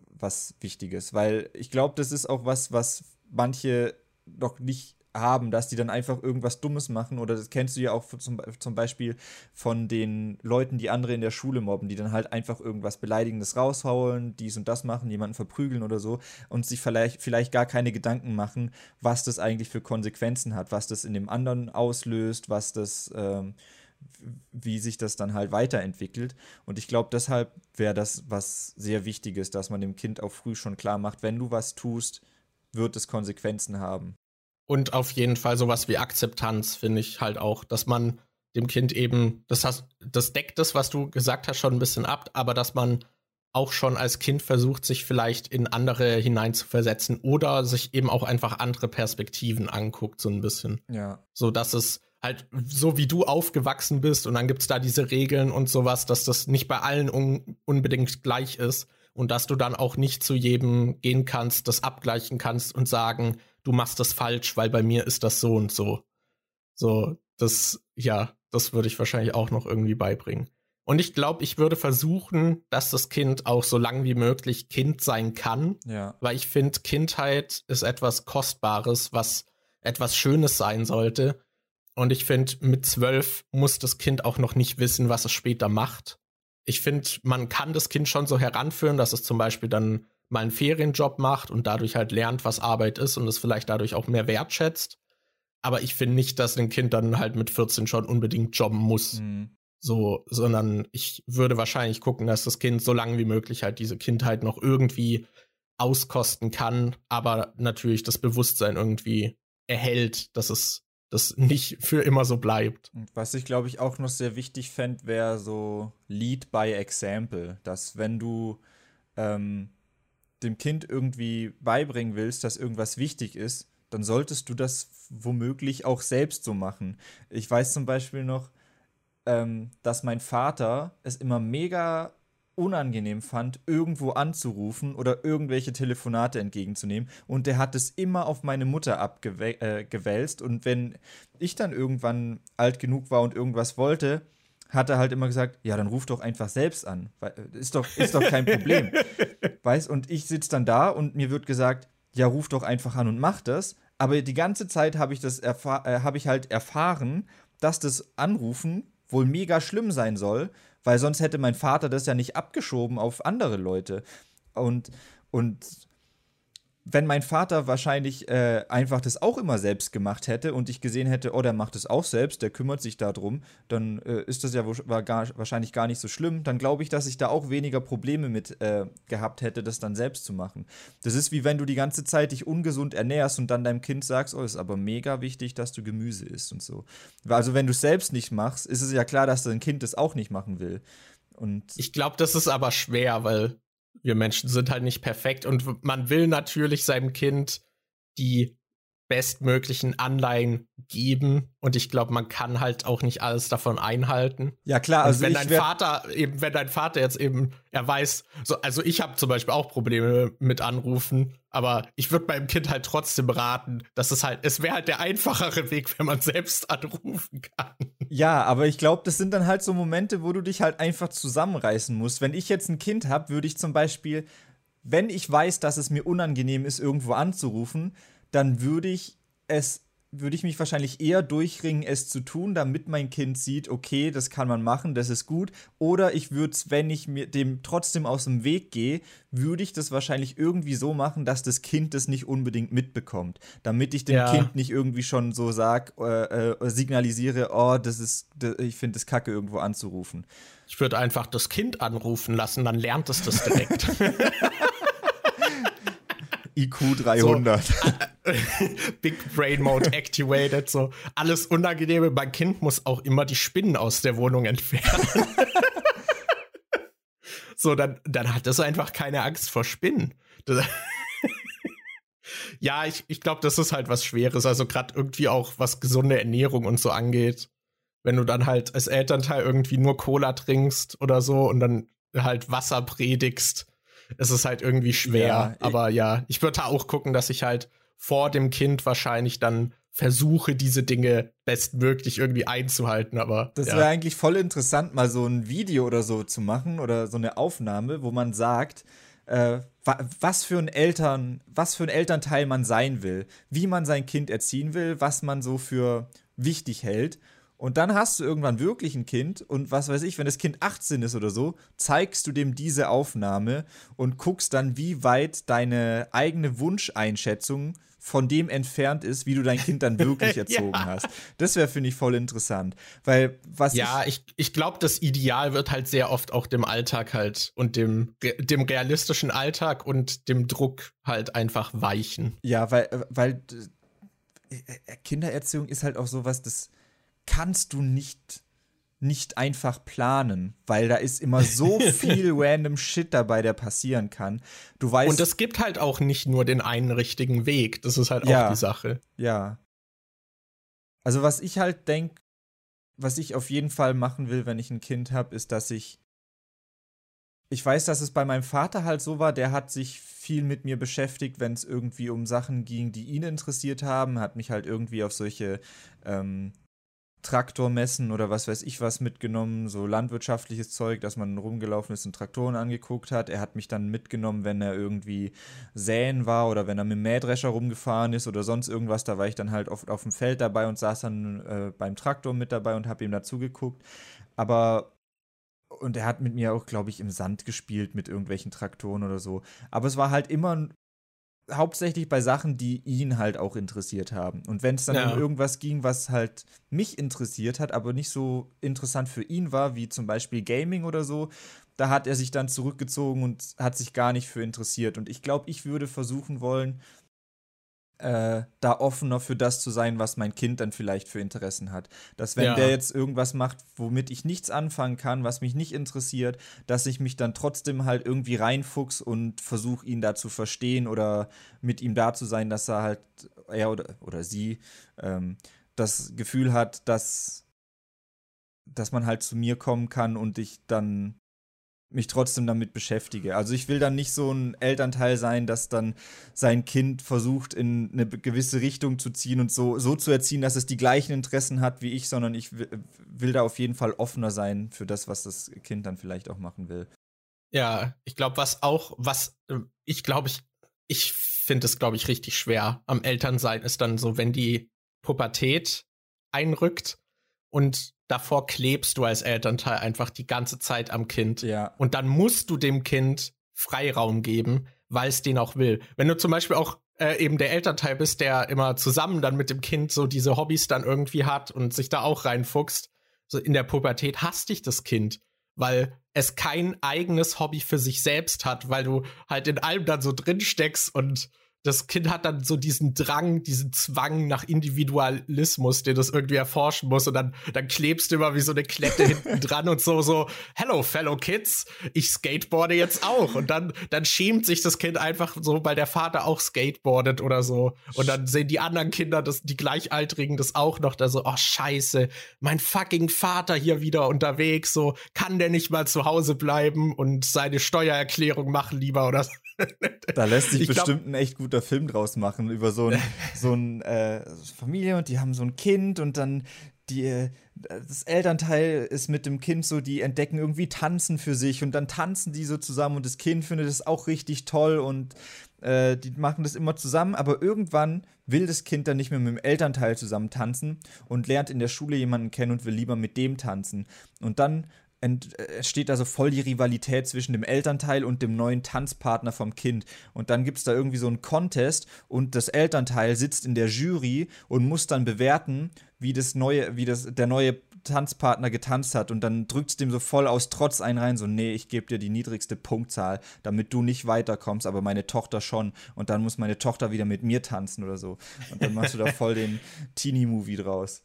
was Wichtiges, weil ich glaube, das ist auch was, was manche noch nicht haben, dass die dann einfach irgendwas Dummes machen. Oder das kennst du ja auch zum, zum Beispiel von den Leuten, die andere in der Schule mobben, die dann halt einfach irgendwas Beleidigendes raushauen, dies und das machen, jemanden verprügeln oder so und sich vielleicht, vielleicht gar keine Gedanken machen, was das eigentlich für Konsequenzen hat, was das in dem anderen auslöst, was das. Ähm, wie sich das dann halt weiterentwickelt. Und ich glaube, deshalb wäre das was sehr Wichtiges, dass man dem Kind auch früh schon klar macht, wenn du was tust, wird es Konsequenzen haben. Und auf jeden Fall sowas wie Akzeptanz finde ich halt auch, dass man dem Kind eben, das, hast, das deckt das, was du gesagt hast, schon ein bisschen ab, aber dass man auch schon als Kind versucht, sich vielleicht in andere hineinzuversetzen oder sich eben auch einfach andere Perspektiven anguckt, so ein bisschen. Ja. So dass es halt so wie du aufgewachsen bist und dann gibt es da diese Regeln und sowas, dass das nicht bei allen un unbedingt gleich ist und dass du dann auch nicht zu jedem gehen kannst, das abgleichen kannst und sagen, du machst das falsch, weil bei mir ist das so und so. So, das, ja, das würde ich wahrscheinlich auch noch irgendwie beibringen. Und ich glaube, ich würde versuchen, dass das Kind auch so lang wie möglich Kind sein kann. Ja. Weil ich finde, Kindheit ist etwas Kostbares, was etwas Schönes sein sollte. Und ich finde, mit zwölf muss das Kind auch noch nicht wissen, was es später macht. Ich finde, man kann das Kind schon so heranführen, dass es zum Beispiel dann mal einen Ferienjob macht und dadurch halt lernt, was Arbeit ist und es vielleicht dadurch auch mehr wertschätzt. Aber ich finde nicht, dass ein Kind dann halt mit 14 schon unbedingt jobben muss. Mhm. So, sondern ich würde wahrscheinlich gucken, dass das Kind so lange wie möglich halt diese Kindheit noch irgendwie auskosten kann, aber natürlich das Bewusstsein irgendwie erhält, dass es das nicht für immer so bleibt. Was ich glaube ich auch noch sehr wichtig fände, wäre so Lead by Example, dass wenn du ähm, dem Kind irgendwie beibringen willst, dass irgendwas wichtig ist, dann solltest du das womöglich auch selbst so machen. Ich weiß zum Beispiel noch, ähm, dass mein Vater es immer mega unangenehm fand, irgendwo anzurufen oder irgendwelche Telefonate entgegenzunehmen. Und der hat es immer auf meine Mutter abgewälzt. Äh, und wenn ich dann irgendwann alt genug war und irgendwas wollte, hat er halt immer gesagt, ja, dann ruf doch einfach selbst an. Ist doch, ist doch kein Problem. Weißt, und ich sitze dann da und mir wird gesagt, ja, ruf doch einfach an und mach das. Aber die ganze Zeit habe ich das äh, habe ich halt erfahren, dass das Anrufen wohl mega schlimm sein soll, weil sonst hätte mein Vater das ja nicht abgeschoben auf andere Leute. Und, und wenn mein Vater wahrscheinlich äh, einfach das auch immer selbst gemacht hätte und ich gesehen hätte, oh, der macht es auch selbst, der kümmert sich darum, dann äh, ist das ja gar, wahrscheinlich gar nicht so schlimm. Dann glaube ich, dass ich da auch weniger Probleme mit äh, gehabt hätte, das dann selbst zu machen. Das ist wie wenn du die ganze Zeit dich ungesund ernährst und dann deinem Kind sagst, oh, ist aber mega wichtig, dass du Gemüse isst und so. Also wenn du es selbst nicht machst, ist es ja klar, dass dein Kind das auch nicht machen will. Und ich glaube, das ist aber schwer, weil wir Menschen sind halt nicht perfekt und man will natürlich seinem Kind die bestmöglichen Anleihen geben und ich glaube, man kann halt auch nicht alles davon einhalten. Ja klar, also und wenn dein Vater eben, wenn dein Vater jetzt eben, er weiß, so, also ich habe zum Beispiel auch Probleme mit Anrufen, aber ich würde meinem Kind halt trotzdem raten, dass es halt, es wäre halt der einfachere Weg, wenn man selbst anrufen kann. Ja, aber ich glaube, das sind dann halt so Momente, wo du dich halt einfach zusammenreißen musst. Wenn ich jetzt ein Kind habe, würde ich zum Beispiel, wenn ich weiß, dass es mir unangenehm ist, irgendwo anzurufen, dann würde ich es würde ich mich wahrscheinlich eher durchringen, es zu tun, damit mein Kind sieht, okay, das kann man machen, das ist gut. Oder ich würde es, wenn ich mir dem trotzdem aus dem Weg gehe, würde ich das wahrscheinlich irgendwie so machen, dass das Kind das nicht unbedingt mitbekommt. Damit ich dem ja. Kind nicht irgendwie schon so sag, äh, äh, signalisiere, oh, das ist, ich finde es kacke, irgendwo anzurufen. Ich würde einfach das Kind anrufen lassen, dann lernt es das direkt. IQ 300. So, Big Brain Mode activated, so alles Unangenehme. Mein Kind muss auch immer die Spinnen aus der Wohnung entfernen. so, dann, dann hat es einfach keine Angst vor Spinnen. ja, ich, ich glaube, das ist halt was Schweres. Also gerade irgendwie auch, was gesunde Ernährung und so angeht. Wenn du dann halt als Elternteil irgendwie nur Cola trinkst oder so und dann halt Wasser predigst es ist halt irgendwie schwer. Ja, aber ja, ich würde auch gucken, dass ich halt vor dem Kind wahrscheinlich dann versuche, diese Dinge bestmöglich irgendwie einzuhalten. Aber das ja. wäre eigentlich voll interessant, mal so ein Video oder so zu machen oder so eine Aufnahme, wo man sagt, äh, was für ein Eltern, was für ein Elternteil man sein will, wie man sein Kind erziehen will, was man so für wichtig hält und dann hast du irgendwann wirklich ein Kind und was weiß ich, wenn das Kind 18 ist oder so, zeigst du dem diese Aufnahme und guckst dann, wie weit deine eigene Wunscheinschätzung von dem entfernt ist, wie du dein Kind dann wirklich erzogen ja. hast. Das wäre, finde ich, voll interessant. Weil, was. Ja, ich, ich, ich glaube, das Ideal wird halt sehr oft auch dem Alltag halt und dem, dem realistischen Alltag und dem Druck halt einfach weichen. Ja, weil, weil äh, Kindererziehung ist halt auch sowas, das kannst du nicht nicht einfach planen, weil da ist immer so viel random Shit dabei, der passieren kann. Du weißt Und es gibt halt auch nicht nur den einen richtigen Weg, das ist halt ja, auch die Sache. Ja. Also was ich halt denke, was ich auf jeden Fall machen will, wenn ich ein Kind habe, ist, dass ich ich weiß, dass es bei meinem Vater halt so war, der hat sich viel mit mir beschäftigt, wenn es irgendwie um Sachen ging, die ihn interessiert haben, hat mich halt irgendwie auf solche ähm, Traktormessen oder was weiß ich was mitgenommen, so landwirtschaftliches Zeug, dass man rumgelaufen ist und Traktoren angeguckt hat. Er hat mich dann mitgenommen, wenn er irgendwie säen war oder wenn er mit dem Mähdrescher rumgefahren ist oder sonst irgendwas. Da war ich dann halt oft auf dem Feld dabei und saß dann äh, beim Traktor mit dabei und habe ihm dazu geguckt. Aber und er hat mit mir auch, glaube ich, im Sand gespielt mit irgendwelchen Traktoren oder so. Aber es war halt immer hauptsächlich bei Sachen, die ihn halt auch interessiert haben. Und wenn es dann ja. um irgendwas ging, was halt mich interessiert hat, aber nicht so interessant für ihn war, wie zum Beispiel Gaming oder so, da hat er sich dann zurückgezogen und hat sich gar nicht für interessiert. Und ich glaube, ich würde versuchen wollen, äh, da offener für das zu sein, was mein Kind dann vielleicht für Interessen hat. Dass wenn ja. der jetzt irgendwas macht, womit ich nichts anfangen kann, was mich nicht interessiert, dass ich mich dann trotzdem halt irgendwie reinfuchs und versuche, ihn da zu verstehen oder mit ihm da zu sein, dass er halt, er oder, oder sie, ähm, das Gefühl hat, dass, dass man halt zu mir kommen kann und ich dann mich trotzdem damit beschäftige. Also ich will dann nicht so ein Elternteil sein, das dann sein Kind versucht, in eine gewisse Richtung zu ziehen und so, so zu erziehen, dass es die gleichen Interessen hat wie ich, sondern ich will, da auf jeden Fall offener sein für das, was das Kind dann vielleicht auch machen will. Ja, ich glaube, was auch, was äh, ich glaube, ich, ich finde es, glaube ich, richtig schwer am Elternsein ist dann so, wenn die Pubertät einrückt und davor klebst du als Elternteil einfach die ganze Zeit am Kind. Ja. Und dann musst du dem Kind Freiraum geben, weil es den auch will. Wenn du zum Beispiel auch äh, eben der Elternteil bist, der immer zusammen dann mit dem Kind so diese Hobbys dann irgendwie hat und sich da auch reinfuchst, so in der Pubertät hasst dich das Kind, weil es kein eigenes Hobby für sich selbst hat, weil du halt in allem dann so drin steckst und das Kind hat dann so diesen Drang, diesen Zwang nach Individualismus, den das irgendwie erforschen muss. Und dann, dann klebst du immer wie so eine Klette hinten dran und so, so, hello, fellow kids, ich skateboarde jetzt auch. Und dann, dann schämt sich das Kind einfach so, weil der Vater auch skateboardet oder so. Und dann sehen die anderen Kinder, das, die Gleichaltrigen, das auch noch da so, oh, scheiße, mein fucking Vater hier wieder unterwegs, so, kann der nicht mal zu Hause bleiben und seine Steuererklärung machen lieber oder so. Da lässt sich ich bestimmt ein echt guter Film draus machen über so ein, so ein äh, Familie und die haben so ein Kind und dann die, äh, das Elternteil ist mit dem Kind so, die entdecken irgendwie Tanzen für sich und dann tanzen die so zusammen und das Kind findet es auch richtig toll und äh, die machen das immer zusammen, aber irgendwann will das Kind dann nicht mehr mit dem Elternteil zusammen tanzen und lernt in der Schule jemanden kennen und will lieber mit dem tanzen. Und dann entsteht also voll die Rivalität zwischen dem Elternteil und dem neuen Tanzpartner vom Kind. Und dann gibt es da irgendwie so einen Contest und das Elternteil sitzt in der Jury und muss dann bewerten, wie das neue, wie das, der neue Tanzpartner getanzt hat. Und dann drückt es dem so voll aus Trotz ein rein, so, nee, ich gebe dir die niedrigste Punktzahl, damit du nicht weiterkommst, aber meine Tochter schon. Und dann muss meine Tochter wieder mit mir tanzen oder so. Und dann machst du da voll den Teenie-Movie draus.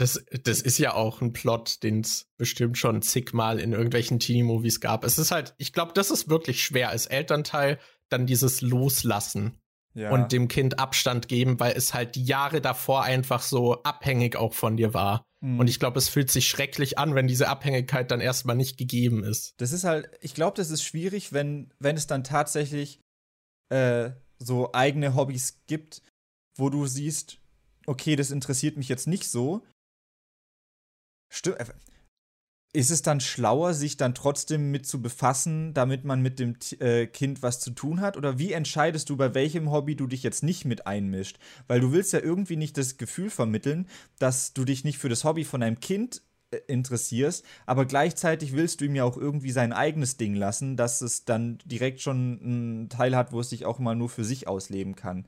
Das, das ist ja auch ein Plot, den es bestimmt schon zigmal in irgendwelchen Teenie-Movies gab. Es ist halt, ich glaube, das ist wirklich schwer als Elternteil, dann dieses Loslassen ja. und dem Kind Abstand geben, weil es halt die Jahre davor einfach so abhängig auch von dir war. Mhm. Und ich glaube, es fühlt sich schrecklich an, wenn diese Abhängigkeit dann erstmal nicht gegeben ist. Das ist halt, ich glaube, das ist schwierig, wenn, wenn es dann tatsächlich äh, so eigene Hobbys gibt, wo du siehst, okay, das interessiert mich jetzt nicht so, Stimmt. Äh, ist es dann schlauer, sich dann trotzdem mit zu befassen, damit man mit dem äh, Kind was zu tun hat? Oder wie entscheidest du, bei welchem Hobby du dich jetzt nicht mit einmischt? Weil du willst ja irgendwie nicht das Gefühl vermitteln, dass du dich nicht für das Hobby von deinem Kind äh, interessierst, aber gleichzeitig willst du ihm ja auch irgendwie sein eigenes Ding lassen, dass es dann direkt schon einen Teil hat, wo es sich auch mal nur für sich ausleben kann.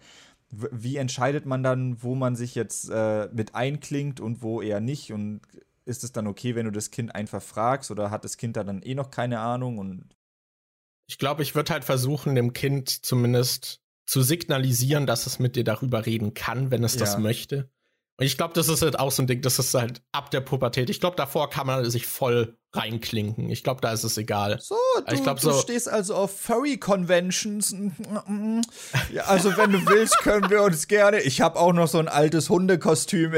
Wie entscheidet man dann, wo man sich jetzt äh, mit einklingt und wo eher nicht? Und ist es dann okay, wenn du das Kind einfach fragst oder hat das Kind da dann eh noch keine Ahnung und ich glaube, ich würde halt versuchen, dem Kind zumindest zu signalisieren, dass es mit dir darüber reden kann, wenn es ja. das möchte. Und ich glaube, das ist halt auch so ein Ding, das ist halt ab der Pubertät. Ich glaube, davor kann man sich voll reinklinken. Ich glaube, da ist es egal. So, du, ich glaub, du so stehst also auf Furry-Conventions. Ja, also, wenn du willst, können wir uns gerne. Ich habe auch noch so ein altes Hundekostüm.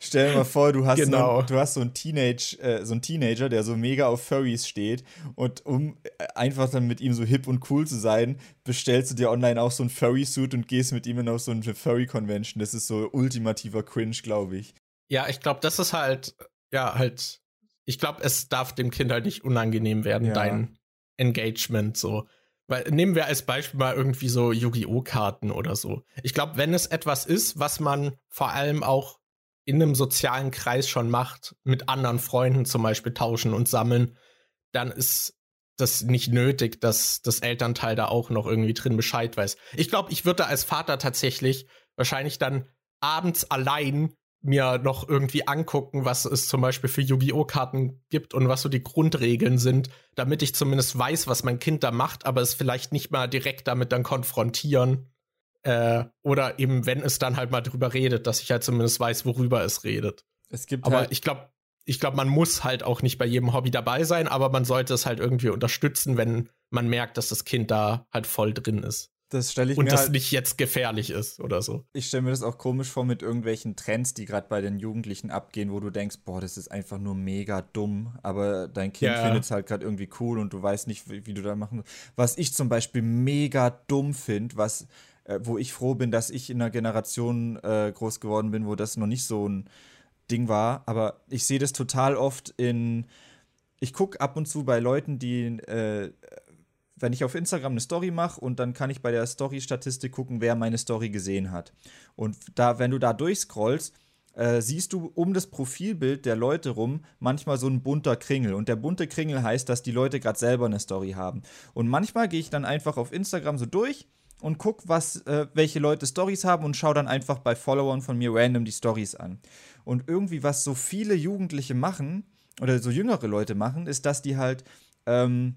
Stell dir mal vor, du hast, genau. so, du hast so, ein Teenage, äh, so einen Teenager, der so mega auf Furries steht. Und um äh, einfach dann mit ihm so hip und cool zu sein, bestellst du dir online auch so ein Furry-Suit und gehst mit ihm in auf so eine Furry-Convention. Das ist so ultimativer Cringe, glaube ich. Ja, ich glaube, das ist halt ja, halt, ich glaube, es darf dem Kind halt nicht unangenehm werden, ja. dein Engagement so. Weil nehmen wir als Beispiel mal irgendwie so Yu-Gi-Oh! Karten oder so. Ich glaube, wenn es etwas ist, was man vor allem auch in einem sozialen Kreis schon macht, mit anderen Freunden zum Beispiel tauschen und sammeln, dann ist das nicht nötig, dass das Elternteil da auch noch irgendwie drin Bescheid weiß. Ich glaube, ich würde als Vater tatsächlich wahrscheinlich dann abends allein mir noch irgendwie angucken, was es zum Beispiel für Yu-Gi-Oh! Karten gibt und was so die Grundregeln sind, damit ich zumindest weiß, was mein Kind da macht, aber es vielleicht nicht mal direkt damit dann konfrontieren. Äh, oder eben, wenn es dann halt mal drüber redet, dass ich halt zumindest weiß, worüber es redet. Es gibt aber halt ich glaube, ich glaube, man muss halt auch nicht bei jedem Hobby dabei sein, aber man sollte es halt irgendwie unterstützen, wenn man merkt, dass das Kind da halt voll drin ist. Das stelle ich und mir. Und das halt, nicht jetzt gefährlich ist oder so. Ich stelle mir das auch komisch vor mit irgendwelchen Trends, die gerade bei den Jugendlichen abgehen, wo du denkst, boah, das ist einfach nur mega dumm, aber dein Kind ja. findet es halt gerade irgendwie cool und du weißt nicht, wie, wie du da machen. Was ich zum Beispiel mega dumm finde, was, äh, wo ich froh bin, dass ich in einer Generation äh, groß geworden bin, wo das noch nicht so ein Ding war, aber ich sehe das total oft in. Ich gucke ab und zu bei Leuten, die äh, wenn ich auf Instagram eine Story mache und dann kann ich bei der Story-Statistik gucken, wer meine Story gesehen hat. Und da, wenn du da durchscrollst, äh, siehst du um das Profilbild der Leute rum manchmal so ein bunter Kringel. Und der bunte Kringel heißt, dass die Leute gerade selber eine Story haben. Und manchmal gehe ich dann einfach auf Instagram so durch und guck, was, äh, welche Leute Stories haben und schau dann einfach bei Followern von mir random die Stories an. Und irgendwie, was so viele Jugendliche machen, oder so jüngere Leute machen, ist, dass die halt ähm,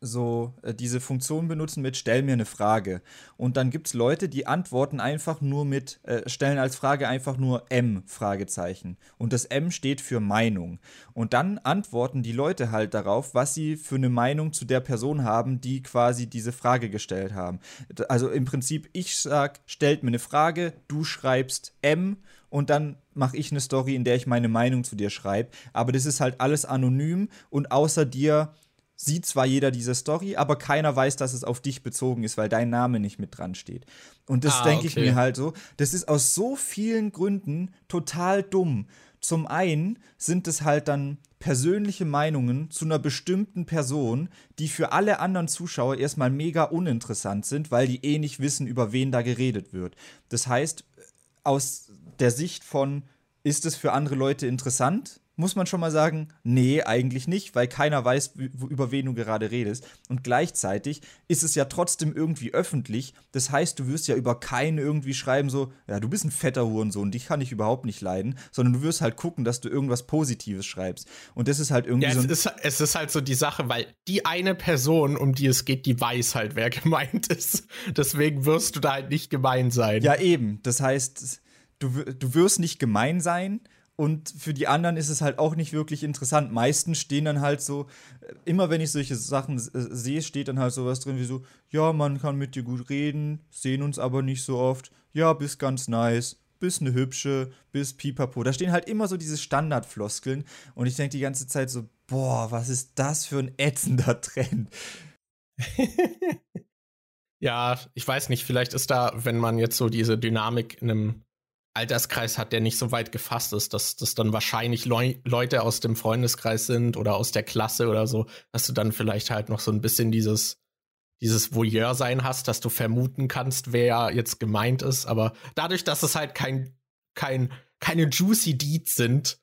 so äh, diese Funktion benutzen mit stell mir eine Frage. Und dann gibt es Leute, die antworten einfach nur mit, äh, stellen als Frage einfach nur M Fragezeichen. Und das M steht für Meinung. Und dann antworten die Leute halt darauf, was sie für eine Meinung zu der Person haben, die quasi diese Frage gestellt haben. Also im Prinzip, ich sag, stellt mir eine Frage, du schreibst M und dann mache ich eine Story, in der ich meine Meinung zu dir schreibe. Aber das ist halt alles anonym und außer dir sieht zwar jeder diese Story, aber keiner weiß, dass es auf dich bezogen ist, weil dein Name nicht mit dran steht. Und das ah, denke okay. ich mir halt so. Das ist aus so vielen Gründen total dumm. Zum einen sind es halt dann persönliche Meinungen zu einer bestimmten Person, die für alle anderen Zuschauer erstmal mega uninteressant sind, weil die eh nicht wissen, über wen da geredet wird. Das heißt, aus der Sicht von, ist es für andere Leute interessant? Muss man schon mal sagen, nee, eigentlich nicht, weil keiner weiß, über wen du gerade redest. Und gleichzeitig ist es ja trotzdem irgendwie öffentlich. Das heißt, du wirst ja über keinen irgendwie schreiben, so, ja, du bist ein fetter Hurensohn, dich kann ich überhaupt nicht leiden, sondern du wirst halt gucken, dass du irgendwas Positives schreibst. Und das ist halt irgendwie ja, so. Es ist, es ist halt so die Sache, weil die eine Person, um die es geht, die weiß halt, wer gemeint ist. Deswegen wirst du da halt nicht gemein sein. Ja, eben. Das heißt, du, du wirst nicht gemein sein und für die anderen ist es halt auch nicht wirklich interessant. Meistens stehen dann halt so, äh, immer wenn ich solche Sachen äh, sehe, steht dann halt sowas drin wie so, ja, man kann mit dir gut reden, sehen uns aber nicht so oft. Ja, bist ganz nice, bist eine hübsche, bist pipapo. Da stehen halt immer so diese Standardfloskeln und ich denke die ganze Zeit so, boah, was ist das für ein ätzender Trend? ja, ich weiß nicht, vielleicht ist da, wenn man jetzt so diese Dynamik in einem Alterskreis hat, der nicht so weit gefasst ist, dass das dann wahrscheinlich Leu Leute aus dem Freundeskreis sind oder aus der Klasse oder so, dass du dann vielleicht halt noch so ein bisschen dieses dieses Voyeur-Sein hast, dass du vermuten kannst, wer jetzt gemeint ist. Aber dadurch, dass es halt kein, kein, keine Juicy Deeds sind,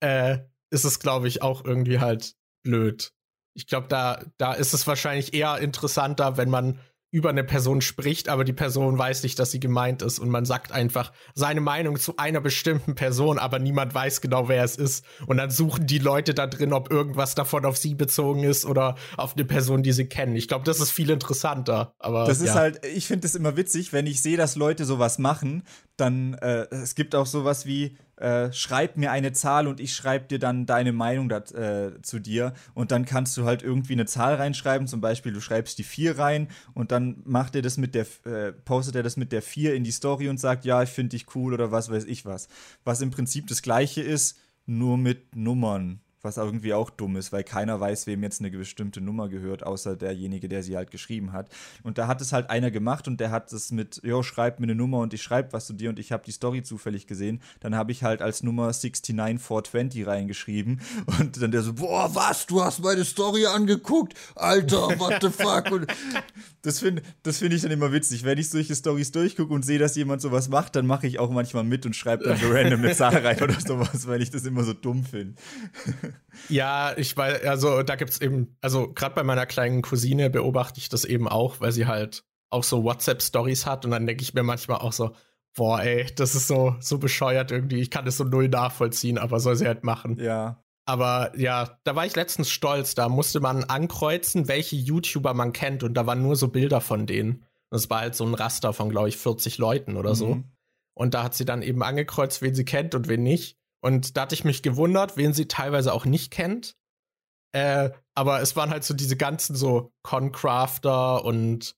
äh, ist es, glaube ich, auch irgendwie halt blöd. Ich glaube, da, da ist es wahrscheinlich eher interessanter, wenn man über eine Person spricht, aber die Person weiß nicht, dass sie gemeint ist und man sagt einfach seine Meinung zu einer bestimmten Person, aber niemand weiß genau, wer es ist. Und dann suchen die Leute da drin, ob irgendwas davon auf sie bezogen ist oder auf eine Person, die sie kennen. Ich glaube, das ist viel interessanter. Aber das ist ja. halt, ich finde es immer witzig, wenn ich sehe, dass Leute sowas machen, dann äh, es gibt auch sowas wie äh, schreib mir eine Zahl und ich schreibe dir dann deine Meinung dat, äh, zu dir. Und dann kannst du halt irgendwie eine Zahl reinschreiben. Zum Beispiel, du schreibst die 4 rein und dann macht er das mit der, äh, postet er das mit der 4 in die Story und sagt, ja, ich finde dich cool oder was weiß ich was. Was im Prinzip das gleiche ist, nur mit Nummern was irgendwie auch dumm ist, weil keiner weiß, wem jetzt eine bestimmte Nummer gehört, außer derjenige, der sie halt geschrieben hat. Und da hat es halt einer gemacht und der hat es mit, jo, schreib mir eine Nummer und ich schreibe was zu dir und ich habe die Story zufällig gesehen. Dann habe ich halt als Nummer 69420 reingeschrieben und dann der so, boah, was, du hast meine Story angeguckt? Alter, what the fuck? Und das finde das find ich dann immer witzig. Wenn ich solche Stories durchgucke und sehe, dass jemand sowas macht, dann mache ich auch manchmal mit und schreibe dann so random eine Zahl rein oder sowas, weil ich das immer so dumm finde. Ja, ich weiß, also da gibt's eben, also gerade bei meiner kleinen Cousine beobachte ich das eben auch, weil sie halt auch so WhatsApp-Stories hat und dann denke ich mir manchmal auch so, boah, ey, das ist so, so bescheuert irgendwie. Ich kann das so null nachvollziehen, aber soll sie halt machen. Ja. Aber ja, da war ich letztens stolz. Da musste man ankreuzen, welche YouTuber man kennt und da waren nur so Bilder von denen. Das war halt so ein Raster von, glaube ich, 40 Leuten oder mhm. so. Und da hat sie dann eben angekreuzt, wen sie kennt und wen nicht. Und da hatte ich mich gewundert, wen sie teilweise auch nicht kennt. Äh, aber es waren halt so diese ganzen so Concrafter und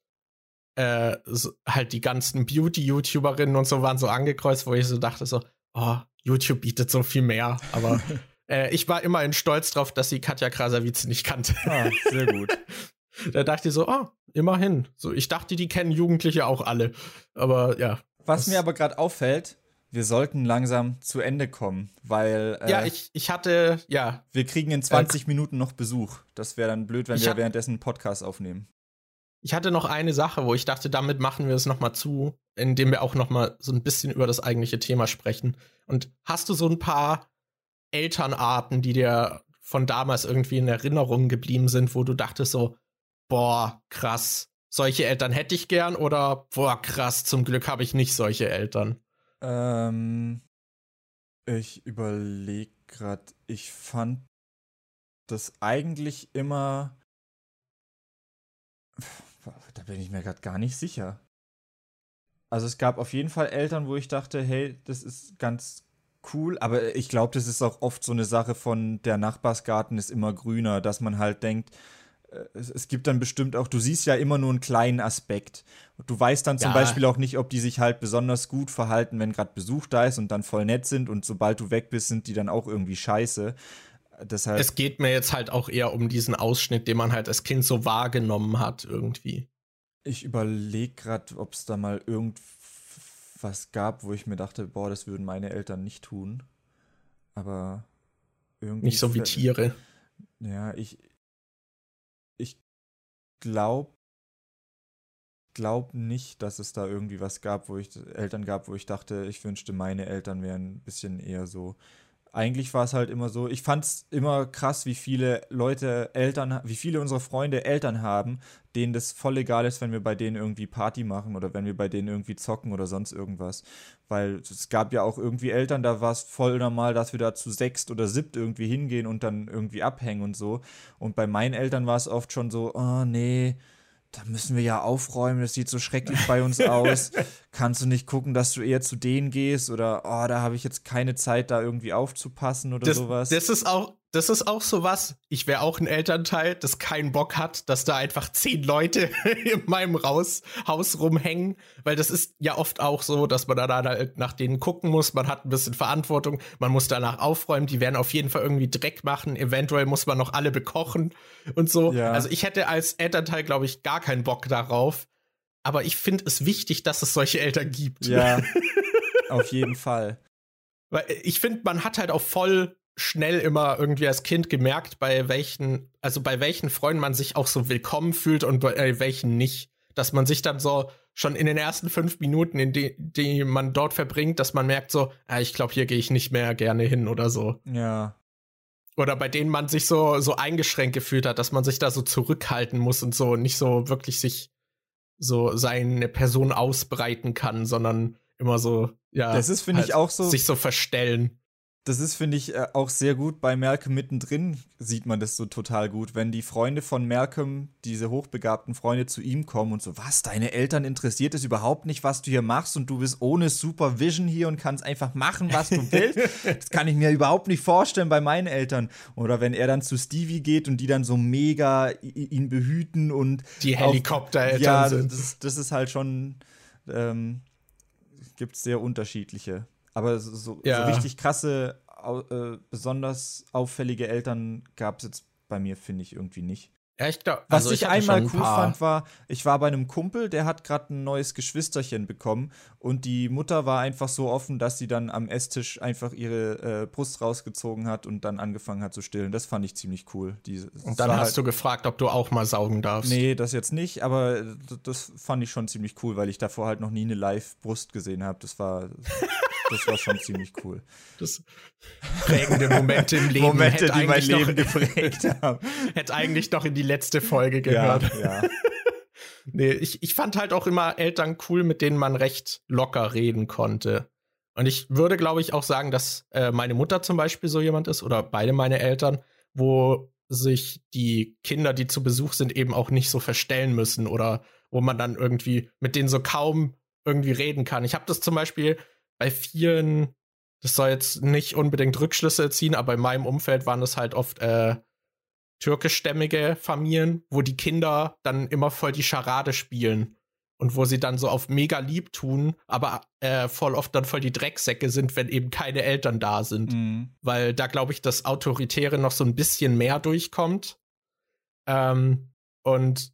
äh, so, halt die ganzen Beauty-YouTuberinnen und so waren so angekreuzt, wo ich so dachte so, oh, YouTube bietet so viel mehr. Aber äh, ich war immerhin stolz drauf, dass sie Katja Krasavice nicht kannte. Ah, sehr gut. da dachte ich so, oh, immerhin. So, ich dachte, die kennen Jugendliche auch alle. Aber ja. Was mir aber gerade auffällt, wir sollten langsam zu Ende kommen, weil. Äh, ja, ich, ich hatte, ja. Wir kriegen in 20 äh, Minuten noch Besuch. Das wäre dann blöd, wenn wir währenddessen einen Podcast aufnehmen. Ich hatte noch eine Sache, wo ich dachte, damit machen wir es nochmal zu, indem wir auch nochmal so ein bisschen über das eigentliche Thema sprechen. Und hast du so ein paar Elternarten, die dir von damals irgendwie in Erinnerung geblieben sind, wo du dachtest so, boah, krass, solche Eltern hätte ich gern oder boah, krass, zum Glück habe ich nicht solche Eltern? Ähm, ich überlege gerade, ich fand das eigentlich immer da bin ich mir gerade gar nicht sicher. Also es gab auf jeden Fall Eltern, wo ich dachte, hey, das ist ganz cool, aber ich glaube, das ist auch oft so eine Sache von der Nachbarsgarten ist immer grüner, dass man halt denkt, es, es, gibt dann bestimmt auch, du siehst ja immer nur einen kleinen Aspekt. Du weißt dann zum ja. Beispiel auch nicht, ob die sich halt besonders gut verhalten, wenn gerade Besuch da ist und dann voll nett sind und sobald du weg bist, sind die dann auch irgendwie scheiße. Deshalb es geht mir jetzt halt auch eher um diesen Ausschnitt, den man halt als Kind so wahrgenommen hat, irgendwie. Ich überlege gerade, ob es da mal irgendwas gab, wo ich mir dachte, boah, das würden meine Eltern nicht tun. Aber irgendwie. Nicht so wie Tiere. Ja, ich. Ich glaube glaube nicht, dass es da irgendwie was gab, wo ich Eltern gab, wo ich dachte, ich wünschte, meine Eltern wären ein bisschen eher so eigentlich war es halt immer so, ich fand es immer krass, wie viele Leute Eltern, wie viele unserer Freunde Eltern haben, denen das voll egal ist, wenn wir bei denen irgendwie Party machen oder wenn wir bei denen irgendwie zocken oder sonst irgendwas. Weil es gab ja auch irgendwie Eltern, da war es voll normal, dass wir da zu sechst oder siebt irgendwie hingehen und dann irgendwie abhängen und so. Und bei meinen Eltern war es oft schon so, oh nee, da müssen wir ja aufräumen, das sieht so schrecklich bei uns aus. Kannst du nicht gucken, dass du eher zu denen gehst oder oh, da habe ich jetzt keine Zeit, da irgendwie aufzupassen oder das, sowas. Das ist auch, das ist auch so was. Ich wäre auch ein Elternteil, das keinen Bock hat, dass da einfach zehn Leute in meinem Raus, Haus rumhängen, weil das ist ja oft auch so, dass man da halt nach denen gucken muss. Man hat ein bisschen Verantwortung, man muss danach aufräumen. Die werden auf jeden Fall irgendwie Dreck machen. Eventuell muss man noch alle bekochen und so. Ja. Also ich hätte als Elternteil, glaube ich, gar keinen Bock darauf. Aber ich finde es wichtig, dass es solche Eltern gibt. Ja, auf jeden Fall. Weil ich finde, man hat halt auch voll schnell immer irgendwie als Kind gemerkt, bei welchen, also bei welchen Freunden man sich auch so willkommen fühlt und bei welchen nicht. Dass man sich dann so schon in den ersten fünf Minuten, in die, die man dort verbringt, dass man merkt so, ah, ich glaube, hier gehe ich nicht mehr gerne hin oder so. Ja. Oder bei denen man sich so, so eingeschränkt gefühlt hat, dass man sich da so zurückhalten muss und so nicht so wirklich sich so seine Person ausbreiten kann, sondern immer so, ja. Das ist, finde halt ich, auch so. Sich so verstellen das ist, finde ich, äh, auch sehr gut. Bei Malcolm mittendrin sieht man das so total gut. Wenn die Freunde von Malcolm, diese hochbegabten Freunde, zu ihm kommen und so, was, deine Eltern interessiert es überhaupt nicht, was du hier machst und du bist ohne Supervision hier und kannst einfach machen, was du willst. das kann ich mir überhaupt nicht vorstellen bei meinen Eltern. Oder wenn er dann zu Stevie geht und die dann so mega ihn behüten und. Die Helikoptereltern ja, sind. Das, das ist halt schon. Ähm, gibt es sehr unterschiedliche. Aber so, ja. so richtig krasse, äh, besonders auffällige Eltern gab es jetzt bei mir, finde ich, irgendwie nicht. Ja, ich glaub, Was also ich, ich einmal ein cool fand, war, ich war bei einem Kumpel, der hat gerade ein neues Geschwisterchen bekommen und die Mutter war einfach so offen, dass sie dann am Esstisch einfach ihre äh, Brust rausgezogen hat und dann angefangen hat zu stillen. Das fand ich ziemlich cool. Die, und dann hast halt, du gefragt, ob du auch mal saugen darfst. Nee, das jetzt nicht, aber das fand ich schon ziemlich cool, weil ich davor halt noch nie eine Live-Brust gesehen habe. Das war Das war schon ziemlich cool. Das prägende Momente im Leben. Momente, die mein Leben geprägt haben. Hätte eigentlich noch in die letzte Folge gehört. Ja, ja. nee, ich, ich fand halt auch immer Eltern cool, mit denen man recht locker reden konnte. Und ich würde, glaube ich, auch sagen, dass äh, meine Mutter zum Beispiel so jemand ist oder beide meine Eltern, wo sich die Kinder, die zu Besuch sind, eben auch nicht so verstellen müssen oder wo man dann irgendwie mit denen so kaum irgendwie reden kann. Ich habe das zum Beispiel bei vielen, das soll jetzt nicht unbedingt Rückschlüsse ziehen, aber in meinem Umfeld waren es halt oft äh, türkischstämmige Familien, wo die Kinder dann immer voll die Scharade spielen und wo sie dann so auf mega lieb tun, aber äh, voll oft dann voll die Drecksäcke sind, wenn eben keine Eltern da sind. Mhm. Weil da glaube ich, das Autoritäre noch so ein bisschen mehr durchkommt. Ähm, und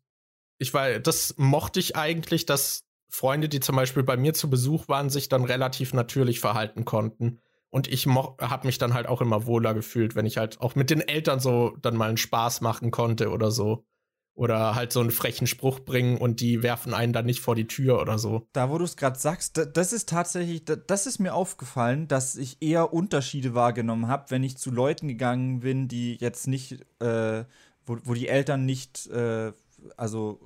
ich war, das mochte ich eigentlich, dass Freunde, die zum Beispiel bei mir zu Besuch waren, sich dann relativ natürlich verhalten konnten. Und ich habe mich dann halt auch immer wohler gefühlt, wenn ich halt auch mit den Eltern so dann mal einen Spaß machen konnte oder so. oder halt so einen frechen Spruch bringen und die werfen einen dann nicht vor die Tür oder so. Da, wo du es gerade sagst, das ist tatsächlich, das ist mir aufgefallen, dass ich eher Unterschiede wahrgenommen habe, wenn ich zu Leuten gegangen bin, die jetzt nicht, äh, wo, wo die Eltern nicht, äh, also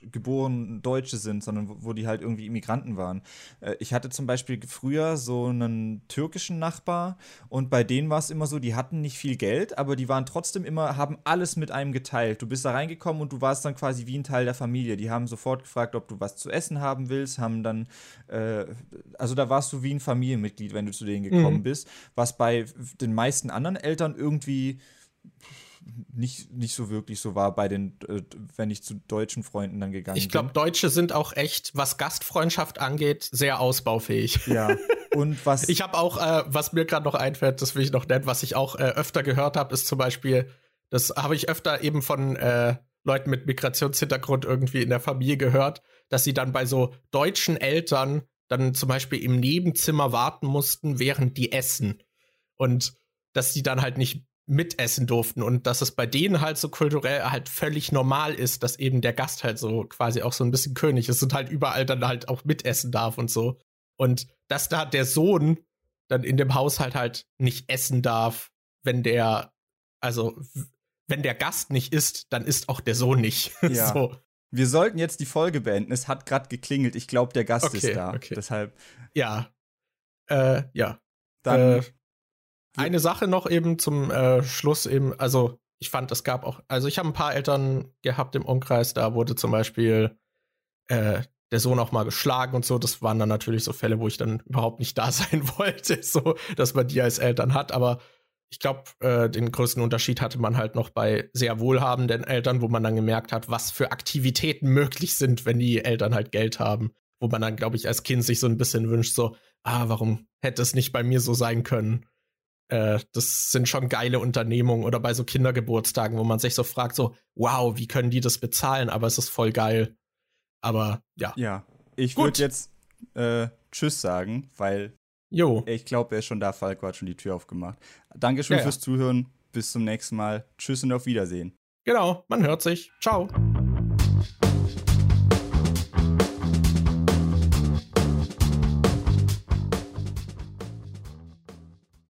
geboren Deutsche sind, sondern wo, wo, die halt irgendwie Immigranten waren. Äh, ich hatte zum Beispiel früher so einen türkischen Nachbar und bei denen war es immer so, die hatten nicht viel Geld, aber die waren trotzdem immer, haben alles mit einem geteilt. Du bist da reingekommen und du warst dann quasi wie ein Teil der Familie. Die haben sofort gefragt, ob du was zu essen haben willst, haben dann, äh, also da warst du wie ein Familienmitglied, wenn du zu denen gekommen mhm. bist, was bei den meisten anderen Eltern irgendwie nicht, nicht so wirklich so war bei den, äh, wenn ich zu deutschen Freunden dann gegangen ich glaub, bin. Ich glaube, Deutsche sind auch echt, was Gastfreundschaft angeht, sehr ausbaufähig. Ja. Und was. ich habe auch, äh, was mir gerade noch einfällt, das will ich noch nennen, was ich auch äh, öfter gehört habe, ist zum Beispiel, das habe ich öfter eben von äh, Leuten mit Migrationshintergrund irgendwie in der Familie gehört, dass sie dann bei so deutschen Eltern dann zum Beispiel im Nebenzimmer warten mussten, während die essen. Und dass sie dann halt nicht mitessen durften und dass es bei denen halt so kulturell halt völlig normal ist, dass eben der Gast halt so quasi auch so ein bisschen König ist und halt überall dann halt auch mitessen darf und so. Und dass da der Sohn dann in dem Haushalt halt nicht essen darf, wenn der, also wenn der Gast nicht isst, dann isst auch der Sohn nicht. Ja. so. Wir sollten jetzt die Folge beenden. Es hat gerade geklingelt. Ich glaube, der Gast okay, ist da. Okay. Deshalb. Ja. Äh, ja. Dann. Äh, eine Sache noch eben zum äh, Schluss eben, also ich fand, es gab auch, also ich habe ein paar Eltern gehabt im Umkreis, da wurde zum Beispiel äh, der Sohn auch mal geschlagen und so. Das waren dann natürlich so Fälle, wo ich dann überhaupt nicht da sein wollte, so dass man die als Eltern hat. Aber ich glaube, äh, den größten Unterschied hatte man halt noch bei sehr wohlhabenden Eltern, wo man dann gemerkt hat, was für Aktivitäten möglich sind, wenn die Eltern halt Geld haben. Wo man dann, glaube ich, als Kind sich so ein bisschen wünscht, so, ah, warum hätte es nicht bei mir so sein können? Äh, das sind schon geile Unternehmungen oder bei so Kindergeburtstagen, wo man sich so fragt, so, wow, wie können die das bezahlen? Aber es ist voll geil. Aber ja. Ja, ich würde jetzt äh, Tschüss sagen, weil jo. ich glaube, er ist schon da. Falco hat schon die Tür aufgemacht. Dankeschön ja, fürs ja. Zuhören. Bis zum nächsten Mal. Tschüss und auf Wiedersehen. Genau, man hört sich. Ciao.